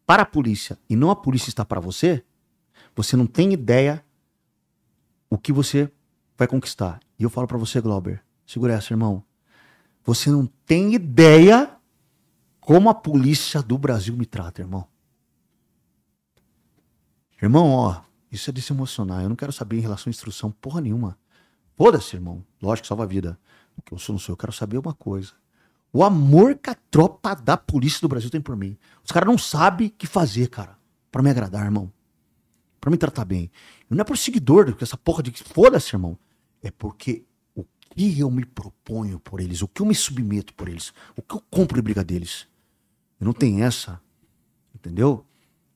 para a polícia e não a polícia está para você, você não tem ideia o que você vai conquistar. E eu falo pra você, Glauber, segura essa, irmão. Você não tem ideia como a polícia do Brasil me trata, irmão. Irmão, ó, isso é de se emocionar. Eu não quero saber em relação à instrução porra nenhuma. Foda-se, irmão. Lógico salva a vida. O que eu sou, não sou. Eu quero saber uma coisa. O amor que a tropa da polícia do Brasil tem por mim. Os caras não sabem o que fazer, cara. Pra me agradar, irmão. Pra me tratar bem. E não é por seguidor, porque essa porra de que foda-se, irmão. É porque o que eu me proponho por eles, o que eu me submeto por eles, o que eu compro de briga deles. Eu não tenho essa. Entendeu?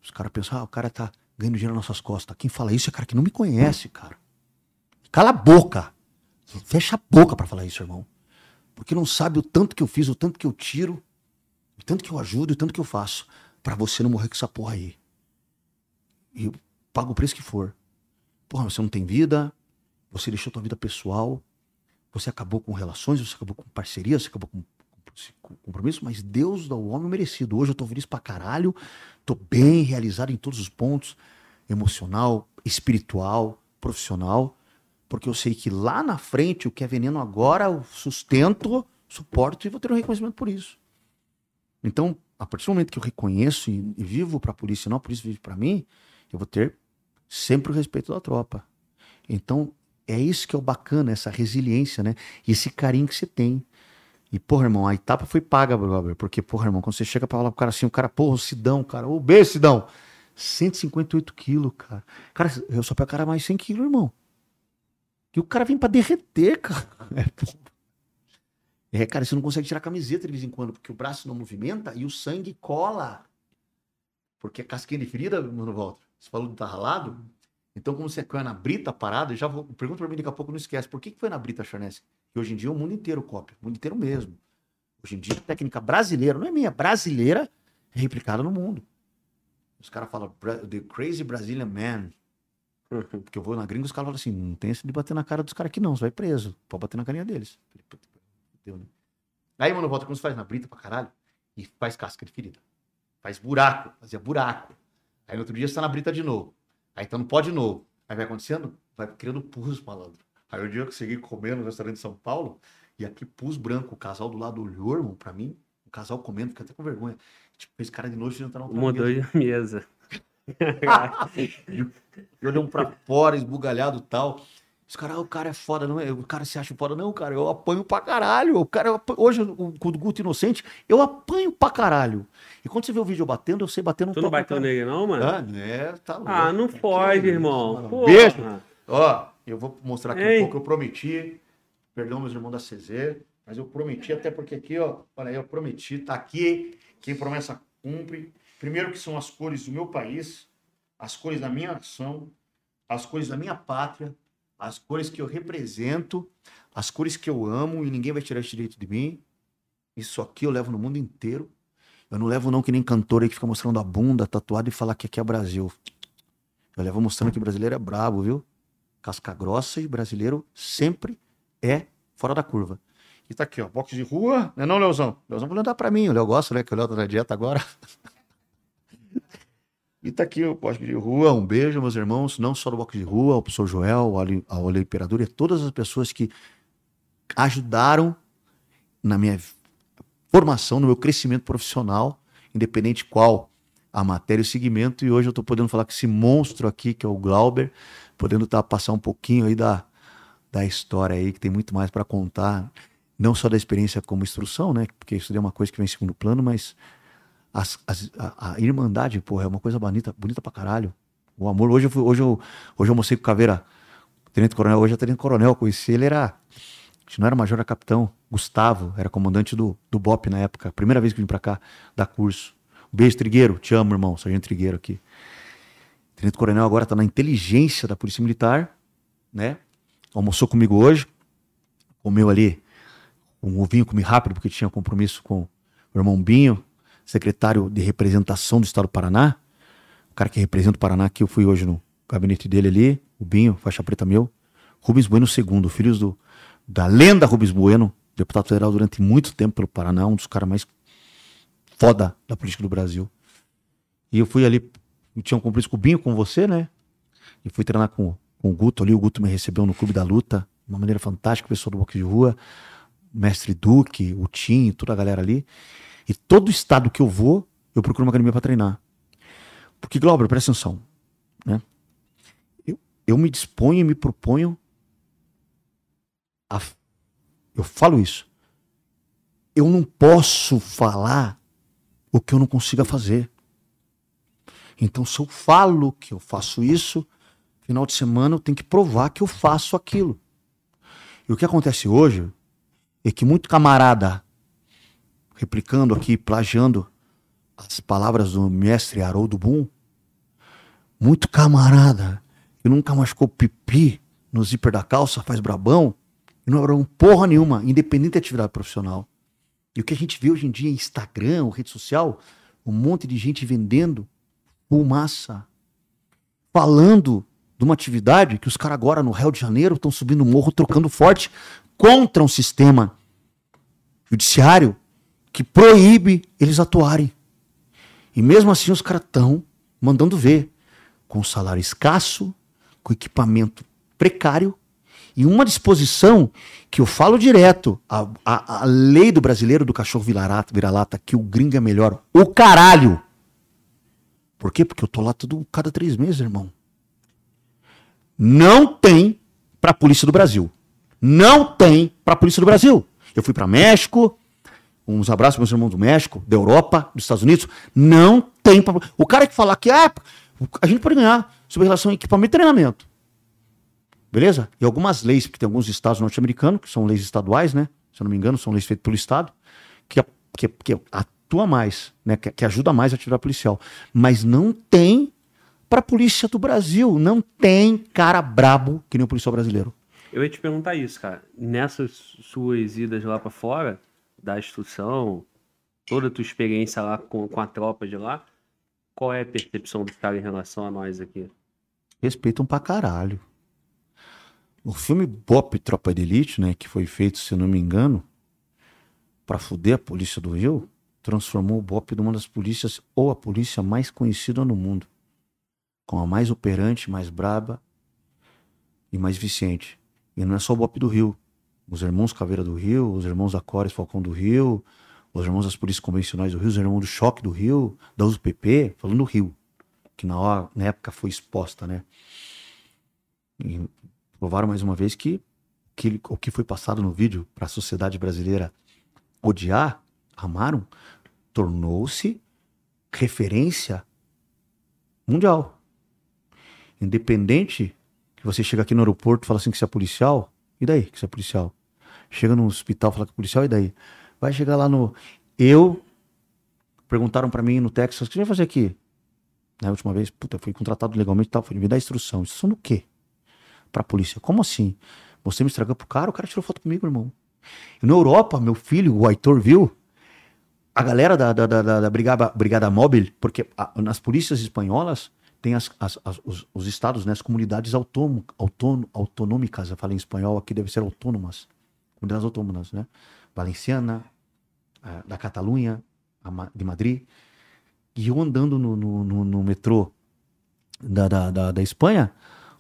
Os caras pensam, ah, o cara tá ganhando dinheiro nas nossas costas. Quem fala isso é cara que não me conhece, cara. Cala a boca. Fecha a boca pra falar isso, irmão. Porque não sabe o tanto que eu fiz, o tanto que eu tiro, o tanto que eu ajudo, o tanto que eu faço. Pra você não morrer com essa porra aí. E eu pago o preço que for. Porra, você não tem vida, você deixou tua vida pessoal, você acabou com relações, você acabou com parcerias, você acabou com, com compromisso, mas Deus dá o homem merecido. Hoje eu tô feliz pra caralho, tô bem realizado em todos os pontos, emocional, espiritual, profissional, porque eu sei que lá na frente o que é veneno agora eu sustento, suporto e vou ter um reconhecimento por isso. Então, a partir do momento que eu reconheço e, vivo pra polícia, não a polícia vive pra mim, eu vou ter sempre o respeito da tropa. Então, é isso que é o bacana, essa resiliência, né? E esse carinho que você tem. E, porra, irmão, a etapa foi paga, brother. Porque, porra, irmão, quando você chega pra falar pro cara assim, o cara, porra, o Sidão, cara, ô, beijo, Sidão. 158 quilos, cara. Cara, eu só pego o cara mais 100 quilos, irmão. E o cara vem pra derreter, cara. É. É, cara, você não consegue tirar a camiseta de vez em quando, porque o braço não movimenta e o sangue cola. Porque a casquinha de ferida, mano, Walter, você falou que tá ralado. Então, como você caiu na brita parada, já vou, pergunta pra mim daqui a pouco, não esquece. Por que, que foi na brita, Charnese? Que hoje em dia o mundo inteiro copia, o mundo inteiro mesmo. Hoje em dia, a técnica brasileira, não é minha, brasileira, é replicada no mundo. Os caras falam, "Bra- The Crazy Brazilian Man. Porque eu vou na gringa, os caras falam assim, não tem esse de bater na cara dos caras aqui não, você vai preso. Pode bater na carinha deles. Falei, "Puta, fudeu, né?" Aí, mano, volta como você faz na brita pra caralho e faz casca de ferida. Faz buraco, fazia buraco. Aí no outro dia você tá na brita de novo. Aí então não pode de novo. Aí vai acontecendo, vai criando pus, malandro. Aí o dia que eu segui comendo no restaurante de São Paulo, e aqui pus branco, o casal do lado olhou, irmão, pra mim, o casal comendo, fica até com vergonha. Tipo, esse cara de noite de entrar no Mudou de mesa. E um pra fora, esbugalhado e tal. Os caras, ah, o cara é foda, não é? O cara se acha foda, não, cara. Eu apanho pra caralho. O cara, apanho- hoje, o- com o Guto Inocente, eu apanho pra caralho. E quando você vê o vídeo eu batendo, eu sei bater no Tu não bateu nele, não, mano? Ah, né? Tá louco. Ah, não isso, irmão. Beijo. Ó, eu vou mostrar aqui Ei. um pouco. Eu prometi. Perdão, meus irmãos da CZ. Mas eu prometi, até porque aqui, ó. Olha aí, eu prometi. Tá aqui. Quem promessa cumpre. Primeiro que são as cores do meu país, as cores da minha nação, as cores da minha pátria, as cores que eu represento, as cores que eu amo e ninguém vai tirar esse direito de mim. Isso aqui eu levo no mundo inteiro. Eu não levo não que nem cantor aí que fica mostrando a bunda tatuada e falar que aqui é Brasil. Eu levo mostrando que brasileiro é brabo, viu? Casca grossa e brasileiro sempre é fora da curva. E tá aqui, ó, boxe de rua, não é não, Leozão? Leozão vai dar pra mim, o Léo gosta, né, que o Léo tá na dieta agora. e tá aqui o boxe de rua, um beijo, meus irmãos, não só do boxe de rua, ao professor Joel, ao Olho Imperador e a todas as pessoas que ajudaram na minha formação, no meu crescimento profissional, independente qual a matéria e o segmento. E hoje eu tô podendo falar com esse monstro aqui, que é o Glauber, podendo tá, passar um pouquinho aí da, da história aí, que tem muito mais para contar. Não só da experiência como instrução, né? Porque isso é uma coisa que vem em segundo plano, mas as- as- a, a irmandade, porra, é uma coisa bonita, bonita pra caralho. O amor, hoje eu, fui- hoje eu, hoje eu almocei com o Caveira, tenente coronel, hoje é tenente coronel, eu conheci ele, era, não era major, era capitão, Gustavo, era comandante do, do BOP na época, primeira vez que vim pra cá, dar curso. Beijo, Trigueiro, te amo, irmão, sargento Trigueiro aqui. Tenente coronel agora tá na inteligência da Polícia Militar, né? Almoçou comigo hoje, comeu ali um ovinho, comi rápido porque tinha compromisso com o irmão Binho, secretário de representação do Estado do Paraná, o cara que representa o Paraná, que eu fui hoje no gabinete dele ali, o Binho, faixa preta meu, Rubens Bueno II, filhos do, da lenda Rubens Bueno, deputado federal durante muito tempo pelo Paraná, um dos caras mais foda da política do Brasil. E eu fui ali, tinha um compromisso com o Binho, com você, né? E fui treinar com, com o Guto ali, o Guto me recebeu no Clube da Luta, de uma maneira fantástica, pessoal do boxe de rua, o mestre Duque, o Tim, toda a galera ali. E todo estado que eu vou, eu procuro uma academia para treinar. Porque, Glauber, presta atenção. Né? Eu, eu me disponho e me proponho a. Eu falo isso. Eu não posso falar o que eu não consiga fazer. Então, se eu falo que eu faço isso, final de semana eu tenho que provar que eu faço aquilo. E o que acontece hoje é que muito camarada, replicando aqui, plagiando as palavras do mestre Haroldo Boom, muito camarada que nunca machucou pipi no zíper da calça, faz brabão, e não abriu porra nenhuma, independente da atividade profissional. E o que a gente vê hoje em dia em Instagram, ou rede social, um monte de gente vendendo fumaça, falando de uma atividade que os caras agora no Rio de Janeiro estão subindo o morro, trocando forte contra um sistema judiciário que proíbe eles atuarem. E mesmo assim os caras estão mandando ver, com salário escasso, com equipamento precário e uma disposição que eu falo direto, a, a, a lei do brasileiro do cachorro vira-lata, vira-lata, que o gringo é melhor, o caralho. Por quê? Porque eu tô lá todo, cada três meses, irmão. Não tem pra Polícia do Brasil. Não tem pra Polícia do Brasil. Eu fui pra México, uns abraços para meus irmãos do México, da Europa, dos Estados Unidos. Não tem pra... O cara que falar que ah, a gente pode ganhar sobre relação a equipamento e treinamento. Beleza? E algumas leis, porque tem alguns estados norte-americanos, que são leis estaduais, né? Se eu não me engano, são leis feitas pelo Estado, que, que, que atua mais, né? Que, que ajuda mais a atividade policial. Mas não tem para a polícia do Brasil. Não tem cara brabo que nem o policial brasileiro. Eu ia te perguntar isso, cara. Nessas suas idas lá pra fora, da instrução, toda a tua experiência lá com, com a tropa de lá, qual é a percepção dos caras em relação a nós aqui? Respeitam pra caralho. O filme Bop Tropa de Elite, né, que foi feito, se não me engano, pra fuder a polícia do Rio, transformou o Bop numa das polícias, ou a polícia mais conhecida no mundo. Com a mais operante, mais braba e mais eficiente. E não é só o Bop do Rio. Os irmãos Caveira do Rio, os irmãos Acores Falcão do Rio, os irmãos das polícias convencionais do Rio, os irmãos do Choque do Rio, da USPP, falando do Rio, que na, hora, na época foi exposta, né? Provaram mais uma vez que, que o que foi passado no vídeo para a sociedade brasileira odiar, amaram, tornou-se referência mundial. Independente que você chega aqui no aeroporto e fala assim que você é policial, e daí que você é policial? Chega no hospital fala que é policial, e daí? Vai chegar lá no. Eu. Perguntaram para mim no Texas, o que você vai fazer aqui? Na última vez, puta, fui contratado legalmente e tal. Falei, me dá instrução. Instrução do quê? Pra polícia. Como assim? Você me estragou pro cara, o cara tirou foto comigo, irmão. Na Europa, meu filho, o Aitor, viu? a galera da, da, da, da- da brigada, brigada móvel, porque a- nas polícias espanholas tem as, as- as- os, os estados, né, as comunidades autônomo, autôno, autonômicas, eu falei em espanhol, aqui deve ser autônomas, comunidades autônomas, né? Valenciana, a- da Catalunha, a de Madrid. E eu andando no, no, no- no metrô da, da, da, da Espanha,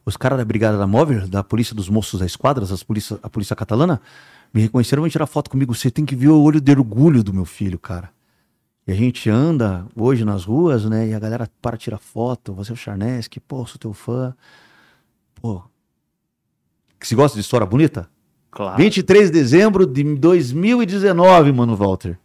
os caras da Brigada da Móvel, da Polícia dos Moços da Esquadras, as polícia, a polícia catalana, me reconheceram e tirar foto comigo. Você tem que ver o olho de orgulho do meu filho, cara. E a gente anda hoje nas ruas, né? E a galera para tirar foto. Você é o Charnesk, pô, sou teu fã. Pô. Você gosta de história bonita? Claro. 23 de dezembro de 2019, mano, Walter.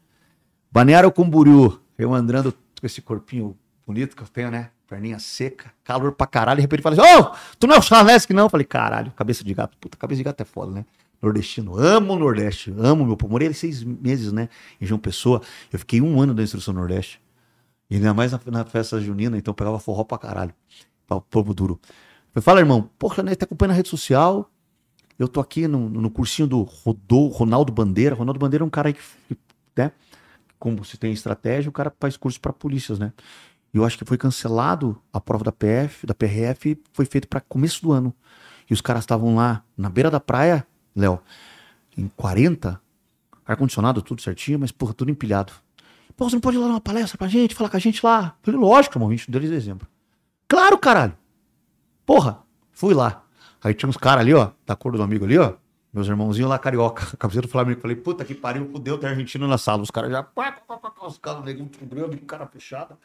Balneário Camboriú. Eu andando com esse corpinho bonito que eu tenho, né? Perninha seca, calor pra caralho. De repente fala assim: Ô, tu não é o Charlesk, não? Eu falei: caralho, cabeça de gato. Puta, cabeça de gato é foda, né? Nordestino. Amo o Nordeste. Amo meu povo. Morei seis meses, né? Em João Pessoa. Eu fiquei um ano da instrução Nordeste. E ainda mais na, na festa junina, então pegava forró pra caralho. Pra povo duro. Eu falei, fala, irmão, porra, né? Tá acompanhando a rede social. Eu tô aqui no, no cursinho do Rodô, Ronaldo Bandeira. Ronaldo Bandeira é um cara que, né? Como se tem estratégia, o cara faz curso pra polícias, né? E eu acho que foi cancelado a prova da PF, da PRF, foi feito para começo do ano. E os caras estavam lá na beira da praia, Léo, em 40, ar-condicionado, tudo certinho, mas, porra, tudo empilhado. Pô, você não pode ir lá dar uma palestra pra gente, falar com a gente lá? Eu falei, lógico, irmão, 22 de dezembro. Claro, caralho. Porra, fui lá. Aí tinha uns caras ali, ó, da cor do amigo ali, ó. Meus irmãozinhos lá, carioca, camiseta do Flamengo. Falei, puta que pariu, fudeu, tem argentino na sala. Os caras já, pá, pá, pá, os caras, negão, grande, cara fechada.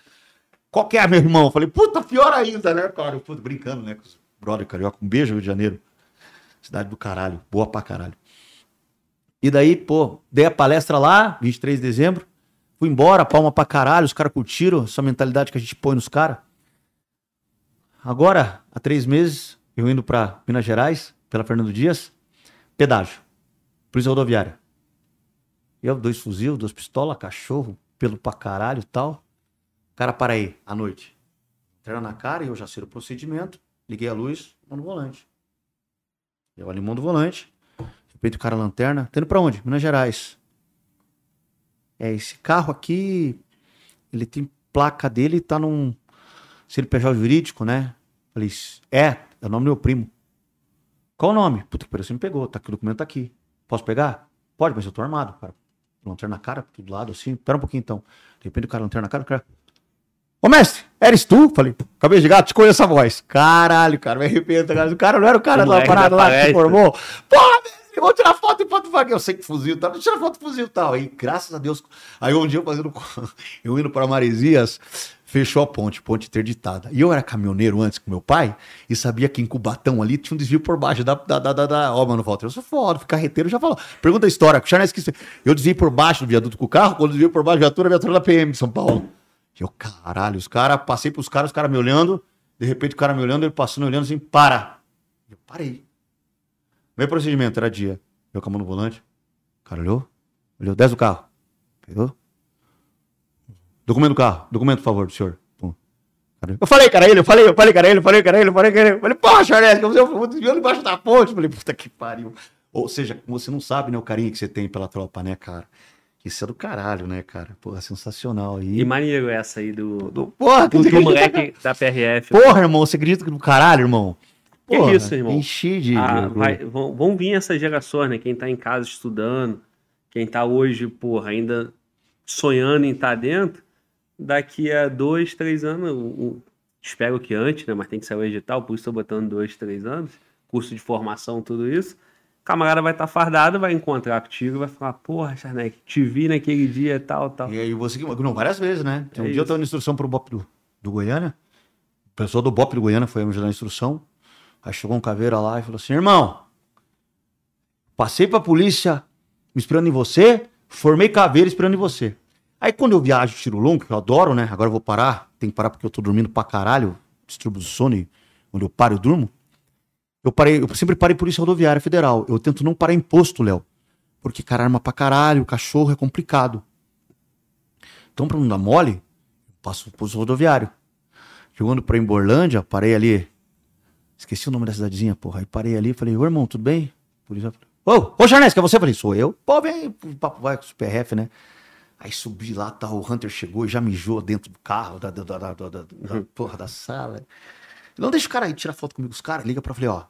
Qual que é, meu irmão? Eu falei, puta, pior ainda, né, cara? Puta, brincando, né, com os brother carioca. Um beijo, Rio de Janeiro. Cidade do caralho, boa pra caralho. E daí, pô, dei a palestra lá, 23 de dezembro. Fui embora, palma pra caralho, os caras curtiram essa mentalidade que a gente põe nos caras. Agora, há três meses, eu indo pra Minas Gerais, pela Fernando Dias, pedágio, polícia rodoviária. Eu, dois fuzil, duas pistolas, cachorro, pelo pra caralho e tal. Cara, para aí, à noite. Entrega na cara e eu já sei o procedimento. Liguei a luz, mão no volante. Eu ali, mão volante. De repente o cara lanterna. Tá indo pra onde? Minas Gerais. É, esse carro aqui, ele tem placa dele, tá num CNPJ jurídico, né? Falei, é, é o nome do meu primo. Qual o nome? Puta que pariu, você me pegou, tá aqui, o documento tá aqui. Posso pegar? Pode, mas eu tô armado, cara. Lanterna na cara, do lado, assim. Pera um pouquinho então. De repente o cara lanterna na cara, o cara. Ô mestre, eres tu? Falei, cabeça de gato, te conheço essa voz. Caralho, cara, me arrependo, cara. O cara não era o cara O da parada da lá que se formou. Porra, mestre, vou tirar foto e foto vaga. Eu sei que fuzil tal, vou tirar foto fuzil e tal. Aí, graças a Deus, aí um dia eu fazendo, eu indo para Maresias, fechou a ponte, ponte interditada. E eu era caminhoneiro antes com meu pai e sabia que em Cubatão ali tinha um desvio por baixo da, da, da, da, da... Ó, mano, Walter, eu sou foda, fui carreteiro, já falou. Pergunta a história, que Charles esqueci. Eu desviei por baixo do viaduto com o carro, quando desviei por baixo da viatura, a viatura da PM de São Paulo. Eu, caralho, os caras, passei pros caras, os caras me olhando, de repente o cara me olhando, ele passando, olhando assim, para. Eu parei. Meu procedimento era dia. Eu com a mão no volante. O cara olhou, olhou, desce do carro. Pegou. Documento do carro, documento, por favor, do senhor. Eu falei, cara, ele, eu falei, eu falei, cara, ele, eu falei, cara, ele, eu falei, cara, ele. Eu falei, pô, Charles, você eu desviando embaixo da ponte. Eu falei, puta que pariu. Ou seja, você não sabe, né, o carinho que você tem pela tropa, né, cara? Isso é do caralho, né, cara? Porra, sensacional. E E, maneiro essa aí do, do, porra, do, do moleque da PRF. Porra, irmão, você acredita que do caralho, irmão? Que Porra, isso, irmão? Enchi de. Ah, vai- vão, vão vir essas gerações, né? Quem tá em casa estudando, quem tá hoje, porra, ainda sonhando em estar dentro, daqui a dois, três anos, o- espero que antes, né? Mas tem que sair o edital, por isso tô botando dois, três anos, curso de formação, tudo isso. O camarada vai estar fardado, vai encontrar contigo e vai falar, porra, Charnek, te vi naquele dia, tal, tal. E aí você que. Não, várias vezes, né? Um É dia isso. eu tava dando instrução pro BOP do, do Goiânia. O pessoal do BOP do Goiânia foi me ajudar na instrução. Aí chegou um caveira lá e falou assim: irmão, passei pra polícia me esperando em você, formei caveira esperando em você. Aí quando eu viajo tiro longo, que eu adoro, né? Agora eu vou parar, tem que parar porque eu tô dormindo pra caralho, distúrbio do sono, e onde eu paro eu durmo. Eu parei, eu sempre parei polícia rodoviária federal. Eu tento não parar em posto, Léo. Porque, cara, arma pra caralho, cachorro é complicado. Então, pra não dar mole, eu passo pro rodoviário. Chegando pra Emborlândia, parei ali. Esqueci o nome da cidadezinha, porra. Aí parei ali e falei, ô irmão, tudo bem? Polícia. Ô, ô Charnes, que é você? Eu falei, sou eu. Pô, vem aí, o papo vai com os PRF, né? Aí subi lá, tá, o Hunter chegou e já mijou dentro do carro, da, da, da, da, da- da- da porra da sala. Não deixa o cara aí tirar foto comigo, os caras, liga pra falei, ó.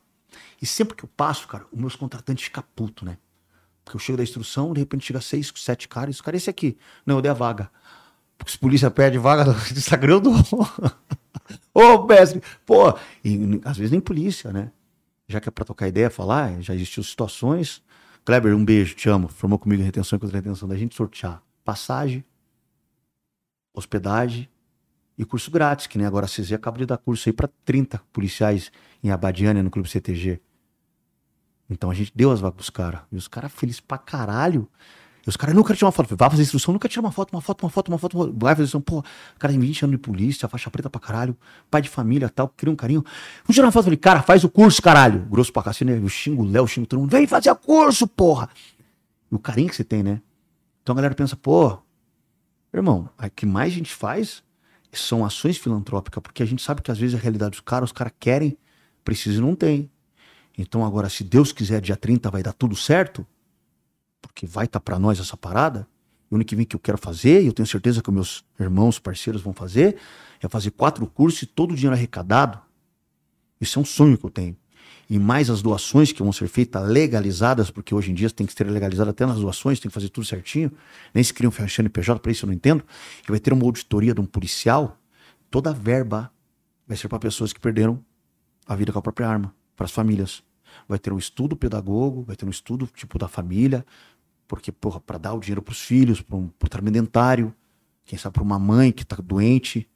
E sempre que eu passo, cara, os meus contratantes ficam putos, né? Porque eu chego da instrução, de repente chega seis, sete caras, e os caras, esse aqui. Não, eu dei a vaga. Porque se polícia perde vaga no Instagram, eu dou. Ô, mestre, pô. E às vezes nem polícia, né? Já que é pra tocar ideia, falar, já existiu situações. Kleber, um beijo, te amo. Formou comigo retenção e contra-retenção da gente sortear passagem, hospedagem e curso grátis, que nem agora a CZ acaba de dar curso aí pra 30 policiais em Abadiânia, no Clube CTG. Então a gente deu as vagas pros caras. E os caras felizes pra caralho. E os caras nunca tirar uma foto. Vai fazer instrução, nunca tira uma foto, uma foto, uma foto, uma foto. uma. Vai fazer instrução. Pô, cara tem 20 anos de polícia, faixa preta pra caralho, pai de família tal, cria um carinho. Vamos tirar uma foto. Eu falei, cara, faz o curso, caralho. Grosso pra cacete, né? Eu xingo o Léo, xingo todo mundo. Vem fazer o curso, porra. E o carinho que você tem, né? Então a galera pensa, pô, irmão, o que mais a gente faz são ações filantrópicas, porque a gente sabe que às vezes a realidade dos caras, os caras querem, precisam e não tem. Então agora, se Deus quiser, dia 30 vai dar tudo certo, porque vai estar pra nós essa parada, o ano que vem que eu quero fazer, e eu tenho certeza que os meus irmãos, parceiros vão fazer, é fazer quatro cursos e todo o dinheiro arrecadado. Isso é um sonho que eu tenho. E mais as doações que vão ser feitas legalizadas, porque hoje em dia tem que ser legalizado até nas doações, tem que fazer tudo certinho. Nem se cria um CNPJ, para isso eu não entendo. Que vai ter uma auditoria de um policial, toda a verba vai ser para pessoas que perderam a vida com a própria arma, para as famílias. Vai ter um estudo pedagogo, vai ter um estudo tipo da família, porque, porra, para dar o dinheiro para os filhos, para um pro dentário, quem sabe para uma mãe que tá doente,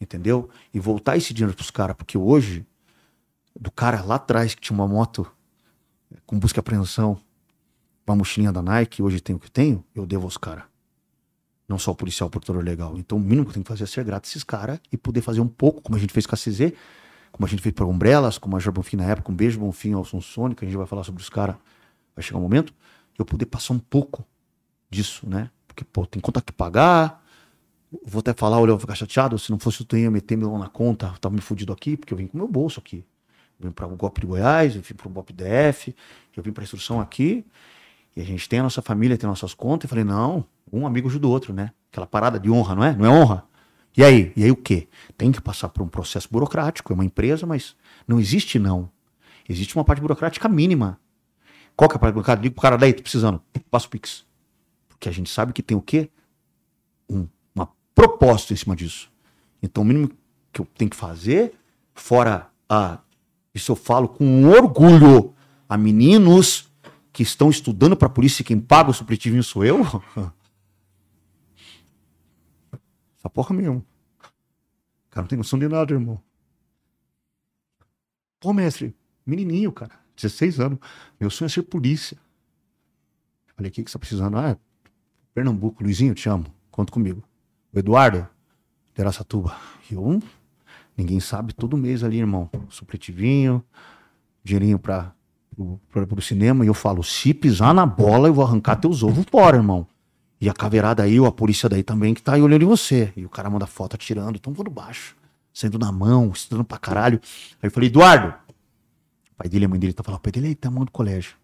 entendeu? E voltar esse dinheiro pros caras, porque hoje, do cara lá atrás que tinha uma moto com busca e apreensão, uma mochilinha da Nike, hoje tem o que tenho, eu devo aos caras. Não só o policial, o portador legal. Então o mínimo que eu tenho que fazer é ser grato a esses caras e poder fazer um pouco, como a gente fez com a CZ, como a gente fez para Umbrelas, como a Major Bonfim na época, um beijo Bonfim ao Sonic, a gente vai falar sobre os caras, vai chegar um momento, eu poder passar um pouco disso, né? Porque, pô, tem conta que pagar, vou até falar, olha, eu vou ficar chateado, se não fosse eu ia meter meu na conta, eu tava me fudido aqui, porque eu vim com meu bolso aqui. Vim para o golpe de Goiás, eu vim para o golpe DF, eu vim para a instrução aqui, e a gente tem a nossa família, tem nossas contas, e falei, não, um amigo ajuda o outro, né? Aquela parada de honra, não é? Não é honra? E aí? E aí o quê? Tem que passar por um processo burocrático, é uma empresa, mas não existe não. Existe uma parte burocrática mínima. Qual que é a parte burocrática? Digo pro cara, daí, tô precisando, passa o Pix. Porque a gente sabe que tem o quê? Um, uma proposta em cima disso. Então o mínimo que eu tenho que fazer, fora a... Isso eu falo com orgulho a meninos que estão estudando para polícia e quem paga o supletivinho sou eu. Essa porra mesmo. Cara, não tem noção de nada, irmão. Pô, mestre, menininho, cara, 16 anos. Meu sonho é ser polícia. Falei, o que, você tá precisando? Ah, Pernambuco, Luizinho, te amo. Conta comigo. O Eduardo, de Araçatuba. Eu, ninguém sabe, todo mês ali, irmão. Supletivinho, dinheirinho pro, pro cinema. E eu falo, se pisar na bola, eu vou arrancar teus ovos fora, irmão. E a caveirada aí, ou a polícia daí também, que tá aí olhando em você. E o cara manda foto atirando, então voando baixo. Saindo na mão, estudando pra caralho. Aí eu falei, Eduardo. O pai dele, a mãe dele, tá falando, o pai dele aí tá mão do colégio.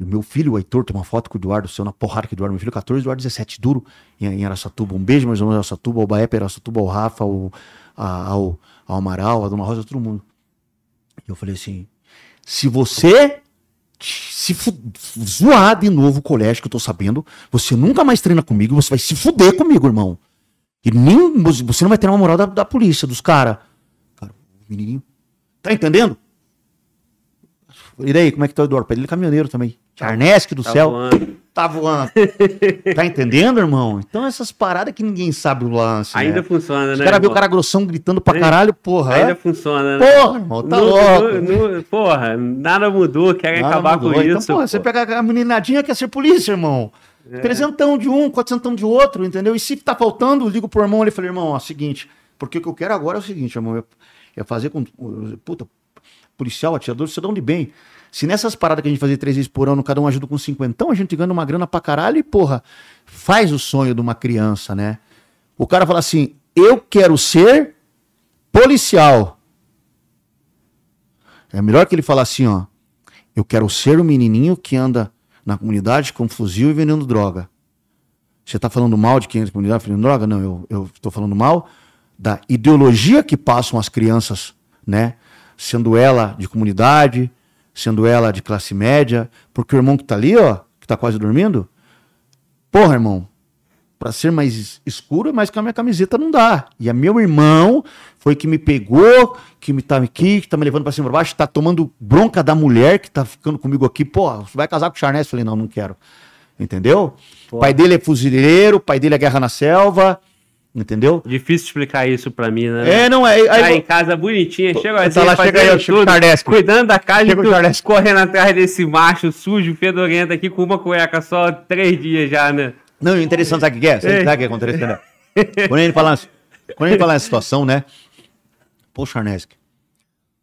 O meu filho, o Heitor, tem uma foto com o Eduardo, seu na porrada que o Eduardo, meu filho, 14, Eduardo 17, duro, em, em Araçatuba. Um beijo, meus irmãos, Araçatuba, ao Baepa, Araçatuba, ao Rafa, ao, ao, ao Amaral, a Dona Rosa, todo mundo. E eu falei assim, se você se zoar de novo o colégio, que eu tô sabendo, você nunca mais treina comigo, você vai se fuder comigo, irmão. E nem, você não vai ter uma moral da, da polícia, dos caras. Cara, menininho, tá entendendo? E daí, como é que tá o Eduardo? Ele é caminhoneiro também. Arnesque do Tá céu. voando. Tá voando. tá entendendo, irmão? Então essas paradas que ninguém sabe o lance. Ainda né? funciona, Os né? caras vê o cara grossão gritando pra Ainda- caralho, porra. Ainda é? funciona, né? Porra, irmão, tá No- louco. no- no- porra, nada mudou, querem Nada acabar mudou. com Então, isso. porra, você pô. pega a meninadinha quer ser polícia, irmão. É. Trezentão de um, quatrocentão de outro, entendeu? E se tá faltando, eu ligo pro irmão ali e falei, irmão, ó, seguinte, porque o que eu quero agora é o seguinte, irmão, é- é fazer com. Puta, policial, atirador, cidadão de bem. Se nessas paradas que a gente fazia três vezes por ano, cada um ajuda com cinquentão, a gente ganha uma grana pra caralho e, porra, faz o sonho de uma criança, né? O cara fala assim, eu quero ser policial. É melhor que ele falar assim, ó. Eu quero ser o menininho que anda na comunidade com fuzil e vendendo droga. Você tá falando mal de quem é da comunidade vendendo droga? Não, eu, tô falando mal da ideologia que passam as crianças, né? Sendo ela de comunidade, sendo ela de classe média, porque o irmão que tá ali, ó, que tá quase dormindo, porra, irmão, para ser mais escuro, mas com a minha camiseta não dá. E a meu irmão foi que me pegou, que me tá aqui, que tá me levando para cima e pra baixo, tá tomando bronca da mulher que tá ficando comigo aqui. Pô, você vai casar com o Charnés? Falei, não, não quero. Entendeu? Pô. Pai dele é fuzileiro, pai dele é guerra na selva. Entendeu? Difícil explicar isso pra mim, né? É, não é. Tá Aí, em casa bonitinha, chega Tá assim, lá, fazendo chega aí, tudo, Charnesco. cuidando da casa Chega tu correndo atrás desse macho sujo, fedorento aqui com uma cueca só três dias já, né? Não, interessante, sabe o que é? Sabe o que acontece? Quando ele fala, quando ele fala nessa situação, né? Pô, Charnesk,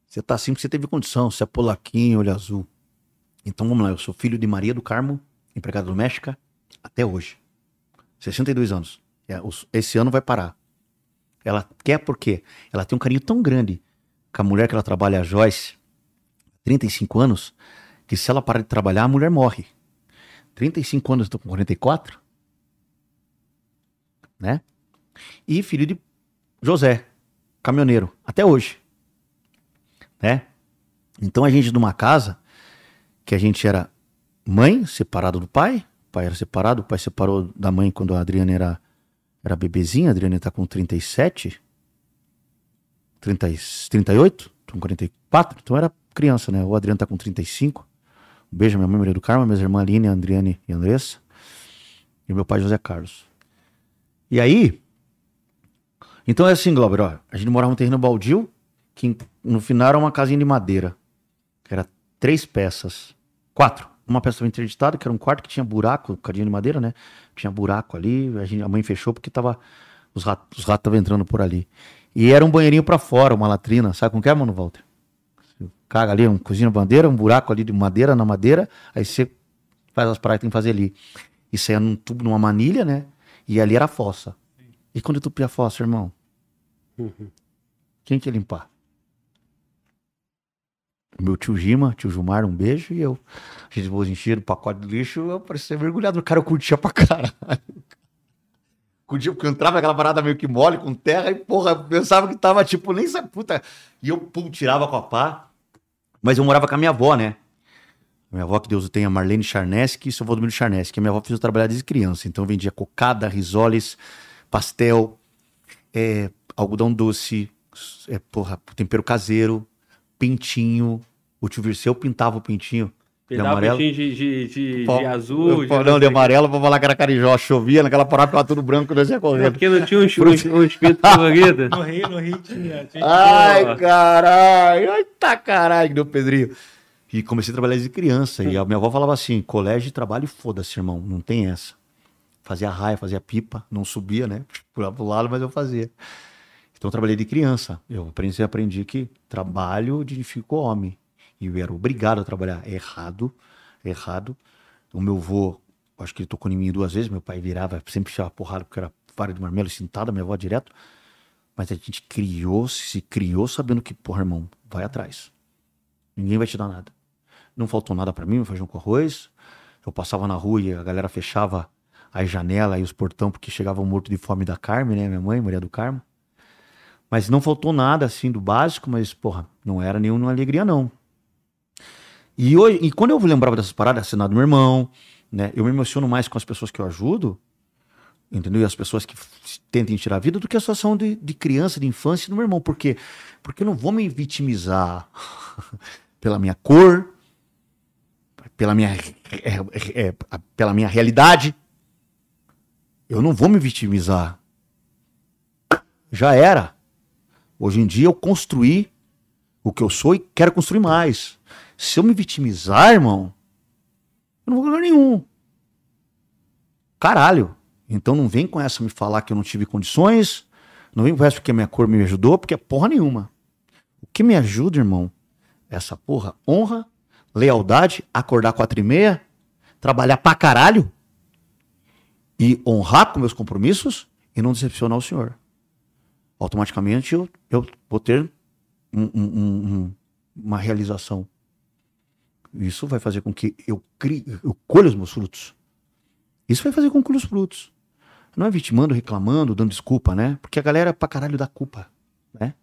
você tá assim porque você teve condição, você é polaquinho, olho azul. Então vamos lá, eu sou filho de Maria do Carmo, empregada doméstica, até hoje. 62 anos. É, Esse ano vai parar. Ela quer por quê? Ela tem um carinho tão grande com a mulher que ela trabalha, a Joyce, 35 anos, que se ela parar de trabalhar, a mulher morre. 35 anos, tô com 44 né? E filho de José, caminhoneiro, até hoje, né? Então a gente numa casa que a gente era mãe separado do pai, o pai era separado, o pai separou da mãe quando a Adriana era era bebezinha, a Adriana tá com 37, 30, e- 38, tô com 44, então era criança, né? O Adriano tá com 35. Um beijo, minha mãe Maria do Carmo, minhas irmãs Aline, Adriane e Andressa. E meu pai José Carlos. E aí, então é assim, Glauber, ó, a gente morava num terreno baldio, que no final era uma casinha de madeira, que era três peças, quatro. Uma peça estava interditada, que era um quarto que tinha buraco, cadinha de madeira, né? Tinha buraco ali, a, gente, a mãe fechou porque tava, os ratos os ratos estavam entrando por ali. E era um banheirinho pra fora, uma latrina, sabe como que é, mano, Walter? Você caga ali, um cozinha bandeira, um buraco ali de madeira na madeira, aí você faz as praias que tem que fazer ali. Isso aí era num tubo, numa manilha, né? E ali era a fossa. E quando tupi a fossa, irmão? Quem que ia limpar? Meu tio Gima, tio Gilmar, um beijo, e eu. A gente vou encher o pacote de lixo, eu parecia mergulhado. Cara, eu curtia pra caralho. Curtia, porque eu entrava naquela parada meio que mole, com terra, e porra, pensava que tava tipo, nem sabe, puta. E eu, pum, tirava com a pá. Mas eu morava com a minha avó, né? Minha avó, que Deus o tenha, Marlene Charneski e seu Valdomiro Charneski. A minha avó fez eu trabalhar desde criança. Então vendia cocada, risoles, pastel, é, algodão doce, é, porra, tempero caseiro, pintinho. O tio Virceu pintava o pintinho. Me De amarelo? pouquinho de, de, de, de azul. eu- pó- não, de amarelo, vou falar que era carijó. Chovia naquela parada, ficava tudo branco, nós ia É correndo. porque não tinha um, um, um espírito colorido. No Rio, no Rio tinha. tinha Ai, caralho. Eita caralho, que deu Pedrinho. E comecei a trabalhar desde criança. E a minha avó falava assim: colégio, trabalho, foda-se, irmão. Não tem essa. Fazia raia, fazia pipa. Não subia, né? Pulava pro lado, mas eu fazia. Então eu trabalhei de criança. Eu aprendi, aprendi que trabalho dignifica o homem. E eu era obrigado a trabalhar. Errado, errado. O meu avô, acho que ele tocou em mim duas vezes. Meu pai virava, sempre ficava porrada porque era vara de marmelo cintada, minha avó direto. Mas a gente criou, se criou sabendo que, porra, irmão, vai atrás. Ninguém vai te dar nada. Não faltou nada pra mim, meu feijão com arroz. Eu passava na rua e a galera fechava as janelas e os portão porque chegavam morto de fome da Carme, né? Minha mãe, Maria do Carmo. Mas não faltou nada assim do básico, mas, porra, não era nenhuma alegria, não. E, hoje, e quando eu lembrava dessas paradas, assinado do meu irmão, né? Eu me emociono mais com as pessoas que eu ajudo, entendeu? E as pessoas que tentem tirar a vida do que a situação de, de criança, de infância do meu irmão. Por quê? Porque eu não vou me vitimizar pela minha cor, pela minha, é, é, é, pela minha realidade. Eu não vou me vitimizar. Já era. Hoje em dia eu construí o que eu sou e quero construir mais. Se eu me vitimizar, irmão, eu não vou ganhar nenhum. Caralho. Então não vem com essa me falar que eu não tive condições. Não vem com essa porque a minha cor me ajudou, porque é porra nenhuma. O que me ajuda, irmão, é essa porra, honra, lealdade, acordar quatro e meia, trabalhar pra caralho e honrar com meus compromissos e não decepcionar o senhor. Automaticamente eu, eu vou ter um- um- um- um- uma realização. Isso vai fazer com que eu crie, eu colha os meus frutos. Isso vai fazer com que os frutos. Não é vitimando, reclamando, dando desculpa, né? Porque a galera pra caralho dá culpa, né?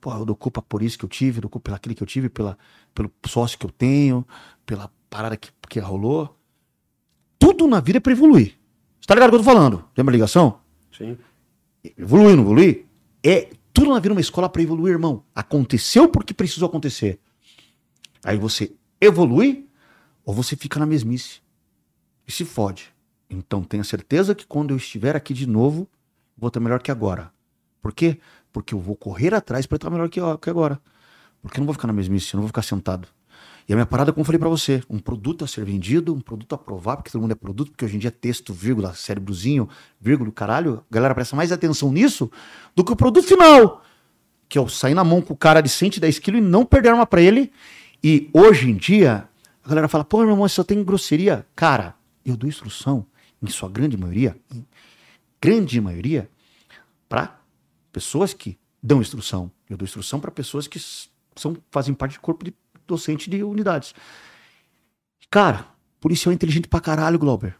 Pô, eu dou culpa por isso que eu tive, dou culpa aquilo que eu tive, pela, pelo sócio que eu tenho, pela parada que, que rolou. Tudo na vida é pra evoluir. Você tá ligado o que eu tô falando? Tem uma ligação? Sim. Evoluir, não evoluir? É tudo na vida uma escola pra evoluir, irmão. Aconteceu porque precisou acontecer. Aí você evolui ou você fica na mesmice e se fode. Então tenha certeza que quando eu estiver aqui de novo, vou estar melhor que agora. Por quê? Porque eu vou correr atrás para estar melhor que agora. Porque eu não vou ficar na mesmice, eu não vou ficar sentado. E a minha parada, como eu falei pra você, um produto a ser vendido, um produto a provar, porque todo mundo é produto, porque hoje em dia texto, vírgula, cérebrozinho, vírgula, caralho. A galera presta mais atenção nisso do que o produto final. Que é o sair na mão com o cara de 110 quilos e não perder arma pra ele. E hoje em dia, a galera fala, pô, meu irmão, só tem grosseria. Cara, eu dou instrução, em sua grande maioria, em grande maioria, para pessoas que dão instrução. Eu dou instrução para pessoas que são, fazem parte do corpo de docente de unidades. Cara, policial é inteligente pra caralho, Glauber.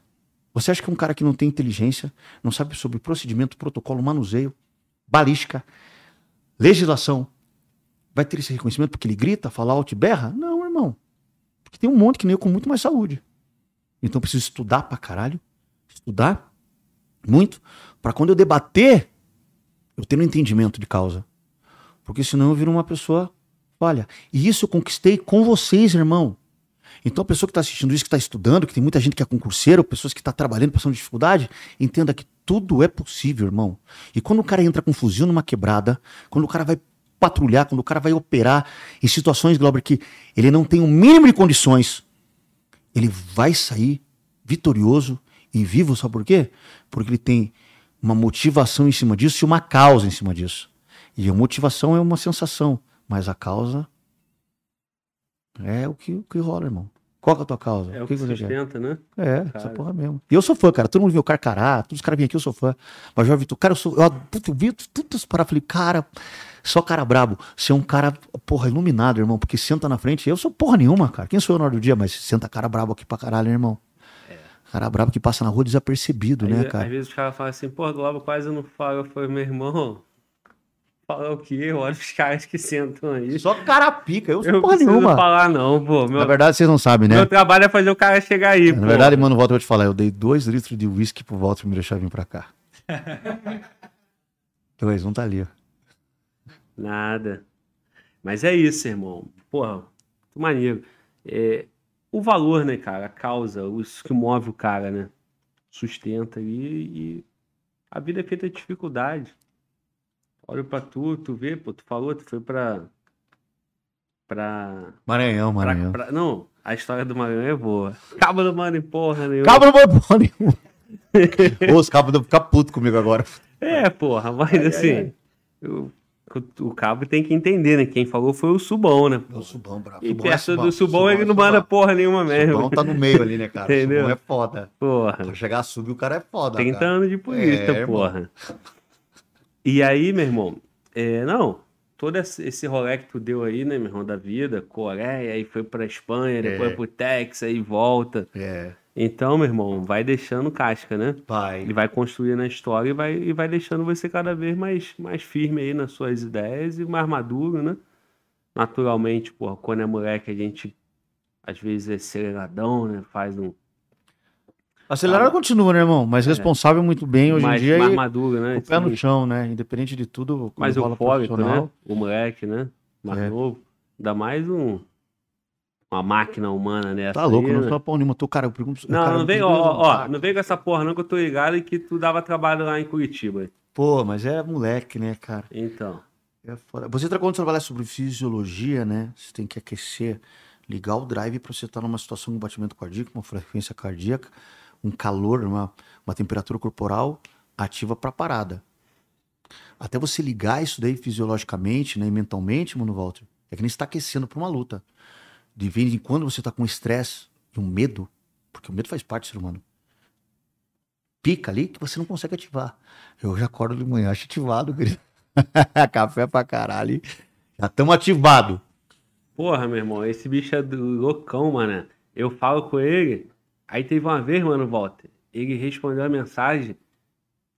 Você acha que um cara que não tem inteligência, não sabe sobre procedimento, protocolo, manuseio, balística, legislação, vai ter esse reconhecimento porque ele grita, fala alto e berra? Não, irmão. Porque tem um monte que nem eu com muito mais saúde. Então eu preciso estudar pra caralho, estudar muito, para quando eu debater, eu ter um entendimento de causa. Porque senão eu viro uma pessoa Olha, e isso eu conquistei com vocês, irmão. Então, a pessoa que está assistindo isso, que está estudando, que tem muita gente que é concurseiro, pessoas que estão tá trabalhando, passando dificuldade, entenda que tudo é possível, irmão. E quando o cara entra com um fuzil numa quebrada, quando o cara vai patrulhar, quando o cara vai operar em situações, Glauber, que ele não tem o mínimo de condições, ele vai sair vitorioso e vivo, sabe por quê? Porque ele tem uma motivação em cima disso e uma causa em cima disso. E a motivação é uma sensação. Mas a causa é o que, o que rola, irmão. Qual é a tua causa? É o que, que, você sustenta, né? É, cara. essa porra mesmo. E eu sou fã, cara. Todo mundo viu o Carcará, todos os caras vêm aqui, eu sou fã. Mas já Vitor, cara, eu sou. Eu, puto, eu vi todos para falei, cara, só cara brabo. Você é um cara, porra, iluminado, irmão, porque senta na frente. Eu sou porra nenhuma, cara. Quem sou eu na hora do dia? Mas senta cara brabo aqui pra caralho, irmão. É. Cara brabo que passa na rua desapercebido, Aí, né, cara? Às vezes os caras falam assim, porra, Globo quase não fala. Eu falei, meu irmão, Falar o quê? Olha os caras que sentam aí. Só cara pica, eu sou eu porra nenhuma. falar não, pô. Meu... Na verdade, vocês não sabem, né? Meu trabalho é fazer o cara chegar aí, Na pô. verdade, mano, Walter, eu vou te falar, eu dei dois litros de uísque pro Walter me deixar vir pra cá. dois, um tá ali, ó. Nada. Mas é isso, irmão. Porra, muito maneiro. É, o valor, né, cara? A causa, isso que move o cara, né? Sustenta ali e a vida é feita de dificuldade. Olha pra tu, tu vê, pô, tu falou, tu foi pra. pra. Maranhão, Maranhão. Pra, pra, não, a história do Maranhão é boa. Cabo do Mano, porra nenhuma. Cabo do Mano, porra nenhuma. Ô, os cabos vão ficar putos comigo agora. É, porra, mas ai, assim. Ai, ai. Eu, o cabo tem que entender, né? Quem falou foi o Subão, né? O Subão, bravo. E perto é Subão, do Subão, Subão ele não manda porra nenhuma mesmo. O Subão tá no meio ali, né, cara? Entendeu? O Subão é foda. Porra. Pra chegar a subir, o cara é foda. 30 cara. anos de polícia, é, porra. Irmão. E aí, meu irmão, é, não, todo esse rolê que tu deu aí, né, meu irmão, da vida, Coreia, aí foi pra Espanha, depois é. pro Texas, aí volta. É. Então, meu irmão, vai deixando casca, né? Vai. Ele vai construindo a história e vai, e vai deixando você cada vez mais, mais firme aí nas suas ideias e mais maduro, né? Naturalmente, porra, quando é moleque, a gente às vezes é aceleradão, né? Faz um, Acelerado ah, continua, né, irmão? Mas é. responsável muito bem hoje mais, em dia. Mais maduro, né? O pé no chão, né? Independente de tudo. Mais eufórico, né? O moleque, né? Mais é. novo. Ainda mais um. Uma máquina humana, né? Tá louco, aí, não né? sou pau nenhuma. Tô, cara, eu pergunto. Não, cara, não vem, ó, ó, não vem com essa porra, não, que eu tô ligado e que tu dava trabalho lá em Curitiba. Pô, mas é moleque, né, cara? Então. É foda. Você quando trabalhar sobre fisiologia, né? Você tem que aquecer, ligar o drive para você estar numa situação de batimento cardíaco, uma frequência cardíaca um calor, uma, uma temperatura corporal ativa para parada. Até você ligar isso daí fisiologicamente, né, e mentalmente, mano, Walter, é que nem está aquecendo para uma luta. De vez em quando você está com estresse e um medo, porque o medo faz parte do ser humano. Pica ali que você não consegue ativar. Eu já acordo de manhã ativado, querido. Café pra caralho. Já estamos ativados. Porra, meu irmão, esse bicho é do loucão, mano. Eu falo com ele, Aí teve uma vez, mano, Walter, ele respondeu a mensagem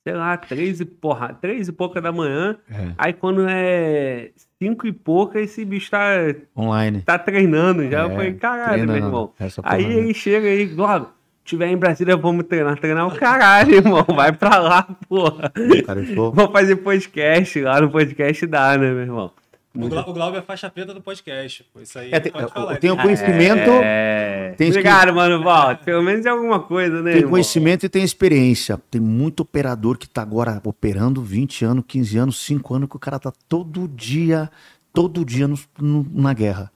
sei lá, três e, porra, três e pouca da manhã. É. Aí quando é cinco e pouca, esse bicho tá, Online. tá treinando já. Eu É, falei, caralho, meu irmão. Porra, Aí né? ele chega aí, Globo, tiver em Brasília, vamos treinar. Treinar o caralho, irmão. Vai pra lá, porra. Cara, eu Vamos fazer podcast lá no podcast dá, né, meu irmão? O, Glau- o Glauber é faixa preta do podcast. Pô. Isso aí É, tem- pode eu- falar. eu tenho Ele- conhecimento, É... Tem Obrigado, mano, Walter. Pelo menos é alguma coisa, né, tem irmão? conhecimento e tem experiência. Tem muito operador que tá agora operando 20 anos, 15 anos, 5 anos, que o cara tá todo dia, todo dia no- no- na guerra.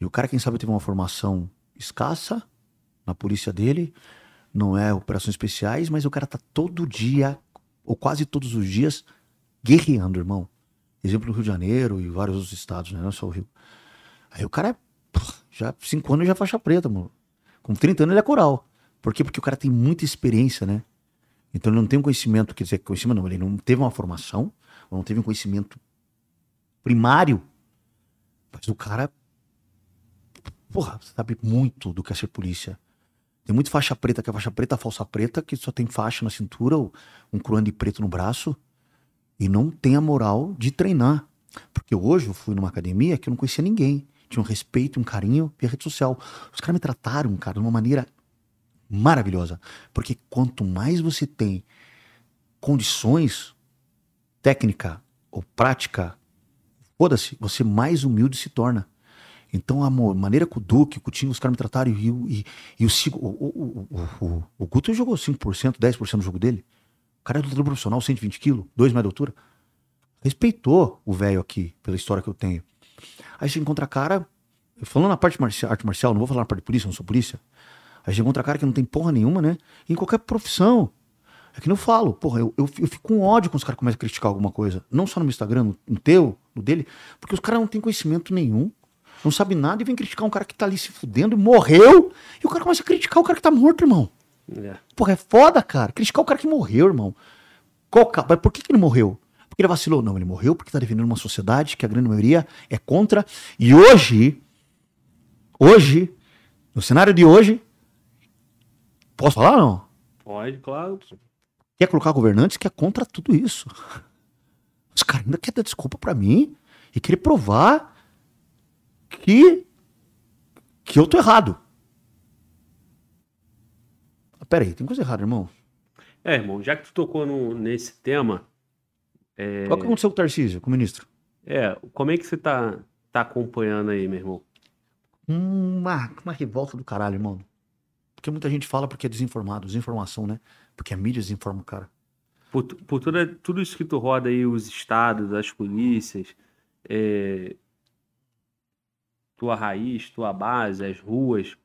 E o cara, quem sabe, teve uma formação escassa na polícia dele, não é operações especiais, mas o cara tá todo dia, ou quase todos os dias, guerreando, irmão. Exemplo no Rio de Janeiro e vários outros estados, né? Não é só o Rio. Aí o cara é, já 5 anos já é faixa preta, mano. Com 30 anos ele é coral. Por quê? Porque o cara tem muita experiência, né? Então ele não tem um conhecimento, quer dizer, conhecimento não, ele não teve uma formação, ou não teve um conhecimento primário, mas o cara, porra, sabe muito do que é ser polícia. Tem muito faixa preta, que é faixa preta, falsa preta, que só tem faixa na cintura, ou um cruan de preto no braço, e não tem a moral de treinar. Porque hoje eu fui numa academia que eu não conhecia ninguém. Tinha um respeito, um carinho via rede social. Os caras me trataram, cara, de uma maneira maravilhosa. Porque quanto mais você tem condições, técnica ou prática, foda-se, você mais humilde se torna. Então, a maneira que o Duque, o Coutinho, os caras me trataram e, e, e o, o, o, o, o Guto jogou 5%, 10% do jogo dele. O cara é lutador profissional, 120 quilos, 2 metros de altura. Respeitou o velho aqui, pela história que eu tenho. Aí você encontra cara, falando na parte marcial, arte marcial, não vou falar na parte de polícia, não sou polícia. Aí você encontra cara que não tem porra nenhuma, né? Em qualquer profissão. É que não falo, porra, eu, eu, eu fico com ódio quando os caras começam a criticar alguma coisa. Não só no meu Instagram, no, no teu, no dele, porque os caras não têm conhecimento nenhum, não sabe nada e vem criticar um cara que tá ali se fudendo e morreu. E o cara começa a criticar o cara que tá morto, irmão. É. Porra, é foda, cara. Criticar o cara que morreu, irmão. Qual Mas por que, que ele morreu? Porque ele vacilou? Não, ele morreu porque tá defendendo uma sociedade que a grande maioria é contra. E hoje, hoje, no cenário de hoje, posso falar ou não? Pode, claro. Quer colocar governantes que é contra tudo isso. Os caras ainda querem dar desculpa pra mim e querer provar que, que eu tô errado. Ah, Pera aí, tem coisa errada, irmão. É, irmão, já que tu tocou no- nesse tema, Qual que aconteceu com o Tarcísio, com o ministro? é, como é que você tá, tá acompanhando aí, meu irmão? Uma, uma revolta do caralho, irmão. Porque muita gente fala porque é desinformado, desinformação, né? Porque a mídia desinforma o cara. Por, por toda, tudo isso que tu roda aí, os estados, as polícias, é, tua raiz, tua base, as ruas,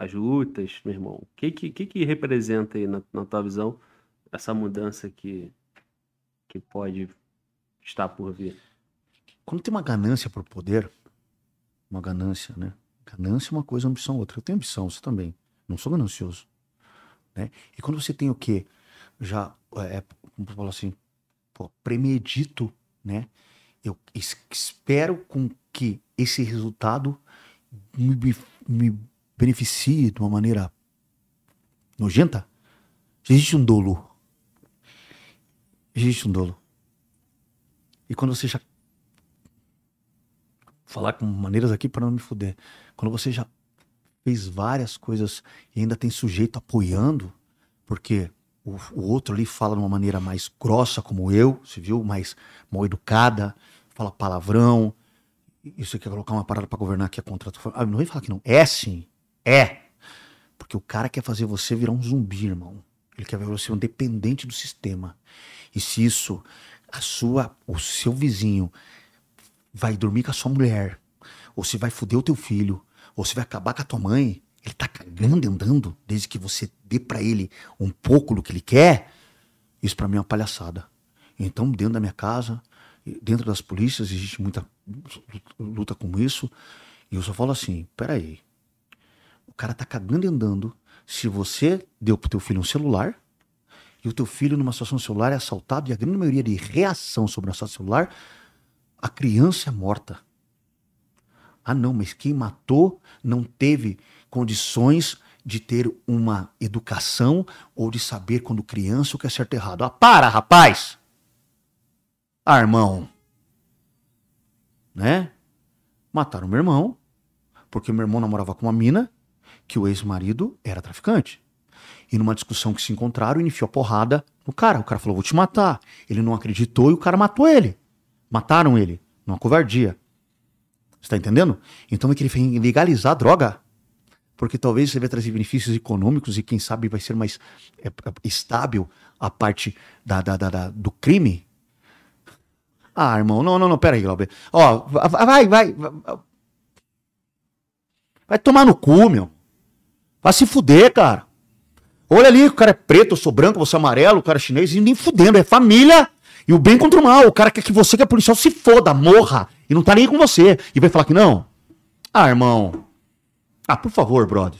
as lutas, meu irmão. O que que, que, representa aí na, na tua visão essa mudança que, que pode estar por vir? Quando tem uma ganância por poder, uma ganância, né? Ganância é uma coisa, ambição outra. Eu tenho ambição, você também. Não sou ganancioso. Né? E quando você tem o quê? Já, é, eu falo assim, pô, premedito, né? Eu es- espero com que esse resultado me, me beneficie de uma maneira nojenta. Existe um dolo. Existe um dolo. E quando você já falar com maneiras aqui para não me fuder. Quando você já fez várias coisas e ainda tem sujeito apoiando, porque o, o outro ali fala de uma maneira mais grossa, como eu, se viu? Mais mal educada, fala palavrão. Você quer colocar uma parada para governar que é contra. Ah, não vem falar que não. É sim. É. Porque o cara quer fazer você virar um zumbi, irmão. Ele quer ver você um dependente do sistema. E se isso, a sua, o seu vizinho vai dormir com a sua mulher, ou se vai foder o teu filho, ou se vai acabar com a tua mãe, ele tá cagando e andando, desde que você dê pra ele um pouco do que ele quer, isso pra mim é uma palhaçada. Então, dentro da minha casa, dentro das polícias, existe muita luta com isso, e eu só falo assim, peraí, o cara tá cagando e andando, se você deu pro teu filho um celular, e o teu filho numa situação celular é assaltado, e a grande maioria de reação sobre o assalto celular a criança é morta. Ah, não, mas quem matou não teve condições de ter uma educação ou de saber quando criança o que é certo e errado. Ah, para, rapaz! Ah, irmão. Né? Mataram meu irmão, porque meu irmão namorava com uma mina que o ex-marido era traficante. E numa discussão que se encontraram, ele enfiou a porrada no cara. O cara falou: Vou te matar. Ele não acreditou e o cara matou ele. Mataram ele, numa covardia. Você tá entendendo? Então ele queria legalizar a droga. Porque talvez você vai trazer benefícios econômicos e quem sabe vai ser mais é, é, estável a parte da, da, da, da, do crime. Ah, irmão, não, não, não, aí, Glauber. Ó, vai, vai, vai. Vai tomar no cu, meu. Vai se fuder, cara. Olha ali, o cara é preto, eu sou branco, você é amarelo, o cara é chinês, e nem fudendo, é família. E o bem contra o mal. O cara quer que você, que é policial, se foda, morra. E não tá nem com você. E vai falar que não. Ah, irmão. Ah, por favor, brother.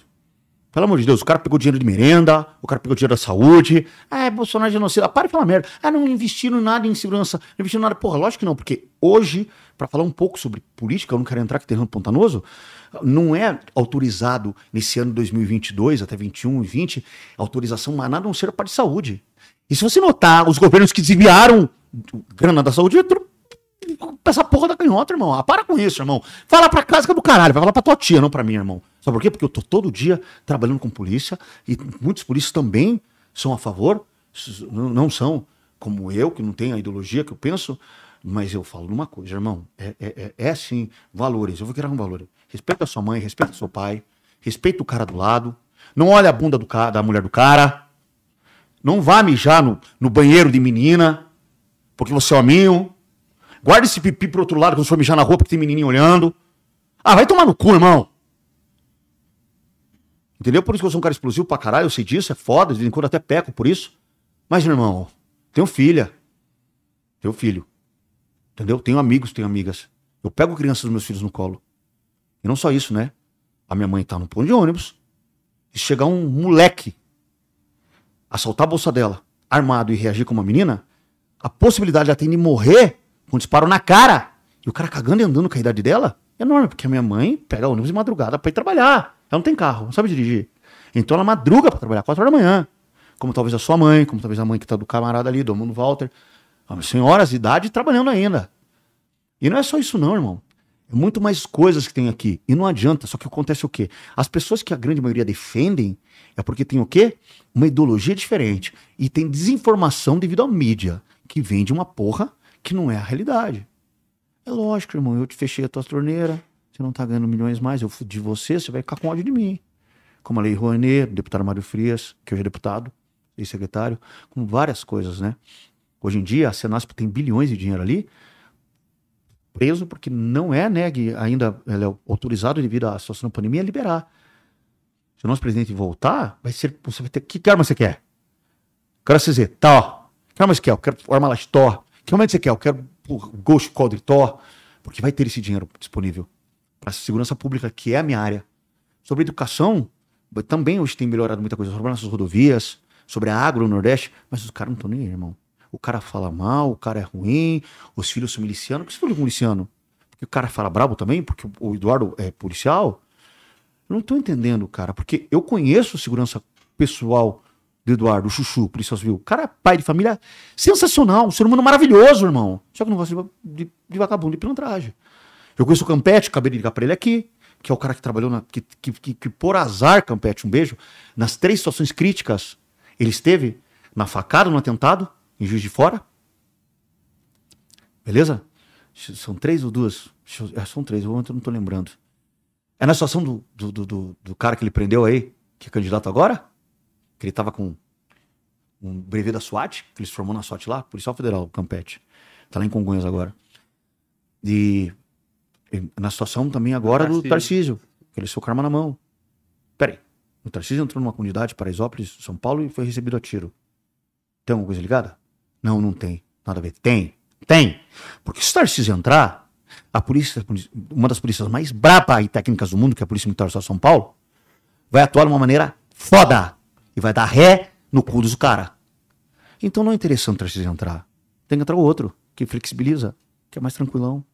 Pelo amor de Deus, o cara pegou dinheiro de merenda, o cara pegou dinheiro da saúde. Ah, é Bolsonaro é genocida. Para de falar merda. Ah, não investiram nada em segurança. Não investiram nada. Porra, lógico que não, porque hoje, para falar um pouco sobre política, eu não quero entrar que terreno pontanoso, não é autorizado nesse ano 2022 até 21 e 20 autorização mas nada não ser a parte de saúde. E se você notar, os governos que desviaram grana da saúde, essa porra da canhota, irmão. Ah, para com isso, irmão. Fala pra casa que é do caralho, vai falar pra tua tia, não pra mim, irmão. Sabe por quê? Porque eu tô todo dia trabalhando com polícia e muitos polícias também são a favor, não são como eu, que não tenho a ideologia que eu penso, mas eu falo uma coisa, irmão. É, é, é, é sim valores. Eu vou criar um valor. Respeita a sua mãe, respeita seu pai, respeita o cara do lado. Não olha a bunda cara, da mulher do cara. Não vá mijar no, no banheiro de menina, porque você é hominho. Guarda esse pipi pro outro lado quando for mijar na rua porque tem menininho olhando. Ah, vai tomar no cu, irmão. Entendeu? Por isso que eu sou um cara explosivo pra caralho, eu sei disso, é foda, de vez em quando até peco por isso. Mas, irmão, tenho filha. Tenho filho. Entendeu? Tenho amigos, tenho amigas. Eu pego crianças dos meus filhos no colo. E não só isso, né? A minha mãe tá no ponto de ônibus. E chegar um moleque assaltar a bolsa dela, armado e reagir como uma menina, a possibilidade de ela ter de morrer com um disparo na cara e o cara cagando e andando com a idade dela é enorme, porque a minha mãe pega ônibus de madrugada para ir trabalhar. Ela não tem carro, não sabe dirigir. Então ela madruga para trabalhar, 4 horas da manhã. Como talvez a sua mãe, como talvez a mãe que tá do camarada ali, do mundo Walter. Senhoras de idade trabalhando ainda. E não é só isso não, irmão. É muito mais coisas que tem aqui. E não adianta, só que acontece o quê? As pessoas que a grande maioria defendem é porque tem o quê? Uma ideologia diferente. E tem desinformação devido à mídia, que vende uma porra que não é a realidade. É lógico, irmão, eu te fechei a tua torneira, você não tá ganhando milhões mais, eu fudi você, você vai ficar com ódio de mim. Como a Lei Rouanet, deputado Mário Frias, que hoje é deputado e secretário, com várias coisas, né? Hoje em dia, a Senasp tem bilhões de dinheiro ali, preso porque não é, né, ainda ele é autorizado devido à situação da pandemia, a liberar. Se o nosso presidente voltar, vai ser, você vai ter, que arma você quer? Quero CZ, tá, ó. Que arma você quer? Eu quero arma Lastó. Que momento você quer? Eu quero Ghost Quadritó. Porque vai ter esse dinheiro disponível para segurança pública, que é a minha área. Sobre educação, também hoje tem melhorado muita coisa. Sobre nossas rodovias, sobre a agro no Nordeste, mas os caras não estão nem aí, irmão. O cara fala mal, o cara é ruim, os filhos são milicianos. Por que você filho miliciano? Porque o cara fala brabo também, porque o Eduardo é policial. Eu não tô entendendo, cara, porque eu conheço segurança pessoal do Eduardo, o Chuchu, policial civil. O cara é pai de família sensacional, um ser humano maravilhoso, irmão. Só que não gosta de, de, de vagabundo de pilantragem. Eu conheço o Campete, acabei de ligar pra ele aqui, que é o cara que trabalhou na. Que, que, que, que por azar, Campete, um beijo, nas três situações críticas, ele esteve na facada, no atentado, em Juiz de Fora. Beleza? São três ou duas? É, são três, eu não tô lembrando. É na situação do, do, do, do, cara que ele prendeu aí, que é candidato agora? Que ele tava com um brevet da SWAT, que ele se formou na SWAT lá, Policial Federal, Campete. Tá lá em Congonhas agora. E na situação também agora Tarcísio. do Tarcísio, que ele seu karma na mão. Peraí, o Tarcísio entrou numa comunidade, Paraisópolis, São Paulo, e foi recebido a tiro. Tem alguma coisa ligada? Não, não tem. Nada a ver. Tem. Tem. Porque se o Tarcísio entrar, a polícia, uma das polícias mais braba e técnicas do mundo, que é a Polícia Militar de São Paulo, vai atuar de uma maneira foda. E vai dar ré no cu dos cara. Então não é interessante o Tarcísio entrar. Tem que entrar o outro, que flexibiliza, que é mais tranquilão.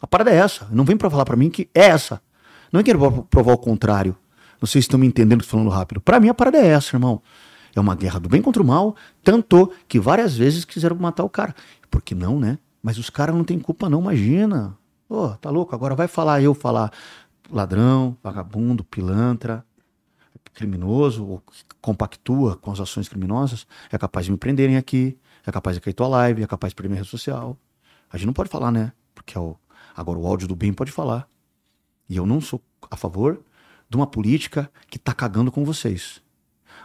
A parada é essa. Não vem pra falar pra mim que é essa. Não é querer provar o contrário. Não sei se estão me entendendo falando rápido. Pra mim a parada é essa, irmão. É uma guerra do bem contra o mal, tanto que várias vezes quiseram matar o cara. Por que não, né? Mas os caras não têm culpa não, imagina. Ô, tá louco? Agora vai falar eu falar ladrão, vagabundo, pilantra, criminoso, ou compactua com as ações criminosas, é capaz de me prenderem aqui, é capaz de cair tua live, é capaz de perder minha rede social. A gente não pode falar, né? Porque é o, agora o áudio do bem pode falar. E eu não sou a favor de uma política que tá cagando com vocês.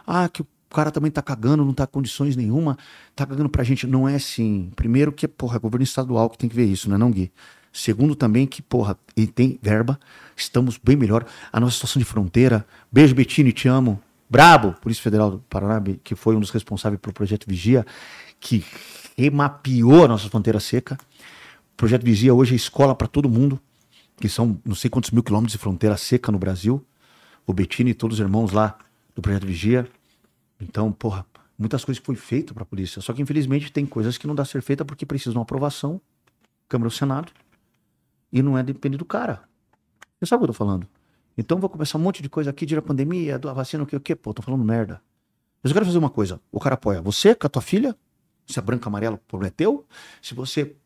Ah, que cara também tá cagando, não tá com condições nenhuma, tá cagando pra gente. Não é assim. Primeiro que, porra, é governo estadual que tem que ver isso, né, não, Gui? Segundo também que, porra, ele tem verba, estamos bem melhor. A nossa situação de fronteira. Beijo, Bettini, te amo. Brabo, Polícia Federal do Paraná, que foi um dos responsáveis pelo projeto Vigia, que remapeou a nossa fronteira seca. O projeto Vigia hoje é escola para todo mundo, que são não sei quantos mil quilômetros de fronteira seca no Brasil. O Bettini e todos os irmãos lá do projeto Vigia. Então, porra, muitas coisas foi feito para a polícia. Só que infelizmente tem coisas que não dá a ser feita porque precisam de uma aprovação, Câmara ou Senado, e não é depende do cara. Você sabe o que eu tô falando? Então vou começar um monte de coisa aqui, de a pandemia, da vacina, o que, o que, pô, tô falando merda. Eu quero fazer uma coisa. O cara apoia você com a tua filha, se é branco, amarelo, prometeu. Se você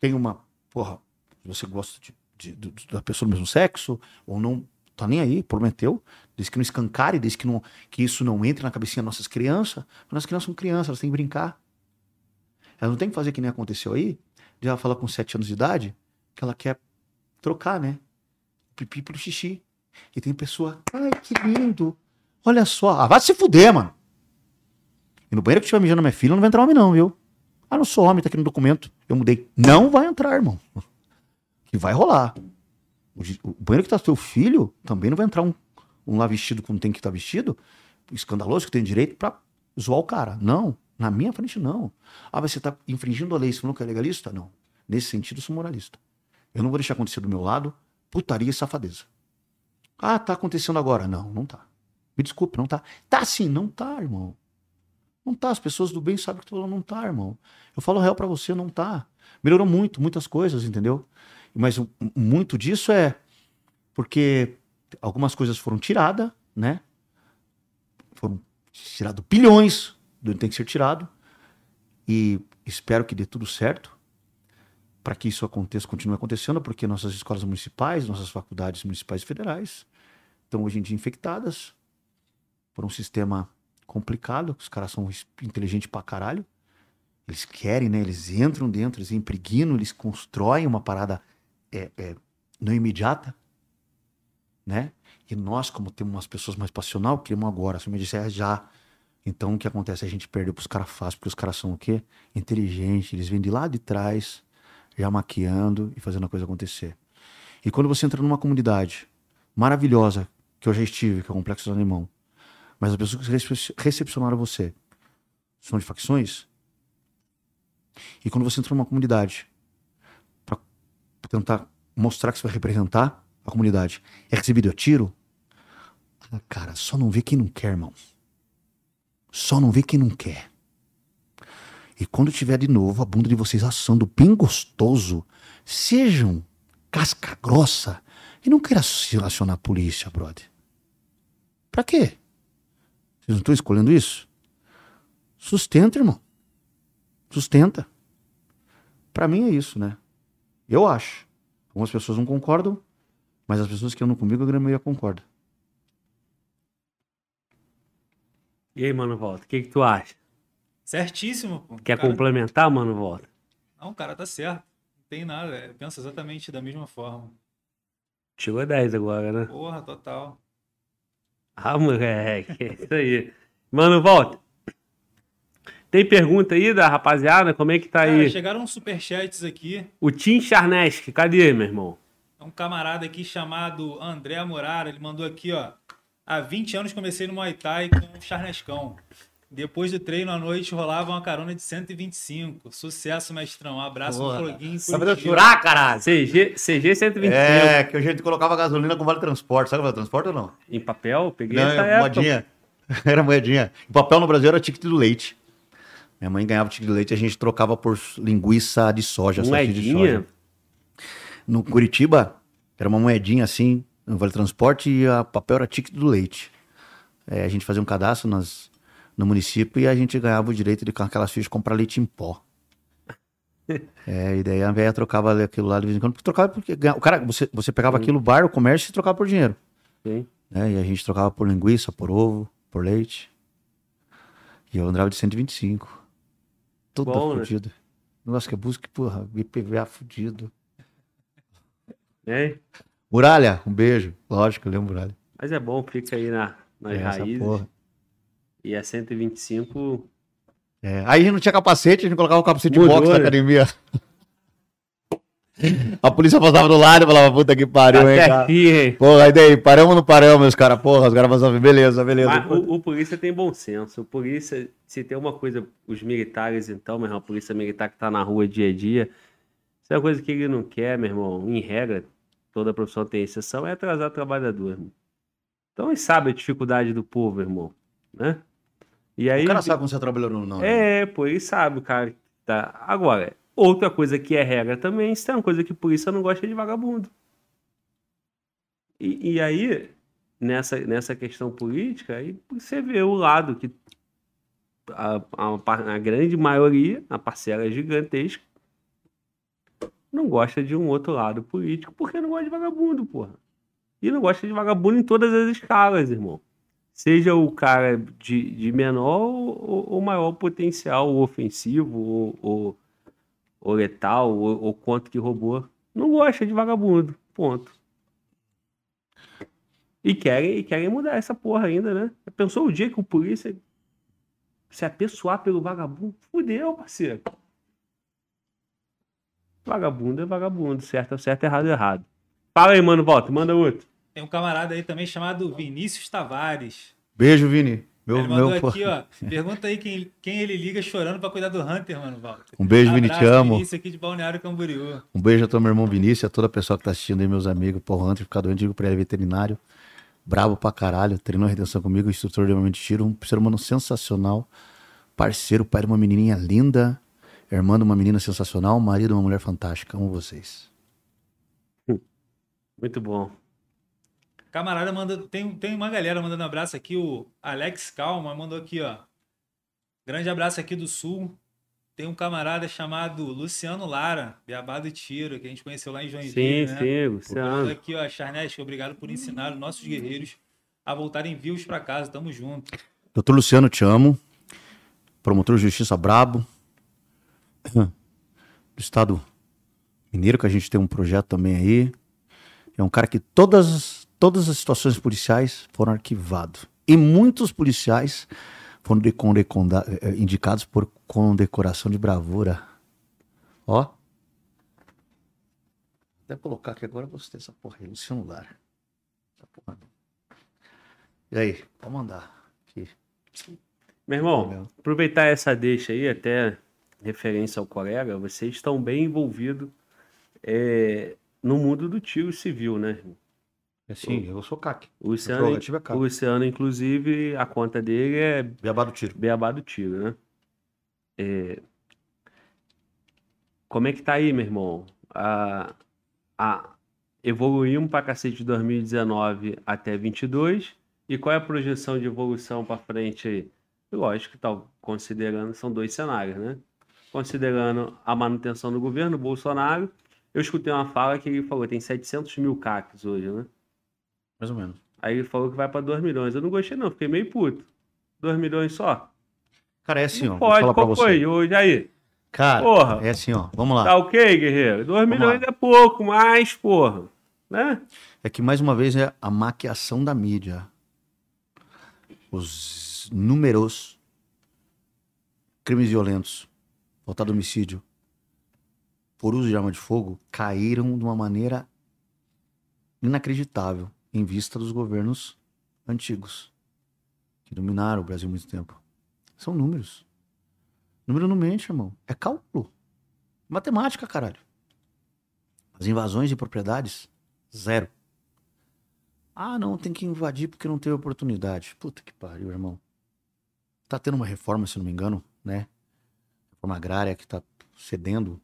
tem uma, porra, se você gosta de, de- de- da pessoa do mesmo sexo, ou não tá nem aí, prometeu. Desde que não escancare, desde que, não, que isso não entre na cabecinha das nossas crianças. Nossas crianças são crianças, elas têm que brincar. Elas não tem que fazer que nem aconteceu aí, de ela falar com 7 anos de idade, que ela quer trocar, né? O pipi pelo xixi. E tem pessoa, ai, que lindo. Olha só. Ah, vai se fuder, mano. E no banheiro que estiver mijando minha filha, não vai entrar homem, não, viu? Ah, não sou homem, tá aqui no documento. Eu mudei. Não vai entrar, irmão. Que vai rolar. O, banheiro que tá seu filho, também não vai entrar um, um lá vestido como tem que estar vestido, escandaloso, que tem direito pra zoar o cara. Não. Na minha frente, não. Ah, você tá infringindo a lei, você que é legalista? Não. Nesse sentido, eu sou moralista. Eu não vou deixar acontecer do meu lado putaria e safadeza. Ah, tá acontecendo agora. Não, não tá. Me desculpe, não tá. Tá sim, não tá, irmão. Não tá. As pessoas do bem sabem que tô falando, não tá, irmão. Eu falo real pra você, não tá. Melhorou muito, muitas coisas, entendeu? Mas muito disso é porque algumas coisas foram tiradas, né? Foram tirados bilhões do que tem que ser tirado. E espero que dê tudo certo para que isso aconteça, continue acontecendo, porque nossas escolas municipais, nossas faculdades municipais e federais estão hoje em dia infectadas por um sistema complicado, os caras são es- inteligentes pra caralho. Eles querem, né? Eles entram dentro, eles impregnam, eles constroem uma parada é, é, não imediata, né? E nós, como temos umas pessoas mais passional, queremos agora. Se me disser já. Então o que acontece? A gente perdeu pros caras fácil, porque os caras são o quê? Inteligentes, eles vêm de lá de trás, já maquiando e fazendo a coisa acontecer. E quando você entra numa comunidade maravilhosa, que eu já estive, que é o Complexo do Alemão, mas as pessoas que recep- recepcionaram você são de facções, e quando você entra numa comunidade para tentar mostrar que você vai representar a comunidade, é recebido a tiro, ah, cara, só não vê quem não quer, irmão. Só não vê quem não quer. E quando tiver de novo a bunda de vocês assando bem gostoso, sejam casca grossa e não queira se relacionar à polícia, brother. Pra quê? Vocês não estão escolhendo isso? Sustenta, irmão. Sustenta. Pra mim é isso, né? Eu acho. Algumas pessoas não concordam, mas as pessoas que andam comigo, a grande maioria concorda. E aí, mano, volta. O que, que tu acha? Certíssimo, pô. Quer Cara- complementar, mano, volta? Não, o cara tá certo. Não tem nada. é, Pensa exatamente da mesma forma. Chegou a 10 agora, né? Porra, total. Ah, moleque, é isso aí. Mano, volta. Tem pergunta aí da rapaziada? Como é que tá Cara, aí? chegaram uns superchats aqui. O Tim Charnesk, cadê, meu irmão? É um camarada aqui chamado André Morara. Ele mandou aqui, ó. Há 20 anos comecei no Muay Thai com o Charnescão. Depois do treino à noite rolava uma carona de 125. Sucesso, mestrão. Um abraço Porra. no Floguinho. Sabe Curitiba. chorar, caralho? CG, CG 125. É, que a gente colocava gasolina com vale transporte. Sabe o vale transporte ou não? Em papel? Peguei Não, essa é moedinha. Era moedinha. O papel no Brasil era ticket do leite. Minha mãe ganhava ticket do leite e a gente trocava por linguiça de soja. salsicha de Moedinha? soja. No Curitiba, era uma moedinha assim, no Vale Transporte e a papel era ticket do leite. É, a gente fazia um cadastro nas, no município e a gente ganhava o direito de com aquelas fichas comprar leite em pó. É, e daí a velha trocava aquilo lá de vez em quando, porque trocava porque o cara, você, você pegava Sim. aquilo, bar, o comércio e trocava por dinheiro. Sim. Né? E a gente trocava por linguiça, por ovo, por leite. E eu andava de 125. Tudo Bom, né? fudido. Negócio que é busca, porra, IPVA fudido. Né? Muralha, um beijo. Lógico, eu lembro Muralha. Mas é bom, fica aí na, nas É, raízes. porra. E a 125 É, Aí a gente não tinha capacete, a gente colocava o capacete de Mudou, boxe na né? academia. A polícia passava do lado e falava, puta que pariu, hein, até cara. aqui, hein? Porra, aí daí, paramos ou não paramos, meus caras? Porra, os caras passavam, beleza, beleza. Mas o, o polícia tem bom senso. O polícia, se tem uma coisa, os militares, então, meu irmão, a polícia militar que tá na rua dia a dia, se é uma coisa que ele não quer, meu irmão, em regra, toda profissão tem exceção, é atrasar o trabalhador, irmão. Então ele sabe a dificuldade do povo, irmão, né? E aí, O cara sabe quando você trabalhou no não. né? é, pô, ele sabe, o cara. que Tá. Agora, outra coisa que é regra também, isso é uma coisa que polícia não gosta de vagabundo. E, e aí, nessa, nessa questão política, aí você vê o lado que a, a, a grande maioria, a parcela gigantesca, não gosta de um outro lado político porque não gosta de vagabundo, porra. E não gosta de vagabundo em todas as escalas, irmão. Seja o cara de, de menor ou, ou maior potencial, ofensivo, ou, ou, ou letal, ou, ou quanto que roubou. Não gosta de vagabundo. Ponto. E querem, e querem mudar essa porra ainda, né? Pensou o dia que o polícia se apessoar pelo vagabundo? Fudeu, parceiro. Vagabundo é vagabundo, certo é certo, errado é errado. Fala aí, mano, volta, manda outro. Tem um camarada aí também chamado Vinícius Tavares. Beijo, Vini. Meu, ele mandou meu, aqui, ó. Pergunta aí quem, quem ele liga chorando pra cuidar do Hunter, mano, Walter. Um beijo, Vini, te amo. Vinícius aqui de Balneário Camboriú. Um beijo a todo meu irmão Vinícius, a toda a pessoa que tá assistindo aí, meus amigos. Pô, Hunter, ficar doente, digo pra ele, veterinário. Brabo pra caralho, treinou a redenção comigo, instrutor de armamento de tiro, um ser humano sensacional, parceiro, pai de uma menininha linda, irmã de uma menina sensacional, marido de uma mulher fantástica. Amo vocês. Muito bom. Camarada manda. Tem, tem uma galera mandando abraço aqui. O Alex Calma mandou aqui, ó. Grande abraço aqui do Sul. Tem um camarada chamado Luciano Lara, Beabá do Tiro, que a gente conheceu lá em Sim, Joinville, né? sim, Luciano. aqui, ó, Charnesk, obrigado por ensinar os nossos guerreiros a voltarem vivos pra casa. Tamo junto. Doutor Luciano, te amo. Promotor de justiça brabo. Do estado mineiro, que a gente tem um projeto também aí. É um cara que todas, todas as situações policiais foram arquivadas. E muitos policiais foram condeconda- eh, indicados por condecoração de bravura. Ó. Até colocar aqui agora você tem essa porra aí, Lara. Essa porra. E aí, pode mandar. Aqui. Meu irmão, aproveitar essa deixa aí, até referência ao colega, vocês estão bem envolvidos é, no mundo do tiro civil, né? Irmão? Sim, eu sou CAC. O Luciano, é o. Luciano, inclusive, a conta dele é Beabá do tiro. beabá do tiro, né? É, Como é que tá aí, meu irmão? A, a... Evoluímos pra cacete de 2019 até 22. E qual é a projeção de evolução pra frente aí? Lógico que tá considerando, são dois cenários, né? Considerando a manutenção do governo, Bolsonaro. Eu escutei uma fala que ele falou, tem 700 mil CACs hoje, né? Mais ou menos. Aí ele falou que vai pra 2 milhões. Eu não gostei não, fiquei meio puto. 2 milhões só? Cara, é assim, ó. Não Vou pode, falar pra qual você. foi? Hoje aí. Cara, Porra. é assim, ó. Vamos lá. Tá ok, guerreiro? 2 Vamos milhões lá. é pouco, mas, porra. Né? É que mais uma vez é a maquiação da mídia. Os números crimes violentos, faltado homicídio, por uso de arma de fogo, caíram de uma maneira inacreditável em vista dos governos antigos que dominaram o Brasil muito tempo. São números. Número não mente, irmão. É cálculo. Matemática, caralho. As invasões de propriedades, zero. Ah, não, tem que invadir porque não teve oportunidade. Puta que pariu, irmão. Tá tendo uma reforma, se não me engano, né? Reforma agrária que tá cedendo,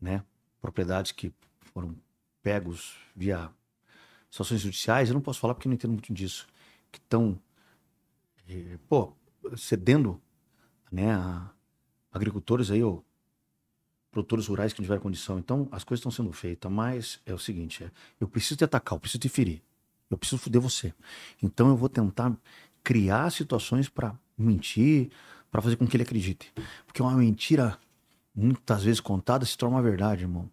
né? Propriedades que foram pegos via situações judiciais, eu não posso falar porque não entendo muito disso, que estão, eh, pô, cedendo, né, a agricultores aí, ou produtores rurais que não tiveram condição. Então, as coisas estão sendo feitas, mas é o seguinte, é, eu preciso te atacar, eu preciso te ferir, eu preciso foder você. Então, eu vou tentar criar situações para mentir, para fazer com que ele acredite. Porque uma mentira, muitas vezes contada, se torna uma verdade, irmão.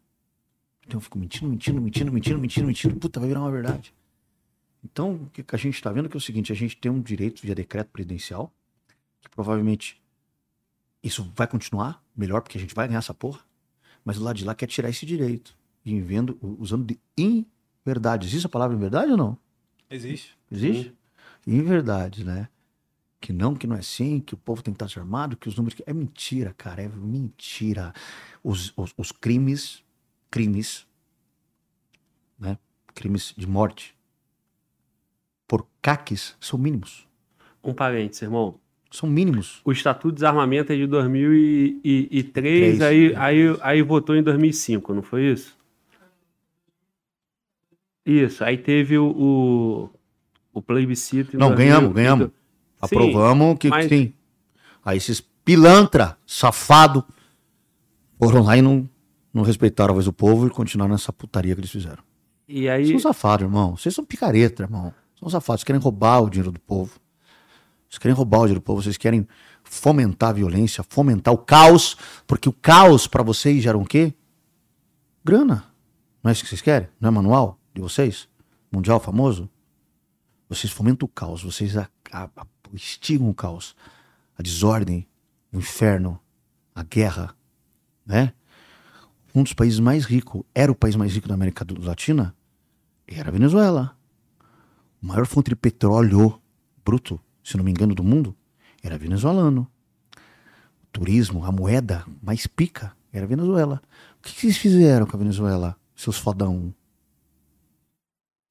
Então eu fico mentindo, mentindo, mentindo, mentindo, mentindo, mentindo. Puta, vai virar uma verdade. Então, o que a gente está vendo é, que é o seguinte: a gente tem um direito via decreto presidencial, que provavelmente isso vai continuar melhor, porque a gente vai ganhar essa porra. Mas o lado de lá quer tirar esse direito. E vendo, usando de inverdade. Existe a palavra inverdade ou não? Existe. Existe? Sim. Inverdade, né? Que não, que não é assim, que o povo tem que estar armado, que os números. É mentira, cara. É mentira. Os, os, os crimes crimes, né? crimes de morte, por caques, são mínimos. Um parênteses, irmão. São mínimos. O Estatuto de Desarmamento é de 2003, aí, aí, aí votou em 2005, não foi isso? Isso, aí teve o, o, o plebiscito. não, 2000, ganhamos, ganhamos. Sim, Aprovamos que mas... sim. Aí esses pilantra, safado, foram lá e não não respeitaram a voz do povo e continuaram nessa putaria que eles fizeram. E aí... São safados, irmão. Vocês são picareta, irmão. São safados. Vocês querem roubar o dinheiro do povo. Vocês querem roubar o dinheiro do povo. Vocês querem fomentar a violência, fomentar o caos. Porque o caos para vocês gera o quê? Grana. Não é isso que vocês querem? Não é manual de vocês? Mundial famoso? Vocês fomentam o caos. Vocês a, a, a, instigam o caos. A desordem, o inferno, a guerra, né? Um dos países mais ricos, era o país mais rico da América Latina, era a Venezuela. O maior fonte de petróleo bruto, se não me engano, do mundo, era venezuelano. O turismo, a moeda mais pica, era a Venezuela. O que, que vocês fizeram com a Venezuela, seus fodão?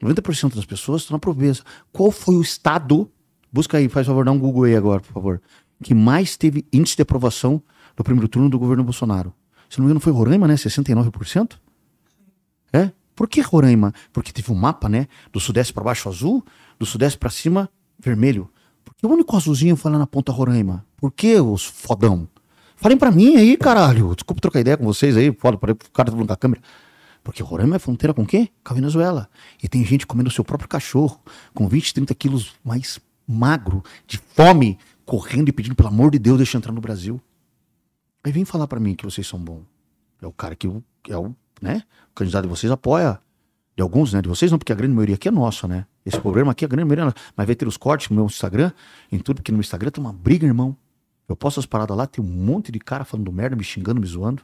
90% das pessoas estão na pobreza. Qual foi o estado, busca aí, faz favor, dá um Google aí agora, por favor, que mais teve índice de aprovação no primeiro turno do governo Bolsonaro? Se não me engano, foi Roraima, né? 69%? É? Por que Roraima? Porque teve um mapa, né? Do sudeste para baixo azul, do sudeste para cima vermelho. Por que o único azulzinho foi lá na ponta Roraima? Por que os fodão? Falem para mim aí, caralho. Desculpa trocar ideia com vocês aí, foda, para o cara tá falando com a câmera. Porque Roraima é fronteira com quê? Com a Venezuela. E tem gente comendo seu próprio cachorro, com 20, 30 quilos mais magro, de fome, correndo e pedindo, pelo amor de Deus, deixa eu entrar no Brasil. Aí vem falar para mim que vocês são bons. É o cara que é o, né? O candidato de vocês apoia. De alguns, né? De vocês não, porque a grande maioria aqui é nossa, né? Esse programa aqui, a grande maioria é. Mas vai ter os cortes no meu Instagram, em tudo, porque no Instagram tem uma briga, irmão. Eu posto as paradas lá, tem um monte de cara falando merda, me xingando, me zoando.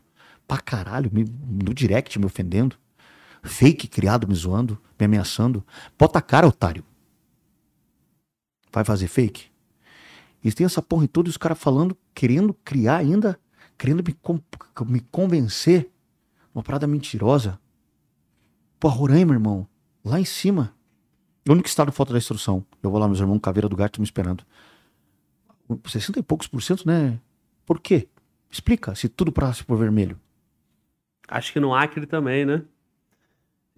Pra caralho, me, no direct me ofendendo. Fake criado me zoando, me ameaçando. Bota a cara, otário. Vai fazer fake? E tem essa porra em todos os caras falando, querendo criar ainda querendo me, me convencer. Uma parada mentirosa. Pô, Roraima, irmão. Lá em cima. O único estado falta da instrução. Eu vou lá, meus irmãos, Caveira do Gato, me esperando. 60 e poucos por cento, né? Por quê? Explica, se tudo passa por vermelho. Acho que no Acre também, né?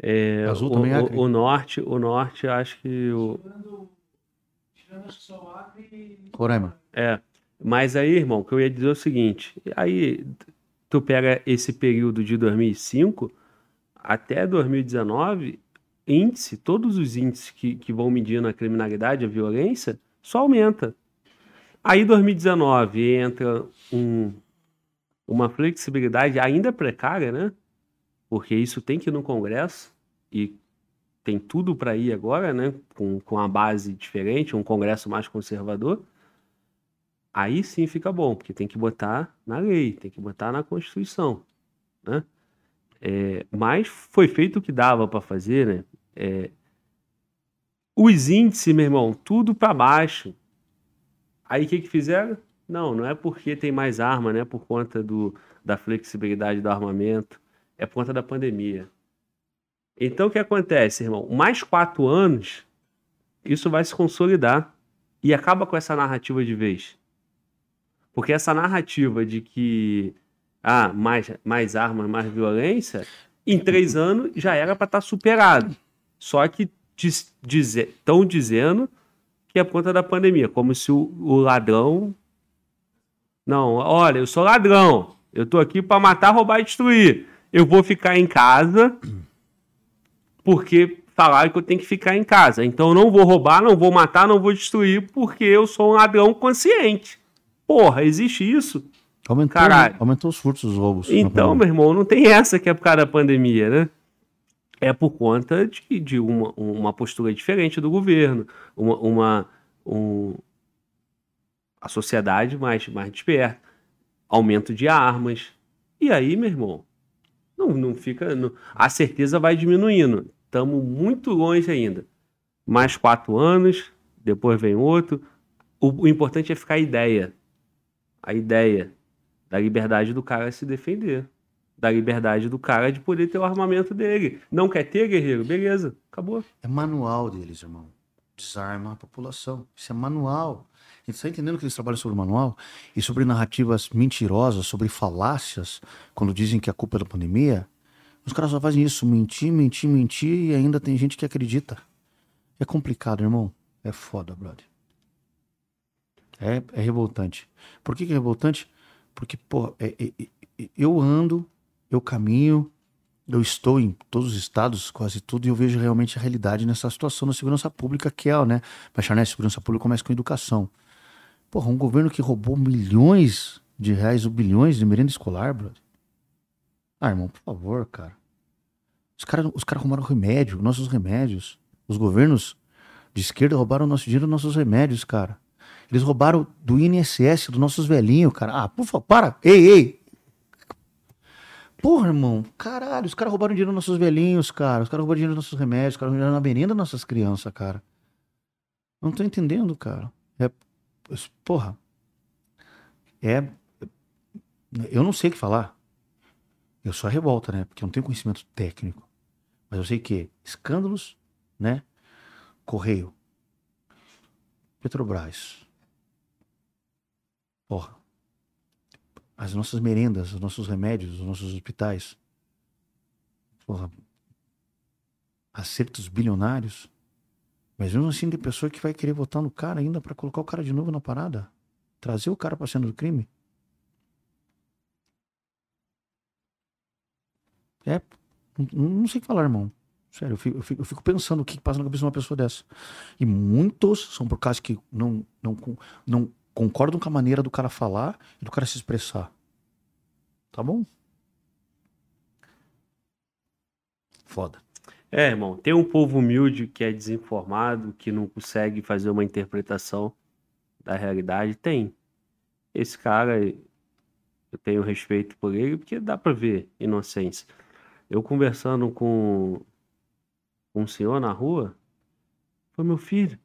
É, Azul o, também é Acre? O, o, norte, o norte, acho que o... Roraima. É. Mas aí, irmão, que eu ia dizer é o seguinte: aí tu pega esse período de 2005 até 2019, índice, todos os índices que, que vão medindo a criminalidade, a violência, só aumenta. Aí 2019 entra um, uma flexibilidade ainda precária, né? Porque isso tem que ir no Congresso e tem tudo para ir agora, né? Com, com a base diferente, um Congresso mais conservador aí sim fica bom, porque tem que botar na lei, tem que botar na Constituição, né? É, mas foi feito o que dava para fazer, né? É, os índices, meu irmão, tudo para baixo. Aí o que, que fizeram? Não, não é porque tem mais arma, né? Por conta do, da flexibilidade do armamento, é por conta da pandemia. Então o que acontece, irmão? Mais quatro anos, isso vai se consolidar e acaba com essa narrativa de vez. Porque essa narrativa de que ah, mais, mais armas, mais violência, em três anos já era para estar tá superado. Só que estão dizendo que é por conta da pandemia, como se o, o ladrão. Não, olha, eu sou ladrão. Eu tô aqui para matar, roubar e destruir. Eu vou ficar em casa porque falaram que eu tenho que ficar em casa. Então eu não vou roubar, não vou matar, não vou destruir porque eu sou um ladrão consciente. Porra, existe isso? Aumentou, Caralho. aumentou os furtos, os roubos. Então, meu irmão, não tem essa que é por causa da pandemia, né? É por conta de, de uma, uma postura diferente do governo, uma, uma um, a sociedade mais, mais desperta, aumento de armas. E aí, meu irmão, não, não fica. Não, a certeza vai diminuindo. Estamos muito longe ainda. Mais quatro anos, depois vem outro. O, o importante é ficar a ideia. A ideia da liberdade do cara se defender. Da liberdade do cara de poder ter o armamento dele. Não quer ter, guerreiro? Beleza, acabou. É manual deles, irmão. Desarma a população. Isso é manual. A gente está entendendo que eles trabalham sobre manual e sobre narrativas mentirosas, sobre falácias, quando dizem que a culpa é da pandemia. Os caras só fazem isso, mentir, mentir, mentir, e ainda tem gente que acredita. É complicado, irmão. É foda, brother. É, é revoltante. Por que, que é revoltante? Porque, pô, é, é, é, eu ando, eu caminho, eu estou em todos os estados, quase tudo, e eu vejo realmente a realidade nessa situação da segurança pública, que é, né? Baixar né, segurança pública começa com educação. Porra, um governo que roubou milhões de reais ou bilhões de merenda escolar, brother. Ah, irmão, por favor, cara. Os caras os cara roubaram remédio, nossos remédios. Os governos de esquerda roubaram nosso dinheiro, nossos remédios, cara. Eles roubaram do INSS, dos nossos velhinhos, cara. Ah, por favor, para. Ei, ei. Porra, irmão. Caralho, os caras roubaram dinheiro dos nossos velhinhos, cara. Os caras roubaram dinheiro dos nossos remédios, os caras roubaram na merenda das nossas crianças, cara. Não tô entendendo, cara. É. Porra. É. Eu não sei o que falar. Eu sou a revolta, né? Porque eu não tenho conhecimento técnico. Mas eu sei que escândalos, né? Correio. Petrobras. Porra. As nossas merendas, os nossos remédios, os nossos hospitais. Porra. Acertos bilionários. Mas mesmo assim tem pessoa que vai querer votar no cara ainda para colocar o cara de novo na parada. Trazer o cara pra cena do crime. É. Não, sei o que falar, irmão. Sério, eu fico, eu fico, eu fico pensando o que passa na cabeça de uma pessoa dessa. E muitos são por causa que não, não, não concordam com a maneira do cara falar e do cara se expressar. Tá bom? Foda. É, irmão, tem um povo humilde que é desinformado, que não consegue fazer uma interpretação da realidade. Tem. Esse cara, eu tenho respeito por ele, porque dá pra ver inocência. Eu conversando com um senhor na rua, foi meu filho,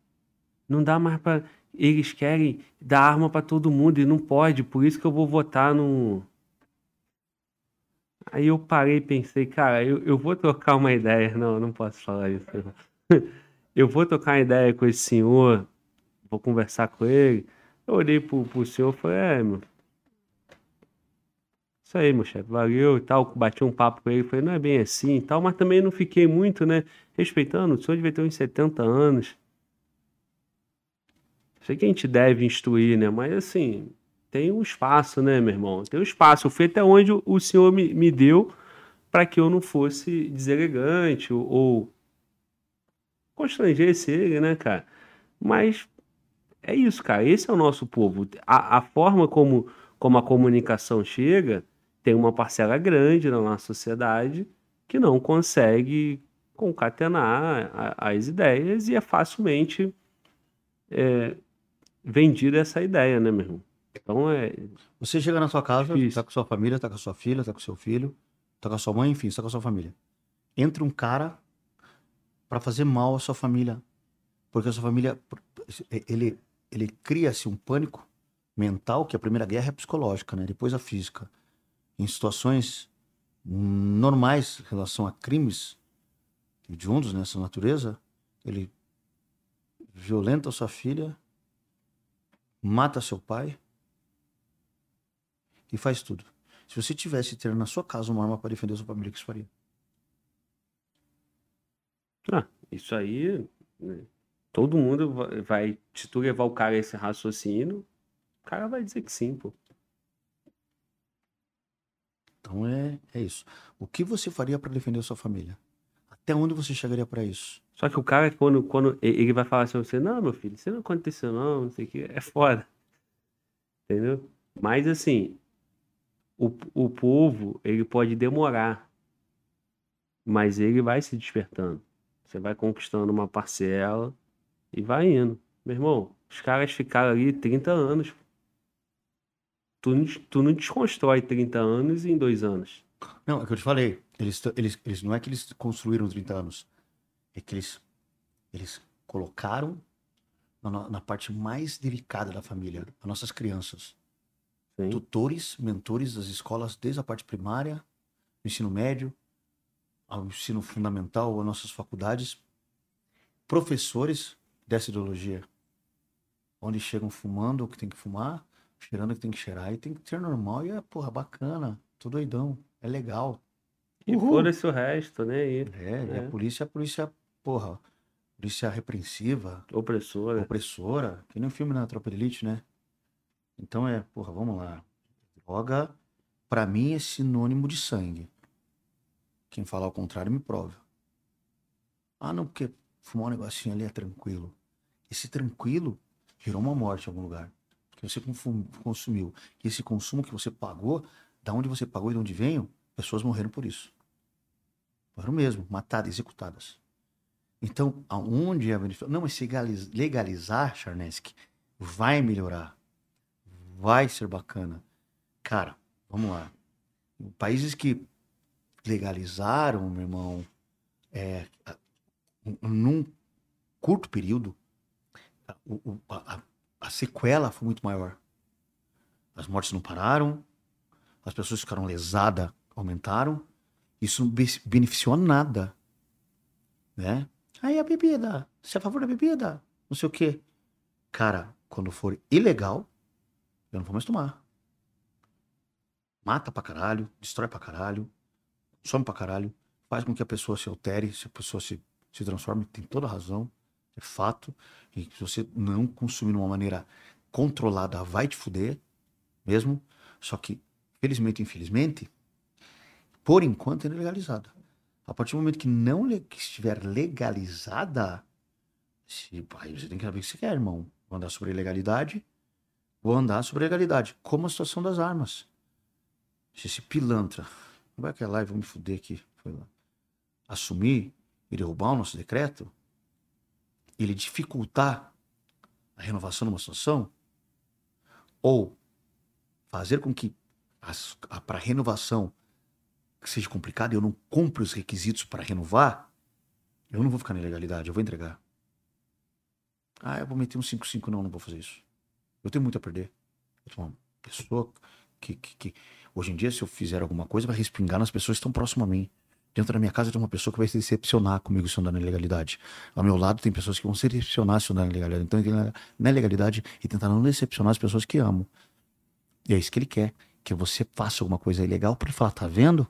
não dá mais para eles querem dar arma para todo mundo e não pode, por isso que eu vou votar no. Aí eu parei e pensei, cara, eu, eu vou trocar uma ideia. Não, não posso falar isso. Eu vou trocar uma ideia com esse senhor, vou conversar com ele. Eu olhei pro, pro senhor e falei, é, meu. Isso aí, meu chefe, valeu e tal. Bati um papo com ele, falei, não é bem assim e tal, mas também não fiquei muito, né? Respeitando, o senhor devia ter uns 70 anos. Sei que a gente deve instruir, né? Mas assim, tem um espaço, né, meu irmão? Tem um espaço. Eu fui até onde o senhor me, me deu para que eu não fosse deselegante ou, ou constrangesse ele, né, cara? Mas é isso, cara. Esse é o nosso povo. A, a forma como, como a comunicação chega tem uma parcela grande na nossa sociedade que não consegue concatenar a, as ideias e é facilmente é, vendida essa ideia, né, meu irmão? Então é. Você chega na sua casa, difícil. tá com sua família, tá com sua filha, tá com seu filho, tá com a sua mãe, enfim, tá com a sua família. Entra um cara para fazer mal à sua família. Porque a sua família. Ele, ele cria-se um pânico mental, que a primeira guerra é psicológica, né? Depois a física. Em situações normais em relação a crimes hediondos nessa natureza, ele violenta a sua filha, mata seu pai e faz tudo. Se você tivesse ter na sua casa uma arma para defender sua família, o que você faria? Ah, Isso aí, né, todo mundo va- vai, se tu levar o cara a esse raciocínio, o cara vai dizer que sim, pô. Então é, é isso. O que você faria para defender sua família? Até onde você chegaria para isso? Só que o cara, quando, quando ele vai falar assim você, não, meu filho, isso não aconteceu não, não sei o que, é foda. Entendeu? Mas assim, o, o povo, ele pode demorar, mas ele vai se despertando. Você vai conquistando uma parcela e vai indo. Meu irmão, os caras ficaram ali 30 anos. Tu, tu não desconstrói 30 anos em dois anos. Não, é o que eu te falei. Eles, eles, eles não é que eles construíram 30 anos. É que eles, eles colocaram na, na parte mais delicada da família, as nossas crianças. Sim. Tutores, mentores das escolas, desde a parte primária, do ensino médio, ao ensino fundamental, às nossas faculdades. Professores dessa ideologia. Onde chegam fumando o que tem que fumar, cheirando o que tem que cheirar. E tem que ser normal e é, porra, bacana. Tô doidão. É legal. E foda-se o resto, né? E É, e a polícia é a polícia, porra, polícia repreensiva, opressora. opressora, que nem o filme na Tropa de Elite, né? Então é, porra, vamos lá. Droga, pra mim, é sinônimo de sangue. Quem falar o contrário me prova. Ah, não, porque fumar um negocinho ali é tranquilo. Esse tranquilo gerou uma morte em algum lugar. Que você consumiu. E esse consumo que você pagou, da onde você pagou e de onde veio, pessoas morreram por isso. Morreram mesmo, matadas, executadas. Então, aonde é a beneficio? Não, mas se legaliz- legalizar, Charneski, vai melhorar. Vai ser bacana. Cara, vamos lá. Países que legalizaram, meu irmão, é, um- num curto período, a, a- a- sequela foi muito maior. As mortes não pararam, as pessoas ficaram lesadas aumentaram. Isso não be- beneficiou nada. Né? Aí a bebida. Você é a favor da bebida? Não sei o quê. Cara, quando for ilegal, eu não vou mais tomar. Mata pra caralho, destrói pra caralho, some pra caralho, faz com que a pessoa se altere, se a pessoa se, se transforme, tem toda razão, é fato. E se você não consumir de uma maneira controlada, vai te fuder, mesmo. Só que, felizmente, infelizmente, por enquanto é legalizada. A partir do momento que não que estiver legalizada, se, aí você tem que saber o que você quer, irmão. Vou andar sobre ilegalidade, vou andar sobre legalidade. Como a situação das armas. Se esse pilantra, vai aquela lá e vou me fuder aqui, foi lá, assumir e derrubar o nosso decreto, ele dificultar a renovação de uma situação, ou fazer com que para renovação que seja complicado e eu não cumpre os requisitos para renovar, eu não vou ficar na ilegalidade, eu vou entregar. Ah, eu vou meter um 5-5, não, não vou fazer isso. Eu tenho muito a perder. Eu sou uma pessoa que, que, que- Hoje em dia, se eu fizer alguma coisa, vai respingar nas pessoas que estão próximas a mim. Dentro da minha casa tem uma pessoa que vai se decepcionar comigo se eu andar na ilegalidade. Ao meu lado tem pessoas que vão se decepcionar se eu andar na ilegalidade. Então, na legalidade e tentar não decepcionar as pessoas que amo. E é isso que ele quer. Que você faça alguma coisa ilegal pra ele falar, tá vendo?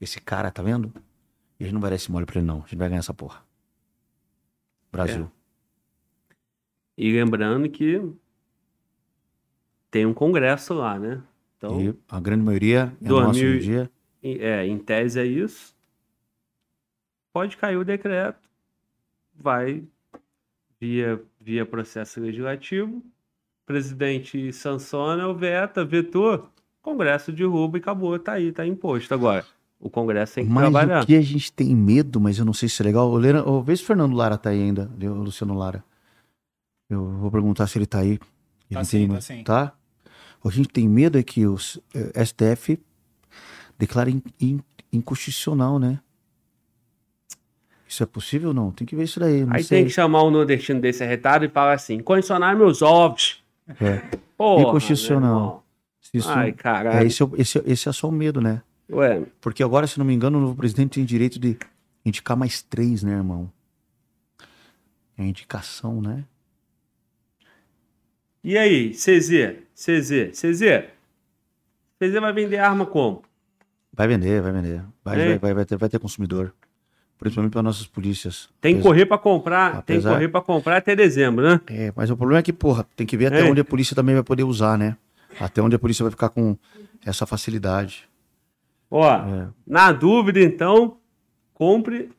Esse cara, tá vendo? E a gente não vai dar esse mole pra ele, não. A gente vai ganhar essa porra. Brasil. E lembrando que tem um congresso lá, né? Então, E a grande maioria é 2000 nosso dia. é, em tese é isso. Pode cair o decreto, vai via, via processo legislativo, presidente sanciona ou veta, vetou, Congresso derruba e acabou, tá aí, tá imposto. Agora, o Congresso tem que Mas trabalhar. o que a gente tem medo, mas eu não sei se é legal. Oh, vê se o Fernando Lara tá aí ainda, o Luciano Lara. Eu vou perguntar se ele tá aí. Tá Ele sim, tem- tá sim. Tá? O que a gente tem medo é que o eh, STF declare in- in- inconstitucional, né? Isso é possível ou não? Tem que ver isso daí. Não Aí sei. tem que chamar o nordestino desse arretado e falar assim: condicionar meus ovos. É. Porra, Inconstitucional. isso- Ai, é, caralho. esse, é o- esse, esse é só o medo, né? Ué, Porque agora, se não me engano, o novo presidente tem direito de indicar mais três, né, irmão? É indicação, né? e aí, CZ? CZ? CZ? CZ vai vender arma como? Vai vender, vai vender. Vai, É. vai, vai, vai ter, vai ter consumidor. principalmente para nossas polícias. Tem que Apesar- correr pra comprar, tem que apesar- correr para comprar até dezembro, né? É, mas o problema é que, porra, tem que ver até É. onde a polícia também vai poder usar, né? Até onde a polícia vai ficar com essa facilidade. Ó, É. na dúvida, então, compre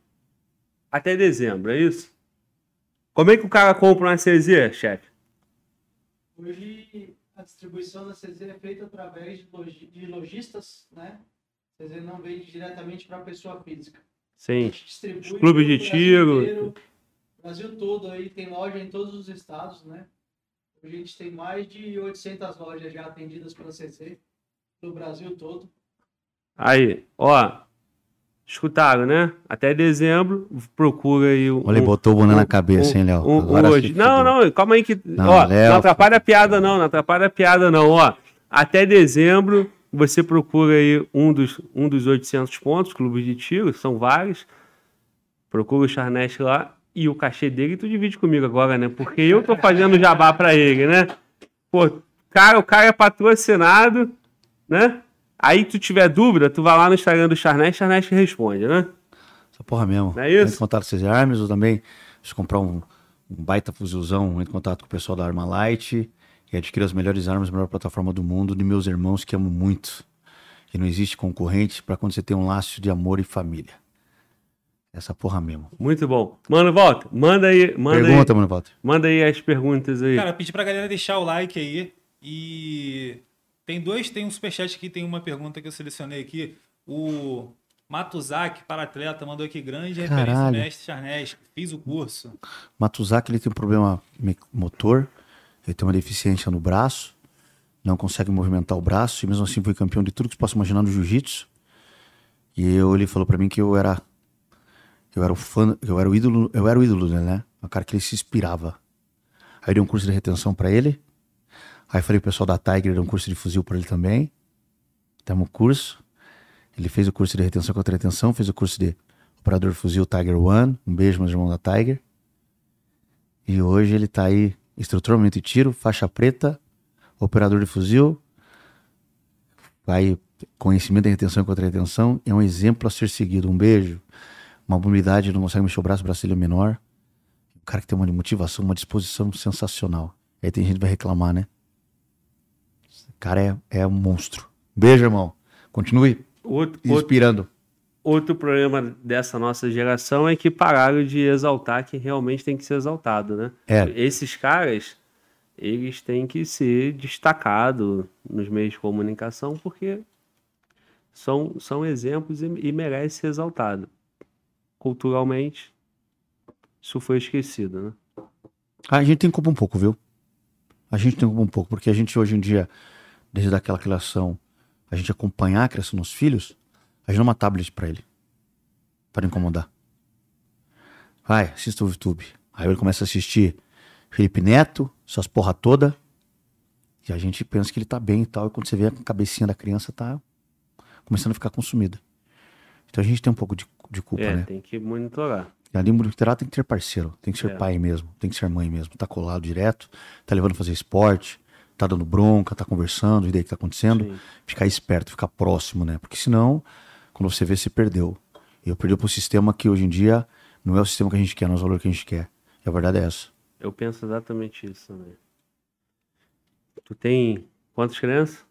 até dezembro, é isso? Como é que o cara compra uma CZ, chefe? Hoje a distribuição da CZ é feita através de, lojistas, né? A CZ não vende diretamente para a pessoa física. A Sim. Os clubes de tiro. inteiro, Brasil todo aí tem loja em todos os estados, né? Hoje a gente tem mais de 800 lojas já atendidas pela CZ no Brasil todo. Aí, ó. Escutaram, né? Até dezembro, procura aí o. Olha, ele botou o boné na cabeça, hein, Léo? um- um Agora hoje. Não, não, calma aí que. Não, ó, Léo. não atrapalha a piada, não, não atrapalha a piada, não. Ó, até dezembro, você procura aí um dos, um dos 800 pontos, clubes de tiro, são vários. Procura o Charnest lá e o cachê dele tu divide comigo agora, né? Porque eu tô fazendo jabá pra ele, né? Pô, cara, o cara é patrocinado, né? Aí tu tiver dúvida, tu vai lá no Instagram do Charnest, Charnest responde, né? Essa porra mesmo. Não é isso? Entre em contato com vocês armas, ou também, se comprar um, um baita fuzilzão, entre em contato com o pessoal da Arma Light e adquirir as melhores armas, a melhor plataforma do mundo, de meus irmãos que amo muito. E não existe concorrente para quando você tem um laço de amor e família. Essa porra mesmo. Muito bom. Mano, volta. Manda aí, manda Pergunta, aí, mano, Walter. manda aí as perguntas aí. Cara, pedir pra galera deixar o like aí. E tem dois, tem um superchat aqui, tem uma pergunta que eu selecionei aqui. O Matuzak, para atleta, mandou aqui grande referência Caralho. mestre Charnes, fiz o curso. Matuzak, ele tem um problema motor, ele tem uma deficiência no braço, não consegue movimentar o braço, e mesmo assim foi campeão de tudo que você possa imaginar no jiu-jitsu. E eu, ele falou pra mim que eu era eu era o fã, eu era o ídolo, eu era o ídolo dele, né? O cara que ele se inspirava. Aí eu dei um curso de retenção pra ele. Aí falei pro pessoal da Tiger, deu um curso de fuzil pra ele também. Temos o curso. Ele fez o curso de retenção contra retenção, fez o curso de operador de fuzil Tiger One. Um beijo, meus irmãos da Tiger. E hoje ele tá aí, instrutor momento de tiro, faixa preta, operador de fuzil. Aí, conhecimento em retenção contra retenção. É um exemplo a ser seguido. Um beijo. Uma mobilidade, não consegue mexer o braço, o braço é menor. Um cara que tem uma motivação, uma disposição sensacional. Aí tem gente que vai reclamar, né? Cara é, é um monstro. Beijo, irmão. Continue Outro, outro, inspirando. outro problema dessa nossa geração é que pararam de exaltar quem realmente tem que ser exaltado, né? É. Esses caras, eles têm que ser destacados nos meios de comunicação porque são, são exemplos e, e merecem ser exaltado. Culturalmente, isso foi esquecido, né? A gente tem culpa um pouco, viu? A gente tem culpa um pouco, porque a gente hoje em dia, desde aquela criação, a gente acompanhar a criação dos filhos, a gente dá uma tablet pra ele. Para incomodar. Vai, assista o YouTube. Aí ele começa a assistir Felipe Neto, essas porra toda. E a gente pensa que ele tá bem e tal. E quando você vê a cabecinha da criança, tá começando a ficar consumida. Então a gente tem um pouco de, de culpa, É, né? tem que monitorar. E ali monitorar tem que ter parceiro, tem que ser É. pai mesmo, tem que ser mãe mesmo. Tá colado direto, tá levando a fazer esporte, tá dando bronca, tá conversando, e daí o que tá acontecendo? Sim. Ficar esperto, ficar próximo, né? Porque senão, quando você vê, você perdeu. E eu perdi pro sistema que hoje em dia não é o sistema que a gente quer, não é os valores que a gente quer. E a verdade é essa. Eu penso exatamente isso também. Tu tem quantas crianças?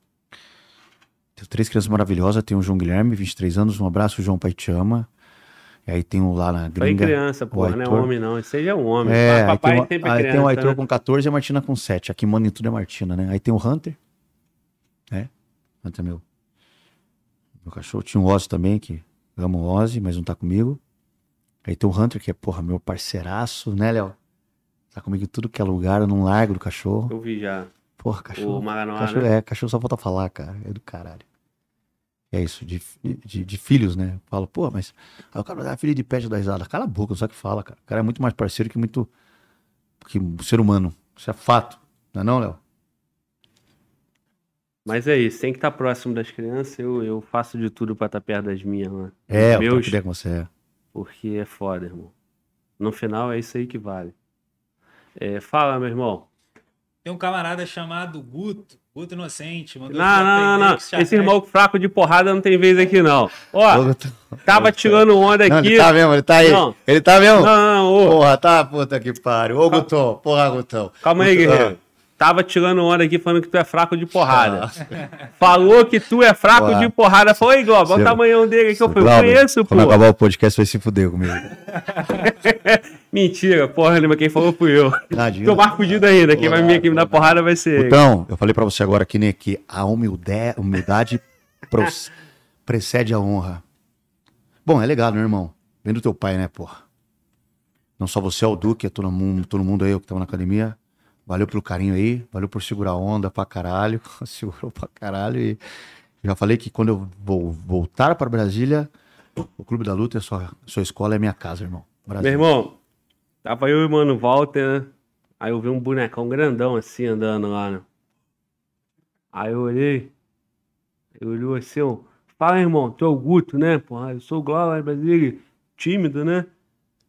Tenho três crianças maravilhosas, tem o João Guilherme, 23 anos, um abraço, João Pai te ama. E aí tem o lá na Foi gringa. criança, o porra, não é homem não. Aí é um homem. É, Papai tem, o- sempre é aí criança. tem o Aitor né? com 14 e a Martina com 7. Aqui manda em tudo é Martina, né? Aí tem o Hunter. né? Hunter é meu. Meu cachorro. Tinha o Ozzy também, que amo o Ozzy, mas não tá comigo. Aí tem o Hunter, que é, porra, meu parceiraço, né, Léo? Tá comigo em tudo que é lugar, eu não largo do cachorro. Eu vi já. Porra, cachorro. O Maranoá, cachorro né? É, cachorro só falta falar, cara. É do caralho. É isso, de, de, de filhos, né? Eu falo, pô, mas. Aí o cara vai dar filho de pet da risada. Cala a boca, não sabe o que fala, cara. O cara é muito mais parceiro que muito. que um ser humano. Isso é fato. Não é não, Léo? Mas é isso, tem que estar próximo das crianças. Eu, eu faço de tudo pra estar perto das minhas, mano. É, eu Meus- ideia com você. É. Porque é foda, irmão. No final é isso aí que vale. É, fala, meu irmão. Tem um camarada chamado Guto, Guto Inocente. mandou Não, não, não, não. Esse irmão fraco de porrada não tem vez aqui, não. Ó, tava tirando onda Não, aqui. ele tá mesmo, ele tá aí. Não. Ele tá mesmo? Não, não, não, ô. Porra, tá, puta que pariu. Ô, Gutão, porra, Gutão. Calma aí, Gutão, guerreiro. Tava tirando onda aqui falando que tu é fraco de porrada. Falou que tu é fraco de porrada. Falou, ei, Globo, olha o tamanhão dele aqui. Eu falei, conheço, pô. Quando acabar o podcast, vai se fuder comigo. Mentira, porra, lembra quem falou fui eu. Tadinho. Tô mais fudido ainda. Quem vai vir aqui me dar porrada vai ser. Então, eu falei pra você agora que nem aqui, a humildade, precede a honra. Bom, é legal, né, irmão? Vem do teu pai, né, porra? Não só você, é o Duque, é todo mundo, todo mundo aí que tava na academia. Valeu pelo carinho aí, valeu por segurar a onda pra caralho. Segurou pra caralho e já falei que quando eu vou voltar pra Brasília, o Clube da Luta é sua, sua escola, é minha casa, irmão. Meu Brasília. irmão, tava eu e o mano Walter, né? Aí eu vi um bonecão grandão assim andando lá, né? Aí eu olhei, eu olhou assim, ó. Fala, irmão, tu é o Guto, né? Porra, eu sou o Glauber Brasília, tímido, né?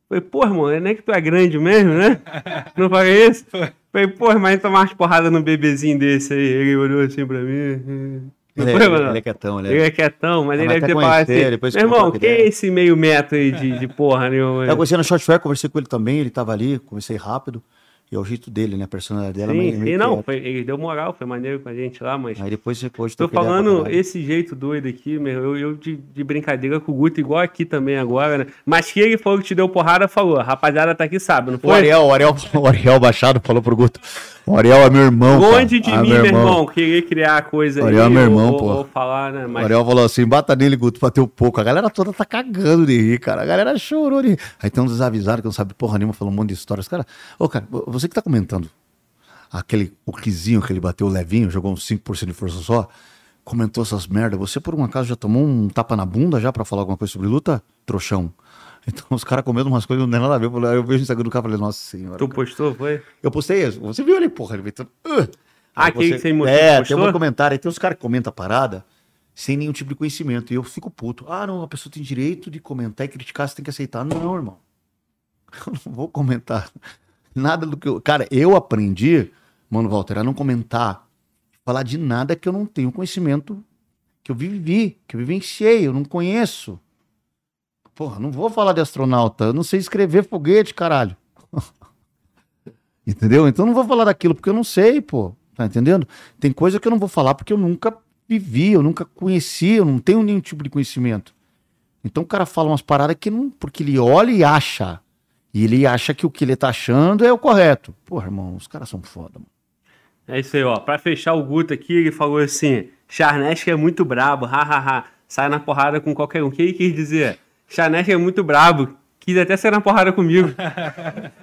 Falei, pô, irmão, não é que tu é grande mesmo, né? Não falei isso? Falei, pô, mas tomar umas porradas num bebezinho desse aí. Ele olhou assim pra mim. Ele, foi, é, mano? ele é quietão, ele é. Ele é quietão, mas Ah, ele deve ter falado assim. depois Meu irmão, troco que é ideia." esse meio metro aí de, de porra nenhuma? Eu conheci no Short Fair, conversei com ele também, ele tava ali, conversei rápido. E é o jeito dele, né? A personalidade dela. Sim, meio não, foi, ele deu moral, foi maneiro com a gente lá, mas. Aí depois você hoje Tô pra falando esse jeito doido aqui, meu, eu, eu de, de brincadeira com o Guto, igual aqui também agora, né? Mas que ele falou que te deu porrada, falou. A rapaziada tá aqui, sabe, não O foi? Ariel, o Ariel, o Ariel Baixado falou pro Guto. O Ariel é meu irmão. Longe de Ah, mim, meu irmão, querer criar coisa O aí. Ariel é meu irmão, ou, pô. ou falar, né? O Mas Ariel falou assim: bata nele, Guto, bateu pouco. A galera toda tá cagando de rir, cara. A galera chorou de rir. Aí tem uns desavisados que não sabe porra nenhuma, falou um monte de histórias. Cara, ô, cara, você que tá comentando aquele o Kizinho que ele bateu levinho, jogou uns 5% de força só, comentou essas merda. Você por um acaso já tomou um tapa na bunda já pra falar alguma coisa sobre luta? Trouxão. Então os caras comendo umas coisas não tem nada a ver. Eu vejo o Instagram do cara e falei, nossa senhora. tu postou, foi? Eu postei isso. Você viu ali, porra. Ele veio "Ugh". Ah, aquele que você mostrou, É, postou? tem um comentário. Aí tem os caras que comentam a parada sem nenhum tipo de conhecimento. E eu fico puto. Ah, não, a pessoa tem direito de comentar e criticar, você tem que aceitar. Não, irmão. Eu não vou comentar nada do que eu. Cara, eu aprendi, mano, Walter, a não comentar, falar de nada que eu não tenho conhecimento, que eu vivi, que eu vivenciei, eu não conheço. Porra, não vou falar de astronauta, eu não sei escrever foguete, caralho. Entendeu? Então não vou falar daquilo porque eu não sei, pô. Tá entendendo? Tem coisa que eu não vou falar porque eu nunca vivi, eu nunca conheci, eu não tenho nenhum tipo de conhecimento. Então o cara fala umas paradas que não. Porque ele olha e acha. E ele acha que o que ele tá achando é o correto. Porra, irmão, os caras são foda, mano. É isso aí, ó. Pra fechar o Guto aqui, ele falou assim: Charnesk é muito brabo, hahaha. Sai na porrada com qualquer um. O que ele quis dizer? Charnesk é muito brabo. Quis até sair na porrada comigo.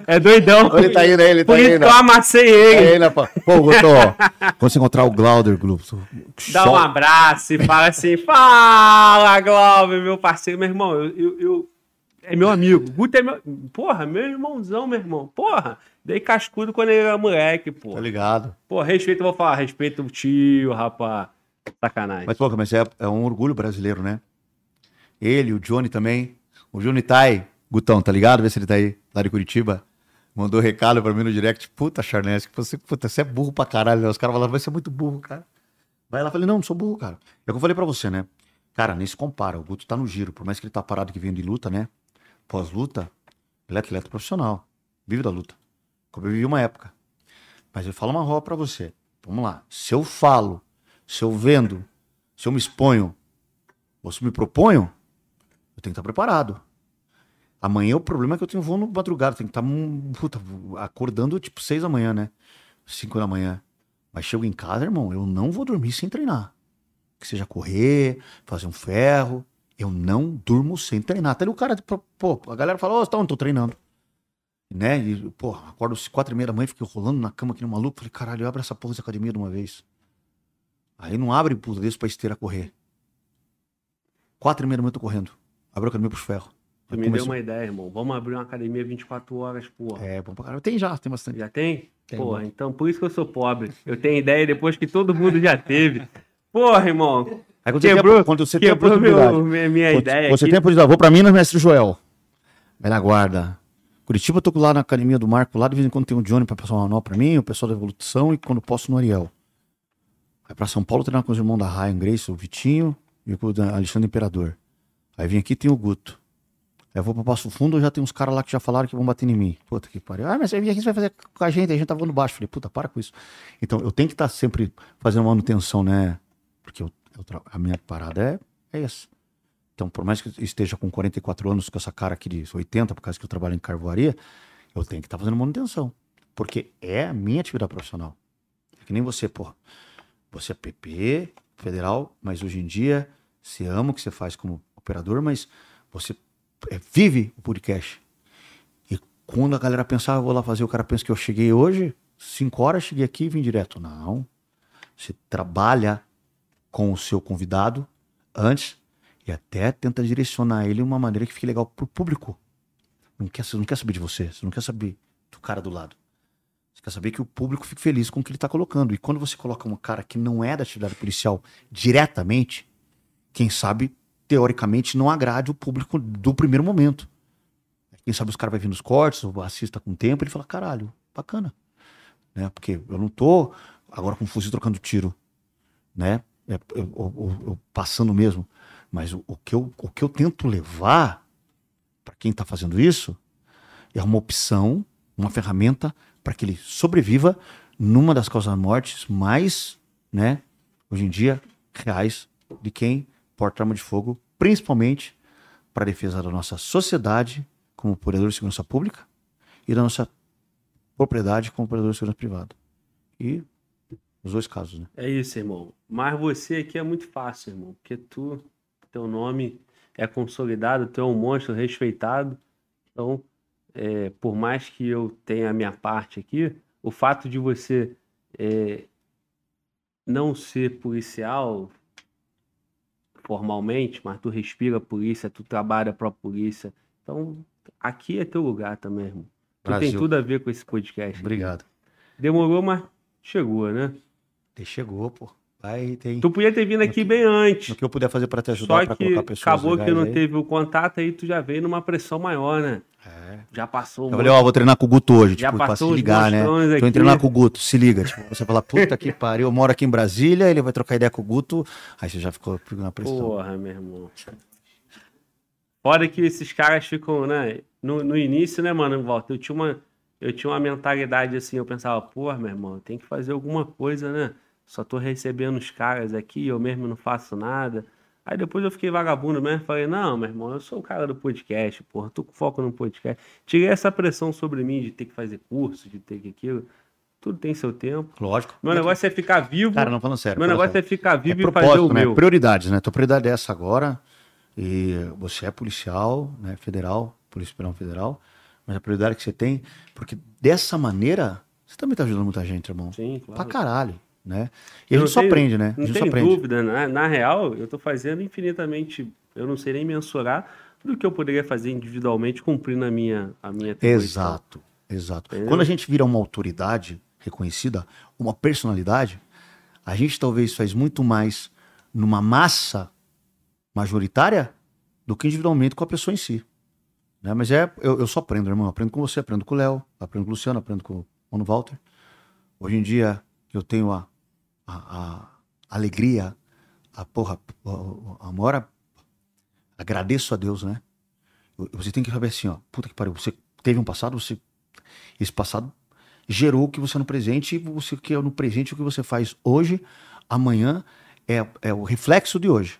É doidão. Ele tá indo aí, ele tá Por isso indo. que eu amassei ele. Aí, né, pô? Pô, Guto, quando você encontrar o Glauder, Globo, Dá um abraço e fala assim: Fala, Glauber, meu parceiro, meu irmão. Eu, eu, eu- é meu amigo. Guto é meu. Porra, meu irmãozão, meu irmão. Porra, dei cascudo quando ele era moleque, Tá porra. ligado? Pô, respeito, eu vou falar, respeito o tio, rapaz. Sacanagem. Mas, pô, mas é, é um orgulho brasileiro, né? Ele, o Johnny também. O Johnny Tai, Gutão, tá ligado? Vê se ele tá aí, lá de Curitiba. Mandou recado pra mim no direct. Puta, Charnesco, você, puta, você é burro pra caralho. né? Os caras falaram, você é muito burro, cara. Vai lá, falei, não, não sou burro, cara. É o que eu falei pra você, né? Cara, nem se compara. O Guto tá no giro. Por mais que ele tá parado que vem de luta, né? Pós-luta, ele é atleta profissional. Vive da luta. Como eu vivi uma época. Mas eu falo uma rola pra você. Vamos lá. Se eu falo, se eu vendo, se eu me exponho, ou se me proponho, eu tenho que estar preparado. Amanhã o problema é que eu tenho voo no madrugada, tenho que estar hum, puta, acordando tipo seis da manhã, né? Cinco da manhã. Mas chego em casa, irmão, eu não vou dormir sem treinar. Que seja correr, fazer um ferro. Eu não durmo sem treinar. Até o cara, pô, a galera fala, ô, tá onde? Tô treinando. Né? E, pô, acordo às quatro e meia da manhã, fico rolando na cama aqui no maluco. Falei, caralho, abre essa porra de academia de uma vez. Aí não abre puta desse pra esteira correr. Quatro e meia da manhã eu tô correndo. Abre a academia pros ferros. Tu me deu uma ideia, irmão. Vamos abrir uma academia 24 horas, porra. É, bom pra caralho. Tem já, tem bastante. Já tem? Tem, Porra, então por isso que eu sou pobre. Eu tenho ideia depois que todo mundo já teve. Porra, irmão. Aí quando você Quebrou, tem, a- quando você tem a meu- possibilidade. minha, quando ideia você aqui. tem a possibilidade. Vou pra Minas, mestre Joel. Vai na guarda. Curitiba, eu tô lá na academia do Marco, lá de vez em quando tem o Johnny pra passar um manual pra mim, o pessoal da Evolução e quando posso no Ariel. Aí pra São Paulo treinar com os irmãos da Ryan Grace, o Vitinho e o Alexandre Imperador. Aí vim aqui tem o Guto. Aí eu vou pra Passo Fundo, já tem uns caras lá que já falaram que vão bater em mim. Puta que pariu. Ah, mas você vem aqui, você vai fazer com a gente, a gente tá voando baixo. Falei, puta, para com isso. Então, eu tenho que estar sempre fazendo manutenção, né? Porque eu- a minha parada é, é essa. Então, por mais que eu esteja com 44 anos, com essa cara aqui de 80, por causa que eu trabalho em carvoaria, eu tenho que estar fazendo manutenção. Porque é a minha atividade profissional. É que nem você, porra. Você é PP, federal, mas hoje em dia você ama o que você faz como operador, mas você é, vive o podcast. E quando a galera pensar, eu vou lá fazer, o cara pensa que eu cheguei hoje, 5 horas, cheguei aqui e vim direto. Não. Você trabalha com o seu convidado antes e até tenta direcionar ele de uma maneira que fique legal pro público. Não quer, você não quer saber de você, você não quer saber do cara do lado. Você quer saber que o público fique feliz com o que ele está colocando. E quando você coloca um cara que não é da atividade policial diretamente, quem sabe, teoricamente, não agrade o público do primeiro momento. Quem sabe os caras vai vir nos cortes, ou assista com o tempo, ele fala, caralho, bacana. Né? Porque eu não tô agora com um fuzil trocando tiro, né? É, eu- eu- eu- passando mesmo. Mas o, o que eu, o que eu tento levar para quem está fazendo isso é uma opção, uma ferramenta para que ele sobreviva numa das causas mortes mais, né, hoje em dia, reais de quem porta arma de fogo, principalmente para a defesa da nossa sociedade como provedor de segurança pública e da nossa propriedade como provedor de segurança privada. E os dois casos, né? É isso, irmão. Mas você aqui é muito fácil, irmão. Porque tu, teu nome é consolidado, tu é um monstro respeitado. Então, é, por mais que eu tenha a minha parte aqui, o fato de você é, não ser policial formalmente, mas tu respira a polícia, tu trabalha pra polícia. Então, aqui é teu lugar também, irmão. Tu tem Brasil. tudo a ver com esse podcast. Obrigado. Demorou, mas chegou, né? Te chegou, pô. Vai, tem. Tu podia ter vindo aqui bem antes. No que eu puder fazer para te ajudar para colocar pessoas acabou que não aí. teve o contato, aí tu já veio numa pressão maior, né? É. Já passou. Eu um falei, ó, vou treinar com o Guto hoje, Já tipo, pra se ligar, né? Tô aqui. indo treinar com o Guto, se liga. Tipo, você fala, puta que pariu, eu moro aqui em Brasília, ele vai trocar ideia com o Guto, aí você já ficou na pressão. Porra, meu irmão. Fora que esses caras ficam, né? No, no início, né, mano, Walter, eu tinha uma, eu tinha uma mentalidade assim, eu pensava, porra, meu irmão, tem que fazer alguma coisa, né? Só tô recebendo os caras aqui, eu mesmo não faço nada. Aí depois eu fiquei vagabundo mesmo, falei, não, meu irmão, eu sou o cara do podcast, porra, tô com foco no podcast. Tirei essa pressão sobre mim de ter que fazer curso, de ter que aquilo. Tudo tem seu tempo. Lógico. Meu negócio é ficar vivo. Cara, não falando sério. meu negócio é sério. ficar É vivo e fazer o né? meu. Prioridades, né? Tua prioridade é essa agora. E você é policial, né? Federal, Polícia Penal Federal. Mas a prioridade que você tem, porque dessa maneira, você também tá ajudando muita gente, irmão. Sim, Pra claro. caralho, né? E Eu a não gente só tenho- aprende, né? A Não tem dúvida, né? Na real, eu tô fazendo infinitamente, eu não sei nem mensurar do que eu poderia fazer individualmente cumprindo a minha, a minha. Exato, exato. Quando a gente vira uma autoridade reconhecida, uma personalidade, a gente talvez faz muito mais numa massa majoritária do que individualmente com a pessoa em si. Né? Mas é, eu, eu só aprendo, irmão. Aprendo com você, aprendo com o Léo, aprendo com o Luciano, aprendo com o Mano Walter. Hoje em dia eu tenho a, a, a alegria, a porra, a, a. Agradeço a Deus, né? Você tem que saber assim, ó, puta que pariu, você teve um passado, você esse passado gerou o que você é no presente e você que é no presente o que você faz hoje, amanhã é, é o reflexo de hoje.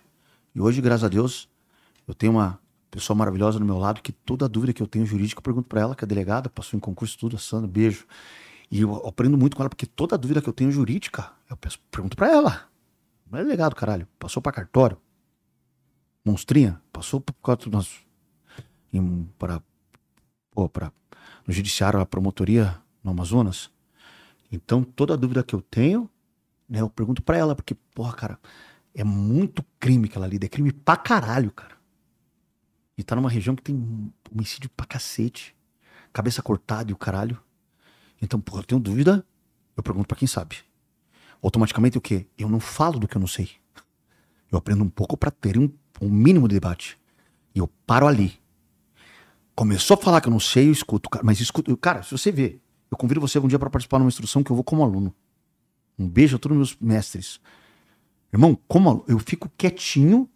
E hoje, graças a Deus, eu tenho uma pessoa maravilhosa no meu lado que toda dúvida que eu tenho jurídica eu pergunto pra ela, que é delegada, passou em concurso tudo, a Sandra, beijo. E eu aprendo muito com ela porque toda dúvida que eu tenho jurídica, eu pergunto pra ela. Não é delegado, caralho. Passou pra cartório. Monstrinha, passou quatro nós para pô, para no judiciário, a promotoria no Amazonas. Então, toda dúvida que eu tenho, né, eu pergunto pra ela, porque, porra, cara, é muito crime que ela lida, é crime pra caralho, cara. E tá numa região que tem homicídio pra cacete, cabeça cortada e o caralho. Então, porra, eu tenho dúvida, eu pergunto pra quem sabe. Automaticamente o quê? Eu não falo do que eu não sei. Eu aprendo um pouco pra ter um, um mínimo de debate. E eu paro ali. Começou a falar que eu não sei, eu escuto. Mas escuto, cara, se você vê, eu convido você algum dia para participar numa instrução que eu vou como aluno. Um beijo a todos os meus mestres. Irmão, como eu fico quietinho,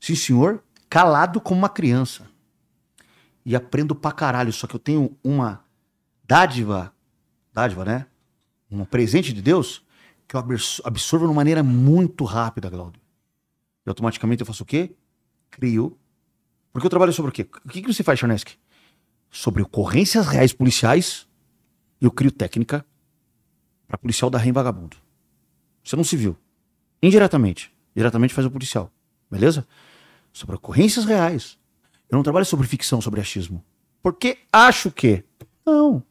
sim senhor, calado como uma criança. E aprendo pra caralho. Só que eu tenho uma dádiva, dádiva, né? Um presente de Deus que eu abs- absorvo de uma maneira muito rápida, Glaudio. E automaticamente eu faço o quê? Crio. Porque eu trabalho sobre o quê? O que, que você faz, Charneski? Sobre ocorrências reais policiais, eu crio técnica para policial dar em vagabundo. Você não se viu. Indiretamente. Diretamente faz o policial. Beleza? Sobre ocorrências reais. Eu não trabalho sobre ficção, sobre achismo. Porque acho que. Não.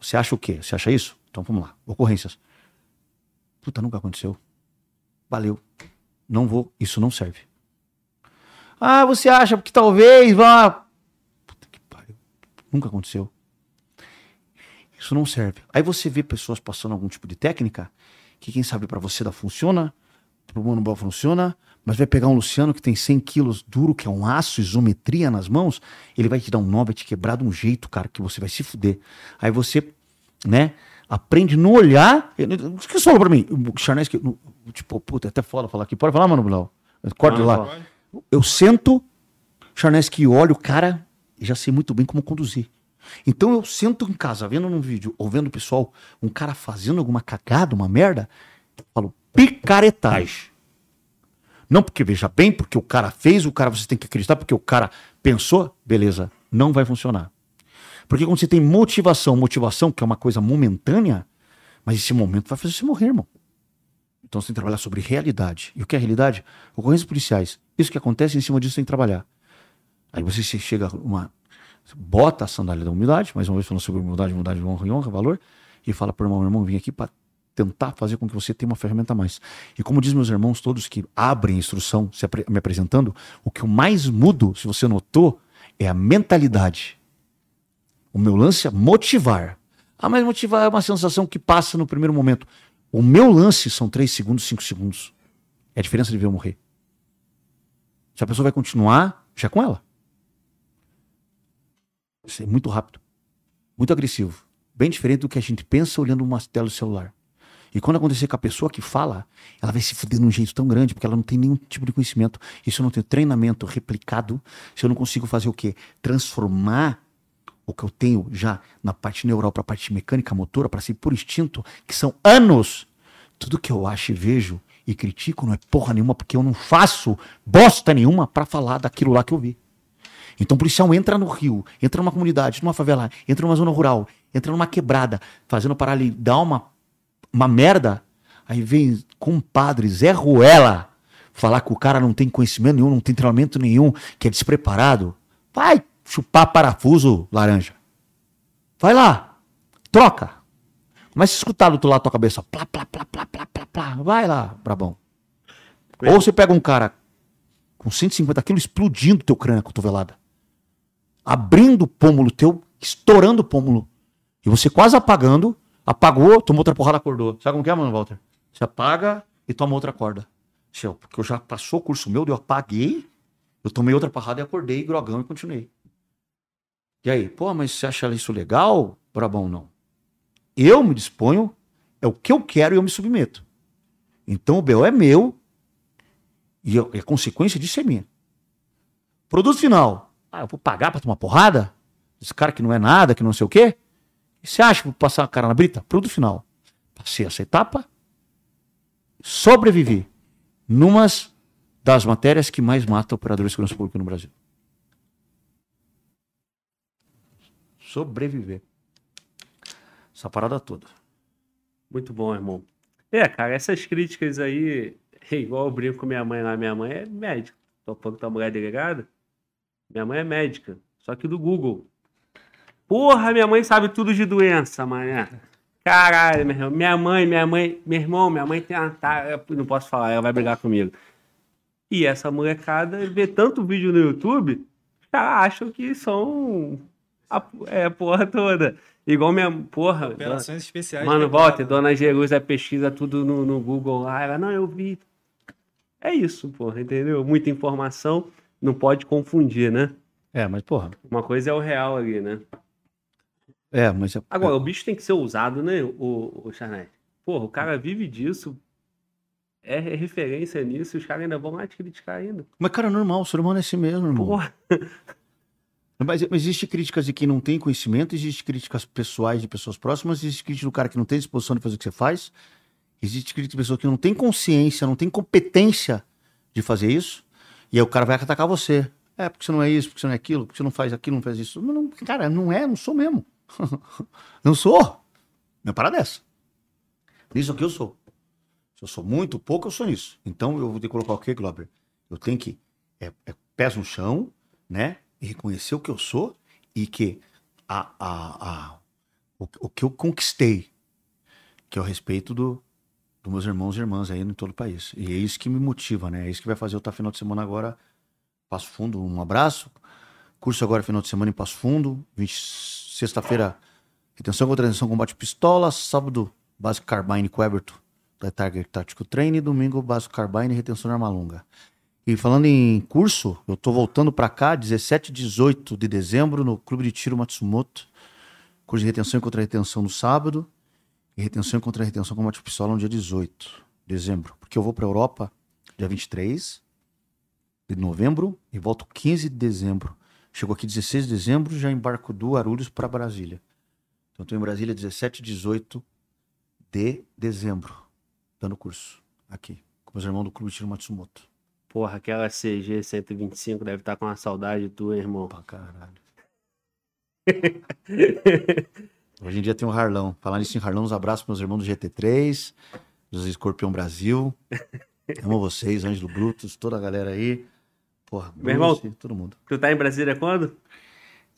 Você acha o quê? Você acha isso? Então vamos lá. Ocorrências. Puta, nunca aconteceu. Valeu. Não vou. Isso não serve. Ah, você acha que talvez vá. Puta que pariu. Nunca aconteceu. Isso não serve. Aí você vê pessoas passando algum tipo de técnica que quem sabe pra você dá funciona, pro Mano Bal funciona, mas vai pegar um Luciano que tem 100 quilos duro, que é um aço, isometria nas mãos, ele vai te dar um nó, vai te quebrar de um jeito, cara, que você vai se fuder. Aí você, né, aprende no olhar. O que você falou pra mim? O Charnes, que, tipo, puta, é até foda falar aqui. Pode falar, Mano Blau? Corta lá. pode. Eu sento, Charneski olho o cara e já sei muito bem como conduzir. Então eu sento em casa, vendo num vídeo, ou vendo o pessoal, um cara fazendo alguma cagada, uma merda, eu falo, picaretagem. Não porque veja bem, porque o cara fez, o cara você tem que acreditar, porque o cara pensou, beleza, não vai funcionar. Porque quando você tem motivação, motivação, que é uma coisa momentânea, mas esse momento vai fazer você morrer, irmão. Então você tem que trabalhar sobre realidade. E o que é realidade? Ocorrências policiais. Isso que acontece, em cima disso você tem que trabalhar. Aí você chega uma. Bota a sandália da humildade, mais uma vez falando sobre humildade, humildade, honra e honra, valor, e fala pro irmão, irmão, vim aqui para tentar fazer com que você tenha uma ferramenta a mais. E como diz meus irmãos todos que abrem instrução se me apresentando, o que eu mais mudo, se você notou, é a mentalidade. O meu lance é motivar. Ah, mas motivar é uma sensação que passa no primeiro momento. O meu lance são 3 segundos, 5 segundos. É a diferença de ver eu morrer. Se a pessoa vai continuar, já é com ela. Isso é muito rápido. Muito agressivo. Bem diferente do que a gente pensa olhando uma tela do celular. E quando acontecer com a pessoa que fala, ela vai se fuder de um jeito tão grande, porque ela não tem nenhum tipo de conhecimento. E se eu não tenho treinamento replicado, se eu não consigo fazer o quê? Transformar o que eu tenho já na parte neural para a parte mecânica motora, para ser por instinto, que são anos. Tudo que eu acho e vejo e critico não é porra nenhuma, porque eu não faço bosta nenhuma para falar daquilo lá que eu vi. Então o policial entra no rio, entra numa comunidade, numa favela, entra numa zona rural, entra numa quebrada, fazendo para ali dar uma, uma merda. Aí vem compadre Zé Ruela falar que o cara não tem conhecimento nenhum, não tem treinamento nenhum, que é despreparado. Vai chupar parafuso, laranja. Vai lá, troca. Começa a escutar do outro lado da tua cabeça. Plá, plá, plá, plá, plá, plá, plá. Vai lá, brabão. Ou você pega um cara com 150 quilos explodindo teu crânio, cotovelada. Abrindo o pômulo teu, estourando o pômulo. E você quase apagando, apagou, tomou outra porrada, acordou. Sabe como que é, mano, Walter? Você apaga e toma outra corda. Seu, porque eu já passou o curso meu, eu apaguei, eu tomei outra porrada e acordei, grogão e continuei. E aí, pô, mas você acha isso legal? Brabão, não. Eu me disponho, é o que eu quero e eu me submeto. Então o BO é meu e a consequência disso é minha. Produto final. Ah, eu vou pagar pra tomar porrada? Esse cara que não é nada, que não sei o quê? E você acha que vou passar a cara na brita? Produto final. Passei essa etapa, sobrevivi numas das matérias que mais matam operadores de segurança pública no Brasil. Sobreviver. Essa parada toda. Muito bom, irmão. É, cara, essas críticas aí, é igual eu brinco com minha mãe lá. Minha mãe é médica. Tô falando que tua mulher delegada. Minha mãe é médica, só que do Google. Porra, minha mãe sabe tudo de doença, mané. Caralho, meu irmão. Minha mãe, minha mãe, meu irmão, minha mãe tem uma. ta- eu Não posso falar, ela vai brigar comigo. E essa molecada vê tanto vídeo no YouTube, já acham que são a, é, a porra toda. Igual minha. Porra. Operações especiais. Mano, volta, Dona Jerusa pesquisa tudo no, no Google lá. Ela, não, eu vi. É isso, porra, entendeu? Muita informação, não pode confundir, né? É, mas porra. Uma coisa é o real ali, né? É, mas. é- Agora, o bicho tem que ser ousado, né, o, o Charnete? Porra, o cara vive disso, é referência nisso, e os caras ainda vão lá te criticar ainda. Mas, cara, é normal, o ser humano é assim mesmo, irmão. Porra, Mas, mas existe críticas de quem não tem conhecimento, existe críticas pessoais de pessoas próximas, existe crítica do cara que não tem disposição de fazer o que você faz, existe crítica de pessoas que não tem consciência, não tem competência de fazer isso, e aí o cara vai atacar você. É, porque você não é isso, porque você não é aquilo, porque você não faz aquilo, não faz isso. Não, não, cara, não é, não sou mesmo. não sou. Minha parada é essa. Nisso aqui eu sou. Se eu sou muito pouco, eu sou nisso. Então eu vou ter que colocar o quê, Glauber? Eu tenho que é, é pés no chão, né? E reconhecer o que eu sou e que a, a, a, o, o que eu conquistei, que é o respeito do, dos meus irmãos e irmãs aí em todo o país. E é isso que me motiva, né? É isso que vai fazer eu estar final de semana agora, Passo Fundo, um abraço. Curso agora final de semana em Passo Fundo. 20 Sexta-feira, retenção contra retenção, combate pistola. Sábado, básico Carbine com Everton, da Target Tático Treine. Domingo, básico Carbine e retenção arma longa. E falando em curso, eu tô voltando para cá, 17 e 18 de dezembro, no Clube de Tiro Matsumoto. Curso de retenção e contra-retenção no sábado. E retenção e contra-retenção com combate pistola no dia 18 de dezembro. Porque eu vou pra Europa dia 23 de novembro e volto 15 de dezembro. Chego aqui 16 de dezembro já embarco do Arulhos para Brasília. Então estou em Brasília 17 e 18 de dezembro, dando curso aqui, com meus irmãos do Clube Tiro Matsumoto. porra, aquela CG 125 deve estar com uma saudade tua, irmão. Pra caralho. Hoje em dia tem o Harlão. Falando nisso em Harlão, uns abraços para meus irmãos do GT3, dos Escorpião Brasil. Amo vocês, Ângelo Brutus, toda a galera aí. Porra, Meu irmão- Bruce, todo mundo. Tu tá em Brasília quando?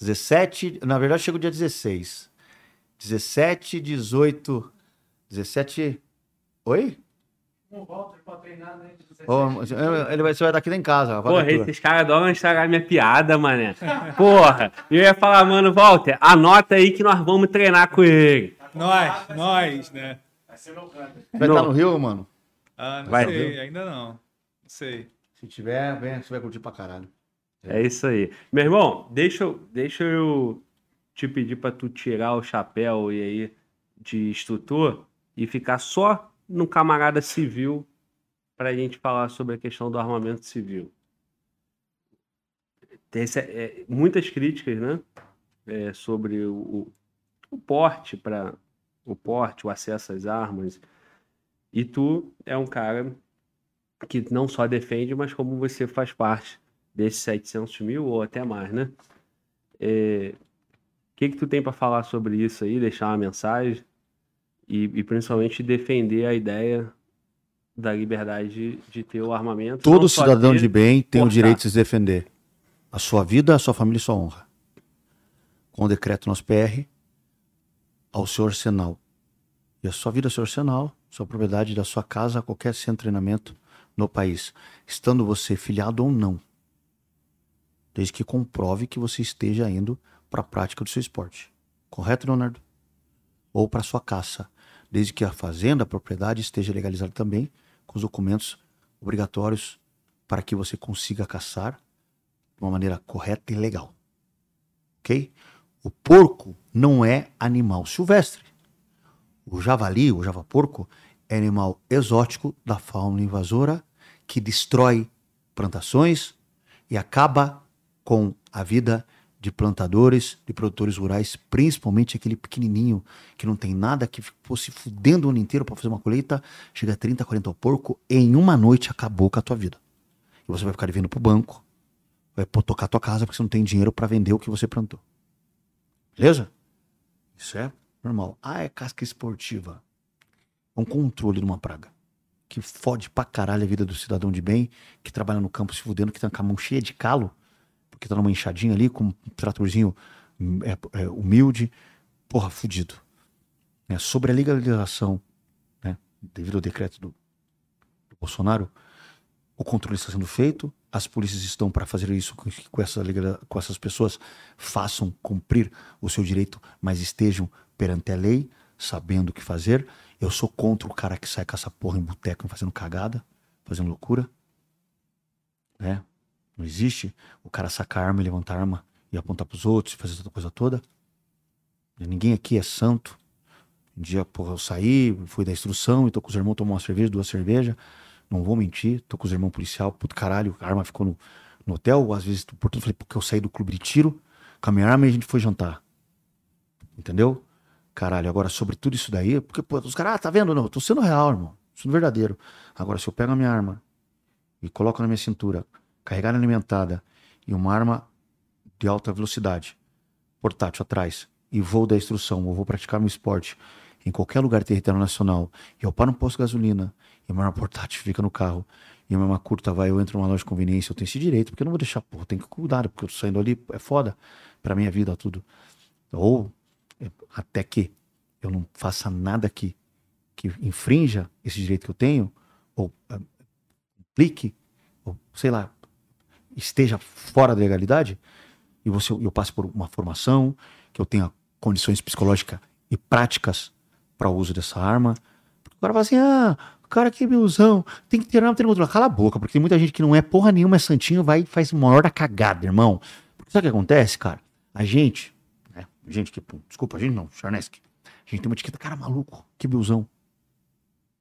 17, na verdade chego dia 16. 17, 18, 17... Oi? Um Walter pra treinar, né? de 17 Ô, anos. ele vai, você vai estar aqui nem em casa. Porra, esses caras adoram estragar minha piada, mané. Porra, eu ia falar, mano, Walter, anota aí que nós vamos treinar com ele. Nós, nós, né? Vai ser no canto. Vai estar no Rio, mano? Ah, não Vai, sei, ainda não. Não sei. Se tiver, vem, você vai curtir pra caralho. É isso aí. Meu irmão, deixa, eu- deixa eu te pedir pra tu tirar o chapéu e aí de instrutor e ficar só no camarada civil pra gente falar sobre a questão do armamento civil. Tem é, muitas críticas, né? é, sobre o- o porte para o porte, o acesso às armas. E tu é um cara que não só defende, mas como você faz parte desses 700 mil ou até mais, né? É, O que que tu tem para falar sobre isso aí, deixar uma mensagem e, e principalmente defender a ideia da liberdade de, de ter o armamento. Todo cidadão ter- de bem tem o direito de se defender. A sua vida, a sua família e sua honra. Com o decreto nosso PR, ao seu arsenal. E a sua vida, seu arsenal, sua propriedade da sua casa, a qualquer centro de treinamento no país. Estando você filiado ou não. Desde que comprove que você esteja indo para a prática do seu esporte. Correto, Leonardo? Ou para sua caça. Desde que a fazenda, a propriedade esteja legalizada também, com os documentos obrigatórios para que você consiga caçar de uma maneira correta e legal. Ok? O porco não é animal silvestre. O javali, o javaporco, animal exótico da fauna invasora que destrói plantações e acaba com a vida de plantadores, de produtores rurais, principalmente aquele pequenininho que não tem nada, que ficou se fudendo o ano inteiro para fazer uma colheita, chega a 30, 40 ao porco, em uma noite acabou com a tua vida. E você vai ficar devendo pro banco, vai tocar a tua casa porque você não tem dinheiro para vender o que você plantou. Beleza? Isso é normal. Ah, é casca esportiva. É um controle de uma praga. Que fode pra caralho a vida do cidadão de bem, que trabalha no campo se fudendo, que tá com a mão cheia de calo, porque tá numa enxadinha ali, com um tratorzinho hum, é, é, humilde. Porra, fudido. É, sobre a legalização, né, devido ao decreto do, do Bolsonaro, o controle está sendo feito, as polícias estão para fazer isso com, com, essa, com essas pessoas, façam cumprir o seu direito, mas estejam perante a lei, sabendo o que fazer. Eu sou contra o cara que sai com essa porra em boteco fazendo cagada, fazendo loucura. Né? Não existe o cara sacar arma e levantar arma e apontar pros outros e fazer essa coisa toda. Ninguém aqui é santo. Um dia, porra, eu saí, fui da instrução e tô com os irmãos, tomou uma cerveja, duas cervejas. Não vou mentir, tô com os irmãos policial, puto caralho, a arma ficou no, no hotel, às vezes, por tudo, falei, porque eu saí do clube de tiro, com a minha arma e a gente foi jantar. Entendeu? Caralho, agora sobre tudo isso daí, porque, pô, os caras, ah, tá vendo? Não, eu tô sendo real, irmão. Sendo verdadeiro. Agora, se eu pego a minha arma e coloco na minha cintura, carregada alimentada, e uma arma de alta velocidade, portátil atrás, e vou da instrução, ou vou praticar meu esporte em qualquer lugar territorial nacional, e eu paro no posto de gasolina, e uma arma portátil fica no carro, e uma arma curta vai, eu entro numa loja de conveniência, eu tenho esse direito, porque eu não vou deixar, pô, tem que cuidar, porque eu tô saindo ali, é foda pra minha vida, tudo. Ou é, até que eu não faça nada que, que infrinja esse direito que eu tenho, ou uh, implique, ou sei lá, esteja fora da legalidade, e você, eu passe por uma formação, que eu tenha condições psicológicas e práticas para o uso dessa arma. Cara fala assim: ah, o cara que é meuzão, tem que ter arma, tem outro. Cala a boca, porque tem muita gente que não é porra nenhuma, é santinho, vai e faz maior da cagada, irmão. Porque sabe o que acontece, cara? A gente? Gente que, desculpa, a gente não, Charnesk. A gente tem uma etiqueta, cara maluco, que meuzão.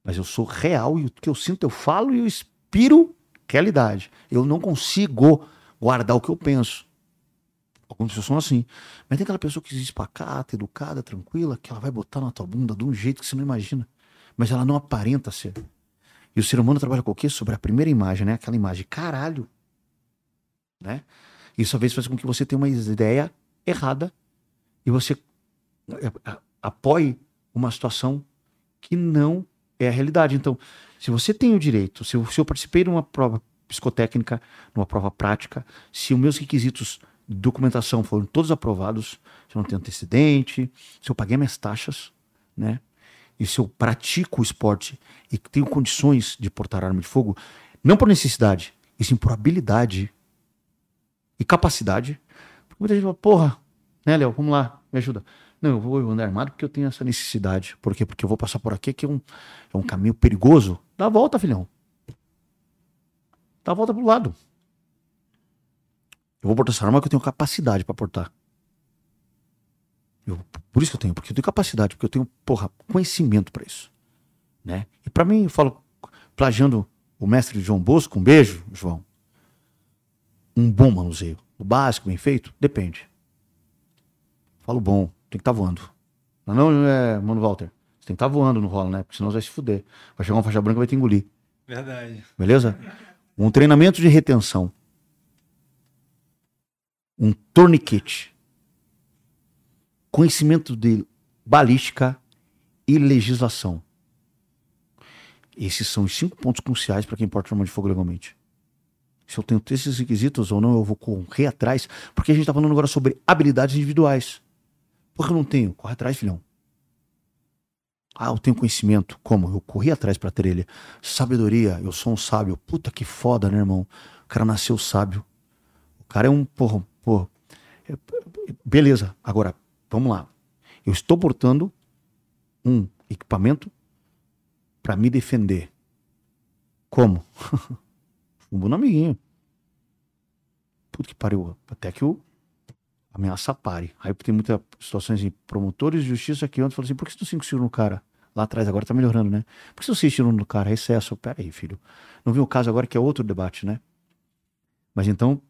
Mas eu sou real e o que eu sinto eu falo e eu inspiro realidade. Eu não consigo guardar o que eu penso. Algumas pessoas são assim. Mas tem aquela pessoa que existe pacata, educada, tranquila, que ela vai botar na tua bunda de um jeito que você não imagina. Mas ela não aparenta ser. E o ser humano trabalha com o quê? Sobre a primeira imagem, né? Aquela imagem, caralho. Né? Isso às vezes faz com que você tenha uma ideia errada e você é, apoie uma situação que não é a realidade. Então, se você tem o direito, se eu participei de uma prova psicotécnica, numa prova prática, se os meus requisitos de documentação foram todos aprovados, se eu não tenho antecedente, se eu paguei minhas taxas, né? E se eu pratico o esporte e tenho condições de portar arma de fogo, não por necessidade, e sim por habilidade e capacidade. Porque muita gente fala, porra, né, Léo, vamos lá, me ajuda. Não, eu vou andar armado porque eu tenho essa necessidade. Por quê? Porque eu vou passar por aqui, que é um, é um caminho perigoso. Dá a volta, filhão. Dá a volta pro lado. Eu vou portar essa arma que eu tenho capacidade para portar. Eu, por isso que eu tenho, porque eu tenho capacidade, porque eu tenho, porra, conhecimento para isso. Né? E para mim, eu falo, plagiando o mestre João Bosco, um beijo, João. Um bom manuseio. O básico, bem feito, depende. Falo bom, tem que estar tá voando. Não, não é, mano Walter. Você tem que estar tá voando no rolo, né? Porque senão você vai se fuder. Vai chegar uma faixa branca e vai te engolir. Verdade. Beleza? Um treinamento de retenção. Um tourniquet. Conhecimento de balística e legislação. Esses são os cinco pontos cruciais para quem porta arma de fogo legalmente. Se eu tenho esses requisitos ou não, eu vou correr atrás, porque a gente está falando agora sobre habilidades individuais. Por que eu não tenho? Corre atrás, filhão. Ah, eu tenho conhecimento. Como? Eu corri atrás para ter ele. Sabedoria, eu sou um sábio. Puta que foda, né, irmão? O cara nasceu sábio. O cara é um, porra, porra. Beleza, agora, vamos lá. Eu estou portando um equipamento para me defender. Como? Fumbo no amiguinho. Puta que pariu. Até que o ameaça pare. Aí tem muitas situações em promotores de justiça que ontem falam assim: por que você não cinco tiros no cara? Lá atrás, agora tá melhorando, né? Por que você cinco tiros no cara? É excesso. Pera aí, filho. Não viu o caso agora que é outro debate, né? Mas então,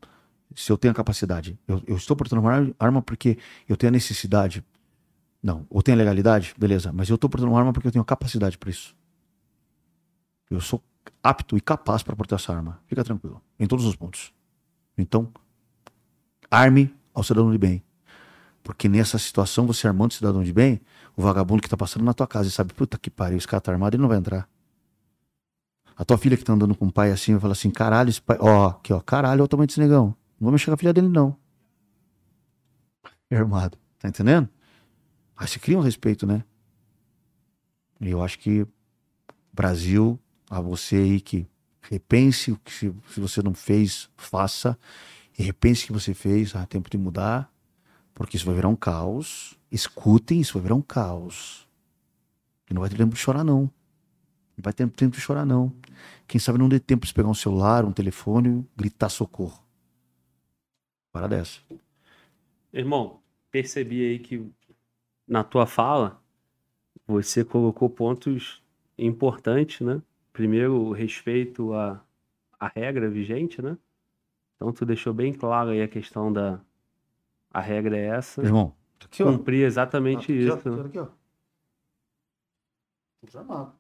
se eu tenho a capacidade, eu, eu estou portando uma arma porque eu tenho a necessidade. Não, ou tenho a legalidade, beleza, mas eu estou portando uma arma porque eu tenho a capacidade para isso. Eu sou apto e capaz para portar essa arma. Fica tranquilo, em todos os pontos. Então, arme ao cidadão de bem. Porque nessa situação, você armando cidadão de bem, o vagabundo que tá passando na tua casa e sabe, puta que pariu, esse cara tá armado, ele não vai entrar. A tua filha que tá andando com o pai assim, vai falar assim, caralho, esse pai, ó, aqui ó, caralho, olha o tamanho desse negão. Não vou mexer com a filha dele, não. É armado, tá entendendo? Aí se cria um respeito, né? E eu acho que Brasil, a você aí que repense o que se, se você não fez, faça e repense o que você fez, há tempo de mudar, porque isso vai virar um caos. Escutem, isso vai virar um caos. E não vai ter tempo de chorar, não. Não vai ter tempo de chorar, não. Quem sabe não dê tempo de pegar um celular, um telefone, gritar socorro. Para dessa. Irmão, percebi aí que na tua fala você colocou pontos importantes, né? Primeiro, o respeito à, à regra vigente, né? Então, tu deixou bem claro aí a questão da. A regra é essa. Irmão, tá aqui, ó. Cumprir exatamente Aqui, ó, isso. né? Aqui, ó. Armado.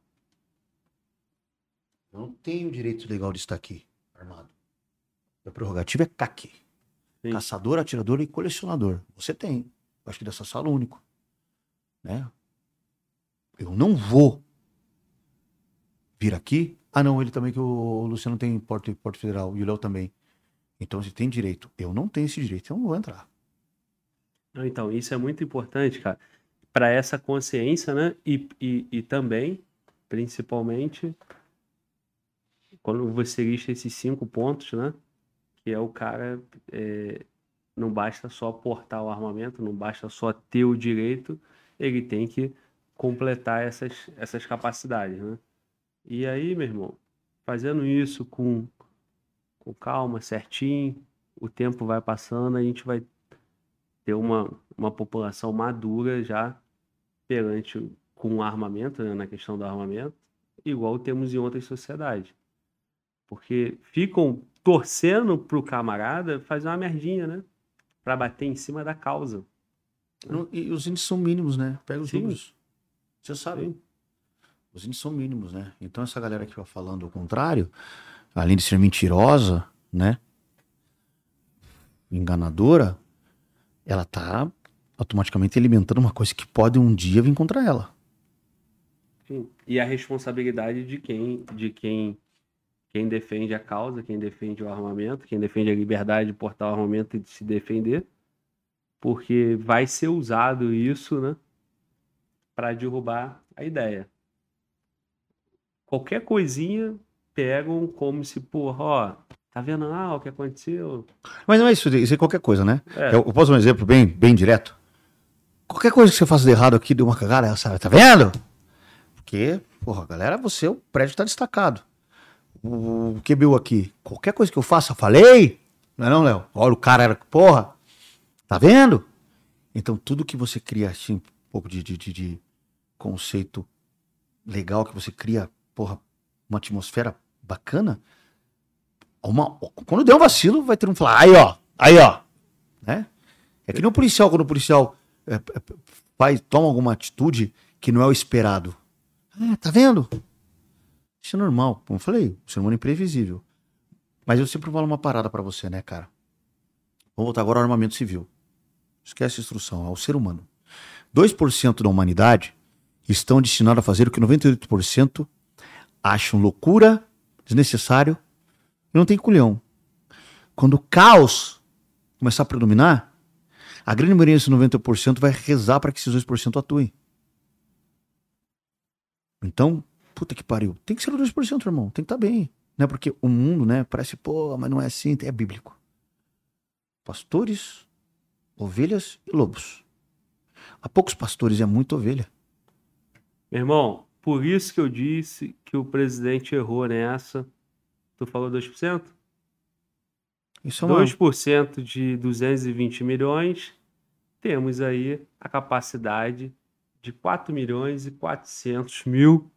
Eu não tenho direito legal de estar aqui, armado. Minha prerrogativa é CAC. Sim. Caçador, atirador e colecionador. Você tem. Eu acho que dessa sala único. Né? Eu não vou vir aqui. Ah, não, ele também, que o Luciano tem porte, porte federal e o Léo também. Então você tem direito. Eu não tenho esse direito, eu não vou entrar. Então, isso é muito importante, cara, para essa consciência, né? E, e, e também, principalmente, quando você lista esses cinco pontos, né? Que é o cara, é, não basta só portar o armamento, não basta só ter o direito, ele tem que completar essas, essas capacidades, né? E aí, meu irmão, fazendo isso com, com calma, certinho, o tempo vai passando, a gente vai ter uma, uma população madura já perante com o armamento, né, na questão do armamento, igual temos em outras sociedades. Porque ficam torcendo pro camarada fazer uma merdinha, né? Pra bater em cima da causa. E os índices são mínimos, né? Pega os Sim. números. Você sabe. Sim. Os índices são mínimos, né? Então essa galera que vai falando o contrário, além de ser mentirosa, né? Enganadora, ela tá automaticamente alimentando uma coisa que pode um dia vir contra ela. Sim. E a responsabilidade de quem, de quem, quem defende a causa, quem defende o armamento, quem defende a liberdade de portar o armamento e de se defender, porque vai ser usado isso, né, para derrubar a ideia. Qualquer coisinha pegam como se, porra, ó, tá vendo lá o que aconteceu? Mas não é isso, isso é qualquer coisa, né? É. Eu, posso dar um exemplo bem, bem direto? Qualquer coisa que você faça de errado aqui, deu uma cagada, ela sabe, tá vendo? Porque, porra, galera, você, o prédio tá destacado. O, o QBU aqui, qualquer coisa que eu faça, falei? Não é não, Léo? Olha, o cara era, porra, tá vendo? Então, tudo que você cria, assim, um pouco de, de, de- de conceito legal, que você cria, porra, uma atmosfera bacana, uma, quando der um vacilo, vai ter um falar, aí ó, aí ó, né? É que nem o policial, quando o policial é, é, faz, toma alguma atitude que não é o esperado. Ah, tá vendo? Isso é normal. Como eu falei, o ser humano é imprevisível. Mas eu sempre falo uma parada pra você, né, cara? Vamos voltar agora ao armamento civil. Esquece a instrução, ao ser humano. 2% da humanidade estão destinados a fazer o que 98% acham loucura, desnecessário e não tem culhão. Quando o caos começar a predominar, a grande maioria desses 90% vai rezar para que esses 2% atuem. Então, puta que pariu. Tem que ser os 2%, irmão. Tem que estar bem. Né? Porque o mundo, né, parece, pô, mas não é assim, é bíblico. Pastores, ovelhas e lobos. Há poucos pastores e há muita ovelha. Meu irmão, por isso que eu disse que o presidente errou nessa. Tu falou 2%? Isso é uma... 2% de 220 milhões, temos aí a capacidade de 4 milhões e 400 mil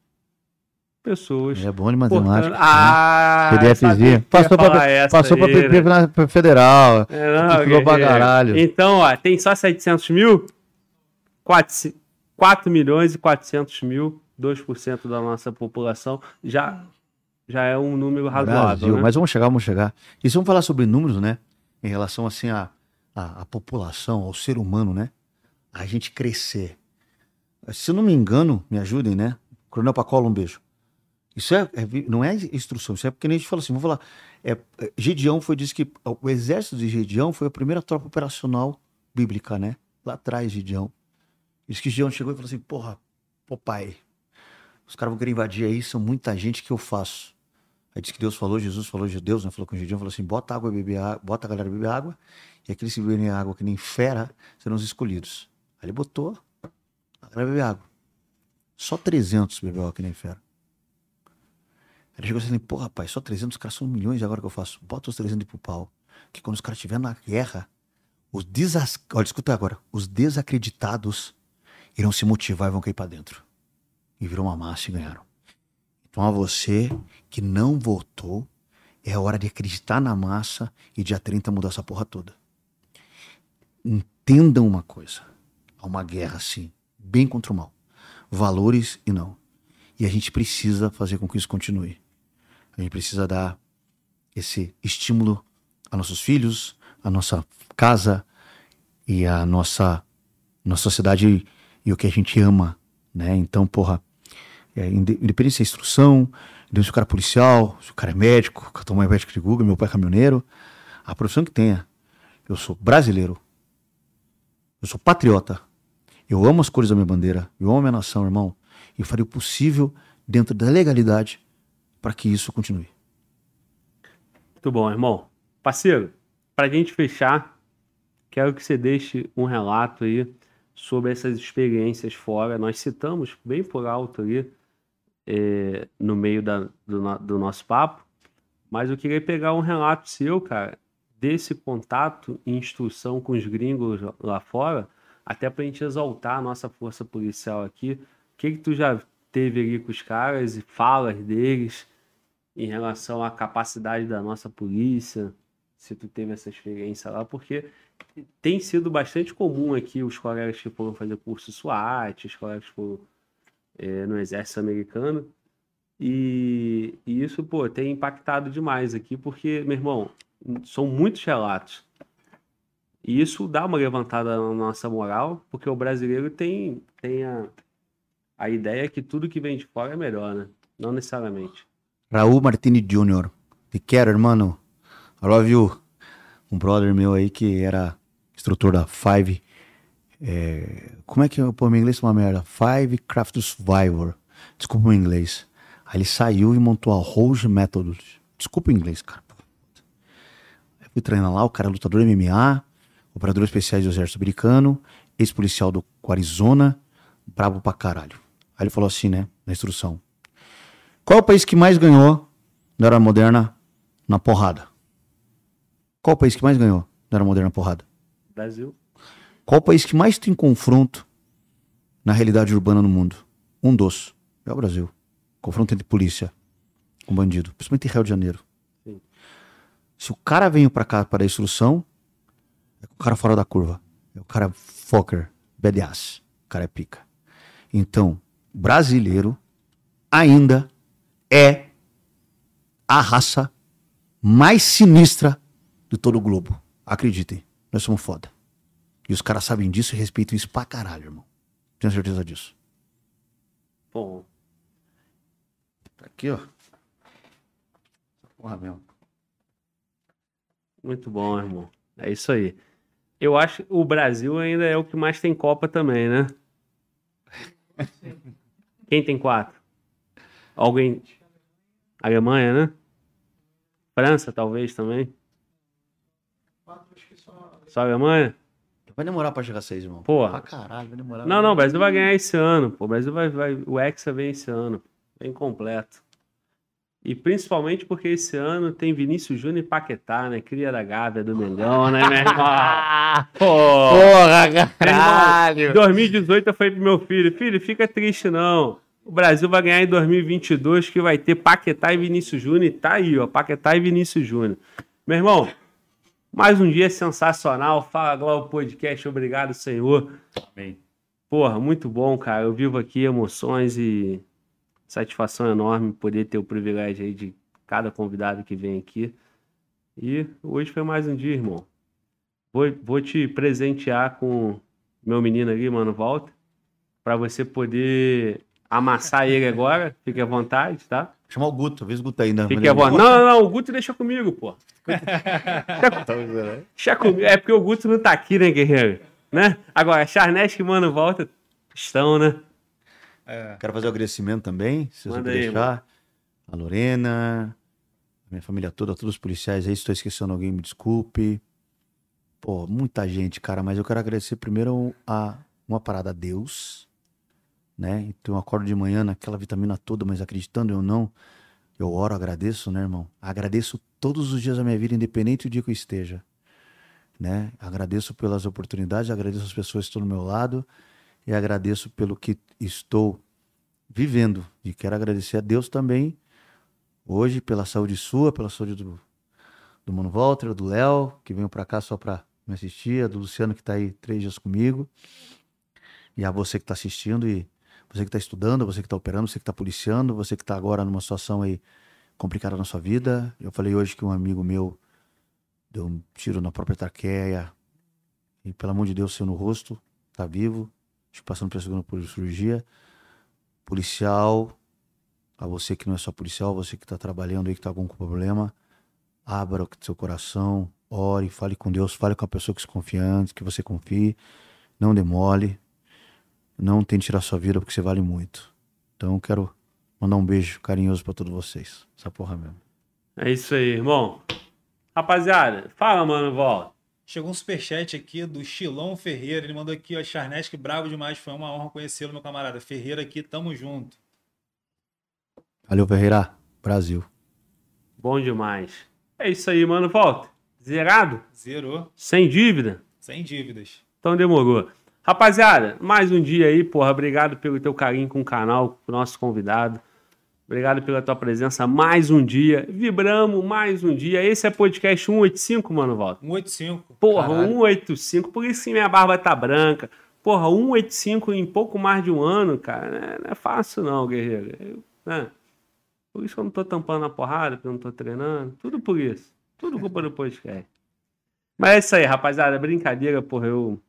pessoas. É bom de matemática. né? Ah, PDFzinho. Passou essa passou PP né? federal. É, não, Estudou pra caralho. Então, ó, tem só 700 mil? 4, 4 milhões e 400 mil, 2% da nossa população, já, já é um número razoável, Brasil, né? Mas vamos chegar, vamos chegar. E se vamos falar sobre números, né? Em relação assim à à à população, ao ser humano, né? A gente crescer. Se eu não me engano, me ajudem, né? Coronel Pacola, um beijo. Isso é, é não é instrução, isso é porque nem a gente fala assim, vamos falar. É, é, Gedeão foi, disse que o exército de Gedeão foi a primeira tropa operacional bíblica, né? Lá atrás, Gedeão. Diz que Gedeão chegou e falou assim, porra, pô pai, os caras vão querer invadir aí, são muita gente que eu faço. Aí diz que Deus falou, Jesus falou, Deus né, falou com Gideão, falou assim, bota água, beber água, bota a galera beber água, e aqueles que beberem água que nem fera serão os escolhidos. Aí ele botou a galera beber água. Só 300 bebeu água que nem fera. Aí ele chegou assim, pô rapaz, só 300, os caras são milhões, agora que eu faço? Bota os 300 pro pau. que quando os caras estiverem na guerra, os desas... Olha, escuta agora. Os desacreditados irão se motivar e vão cair pra dentro. E virou uma massa e ganharam. Então a você que não votou, é hora de acreditar na massa e dia 30 mudar essa porra toda. Entendam uma coisa. Há uma guerra, sim, bem contra o mal. Valores e não. E a gente precisa fazer com que isso continue. A gente precisa dar esse estímulo a nossos filhos, a nossa casa e a nossa nossa sociedade e o que a gente ama, né? Então, porra, é, independente se é instrução, independente se o cara é policial, se o cara é médico, que eu é médico de Google, meu pai é caminhoneiro, a profissão que tenha. Eu sou brasileiro. Eu sou patriota. Eu amo as cores da minha bandeira. Eu amo a minha nação, irmão. E farei o possível dentro da legalidade para que isso continue. Muito bom, irmão. Parceiro, para a gente fechar, quero que você deixe um relato aí sobre essas experiências fora. Nós citamos bem por alto ali é, no meio da, do, do, nosso papo, mas eu queria pegar um relato seu, cara, desse contato e instrução com os gringos lá fora, até para a gente exaltar a nossa força policial aqui. O que, que tu já teve ali com os caras e falas deles em relação à capacidade da nossa polícia? Se tu teve essa experiência lá, porque tem sido bastante comum aqui os colegas que foram fazer curso SWAT, os colegas que foram é, no exército americano. E, e, isso, pô, tem impactado demais aqui, porque, meu irmão, são muitos relatos. E isso dá uma levantada na nossa moral, porque o brasileiro tem, tem a, a ideia que tudo que vem de fora é melhor, né? Não necessariamente. Raul Martini Jr. Te quero, irmão. I love you. Um brother meu aí que era instrutor da Five. É, como é que eu pôr em inglês uma merda? Five Craft Survivor. Desculpa o inglês. Aí ele saiu e montou a Rouge Method. Desculpa o inglês, cara. Eu fui treinar lá, o cara é lutador MMA, operador especial do exército americano, ex-policial do Arizona, brabo pra caralho. Aí ele falou assim, né, na instrução. Qual é o país que mais ganhou na era moderna na porrada? Qual é o país que mais ganhou na era moderna na porrada? Brasil. Qual o país que mais tem confronto na realidade urbana no mundo? Um dos. É o Brasil. Confronto entre polícia com bandido, principalmente em Rio de Janeiro. Sim. Se o cara veio para cá para a instrução, é o cara fora da curva. É o cara fucker, badass. O cara é pica. Então, brasileiro ainda é a raça mais sinistra de todo o globo. Acreditem, nós somos foda. E os caras sabem disso e respeitam isso pra caralho, irmão. Tenho certeza disso. Bom. Tá aqui, ó. Porra mesmo. Muito bom, irmão. É isso aí. Eu acho que o Brasil ainda é o que mais tem Copa também, né? Quem tem quatro? Alguém. Alemanha, né? França, talvez também. Só Alemanha? Vai demorar pra chegar a seis, irmão. Porra. Pra caralho, vai demorar. Não, não, o Brasil vai ganhar esse ano, pô. O Brasil vai. vai o Hexa vem esse ano. Vem completo. E principalmente porque esse ano tem Vinícius Júnior e Paquetá, né? Cria da Gávea do Mengão, né, meu irmão? Pô, Porra, caralho! 2018 eu falei pro meu filho, filho, fica triste não. O Brasil vai ganhar em 2022, que vai ter Paquetá e Vinícius Júnior. E tá aí, ó, Paquetá e Vinícius Júnior. Meu irmão, mais um dia sensacional. Fala Globo Podcast. Obrigado, Senhor. Amém. Porra, muito bom, cara. Eu vivo aqui emoções e satisfação enorme poder ter o privilégio aí de cada convidado que vem aqui. E hoje foi mais um dia, irmão. Vou, vou te presentear com meu menino ali, mano, volta, para você poder amassar ele agora. Fique à vontade, tá? Chamar o Guto, talvez o Guto ainda. Fique à vontade. Não, não, não, o Guto deixa comigo, pô. deixa comigo. É porque o Guto não tá aqui, né, guerreiro? Né? Agora, Charnete que mano volta, estão, né? É. Quero fazer o agradecimento também, se você deixar. A Lorena, a minha família toda, todos os policiais aí. Se estou esquecendo alguém, me desculpe. Pô, muita gente, cara, mas eu quero agradecer primeiro a uma parada a Deus, né? Então eu acordo de manhã naquela vitamina toda, mas acreditando ou não, Eu oro, agradeço, né, irmão? Agradeço todos os dias da minha vida, independente do dia que eu esteja. Né? Agradeço pelas oportunidades, agradeço as pessoas que estão do meu lado e agradeço pelo que estou vivendo. E quero agradecer a Deus também, hoje, pela saúde sua, pela saúde do, do Mano Walter, do Léo, que veio para cá só para me assistir, do Luciano, que está aí três dias comigo, e a você que está assistindo e você que está estudando, você que está operando, você que está policiando, você que está agora numa situação aí complicada na sua vida. Eu falei hoje que um amigo meu deu um tiro na própria traqueia e, pelo amor de Deus, saiu no rosto, tá vivo, passando pela segunda cirurgia. Policial, a você que não é só policial, você que está trabalhando aí, que está com algum problema, abra o seu coração, ore, fale com Deus, fale com a pessoa que se confia antes, que você confie, não demole, não tente tirar sua vida porque você vale muito. Então quero mandar um beijo carinhoso para todos vocês. Essa porra mesmo. É isso aí, irmão. Rapaziada, fala, mano, volta. Chegou um superchat aqui do Chilão Ferreira. Ele mandou aqui, ó, Charnesk, bravo demais. Foi uma honra conhecê-lo, meu camarada. Ferreira aqui, tamo junto. Valeu, Ferreira. Brasil. Bom demais. É isso aí, mano. Volta. Zerado? Zerou. Sem dívida? Sem dívidas. Então demorou. Rapaziada, mais um dia aí, porra. Obrigado pelo teu carinho com o canal, com o nosso convidado. Obrigado pela tua presença mais um dia. Vibramos mais um dia. Esse é podcast 185, mano, Walter. 185. Porra, Caralho. 185. Por isso que minha barba tá branca. Porra, 185 em pouco mais de um ano, cara. Não é, não é fácil, não, guerreiro. Eu, né? Por isso que eu não tô tampando a porrada, porque eu não tô treinando. Tudo por isso. Tudo culpa do podcast. Mas é isso aí, rapaziada. Brincadeira, porra. Eu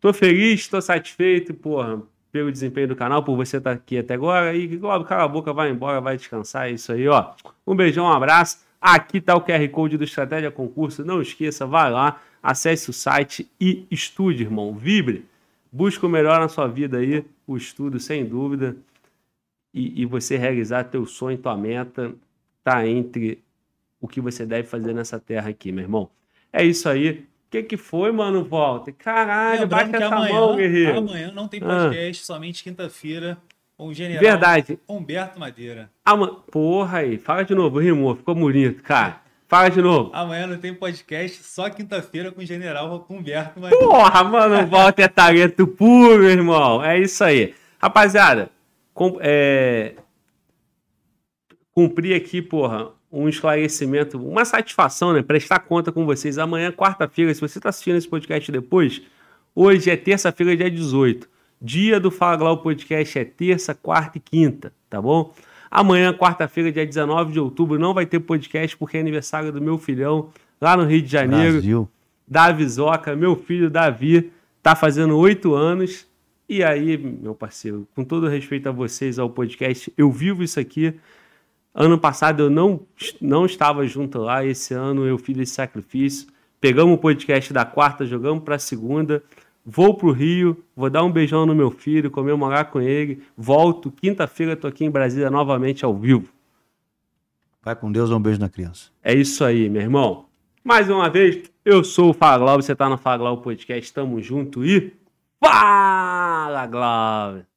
Tô feliz, tô satisfeito, porra, pelo desempenho do canal, por você estar tá aqui até agora. E, Globo, cala a boca, vai embora, vai descansar. É isso aí, ó. Um beijão, um abraço. Aqui tá o QR Code do Estratégia Concurso. Não esqueça, vai lá, acesse o site e estude, irmão. Vibre. Busca o melhor na sua vida aí, o estudo, sem dúvida. E, e você realizar teu sonho, tua meta, tá entre o que você deve fazer nessa terra aqui, meu irmão. É isso aí. O que, que foi, mano, Walter? Caralho, Lembrando bate essa amanhã, mão, guerreiro. Amanhã não tem ah. podcast, ah. somente quinta-feira. Com o general Verdade. Humberto Madeira. Ama... Porra aí, fala de novo, rimou, ficou bonito, cara. Fala de novo. Amanhã não tem podcast, só quinta-feira com o general Humberto Madeira. Porra, mano, Walter é talento puro, irmão. É isso aí. Rapaziada, com, é... cumprir aqui, porra, um esclarecimento, uma satisfação, né? Prestar conta com vocês. Amanhã, quarta-feira, se você está assistindo esse podcast depois, hoje é terça-feira, dia 18. Dia do Fala Glau Podcast é terça, quarta e quinta, tá bom? Amanhã, quarta-feira, dia 19 de outubro, não vai ter podcast porque é aniversário do meu filhão lá no Rio de Janeiro. Brasil. Davi Zoca, meu filho Davi, tá fazendo oito anos. E aí, meu parceiro, com todo respeito a vocês, ao podcast, eu vivo isso aqui Ano passado eu não, não estava junto lá, esse ano eu fiz esse sacrifício. Pegamos o podcast da quarta, jogamos para a segunda. Vou para o Rio, vou dar um beijão no meu filho, comemorar com ele. Volto, quinta-feira estou aqui em Brasília novamente ao vivo. Vai com Deus, um beijo na criança. É isso aí, meu irmão. Mais uma vez, eu sou o Fala Glauber, você está no Fala Glauber Podcast, tamo junto e... Fala, Glauber!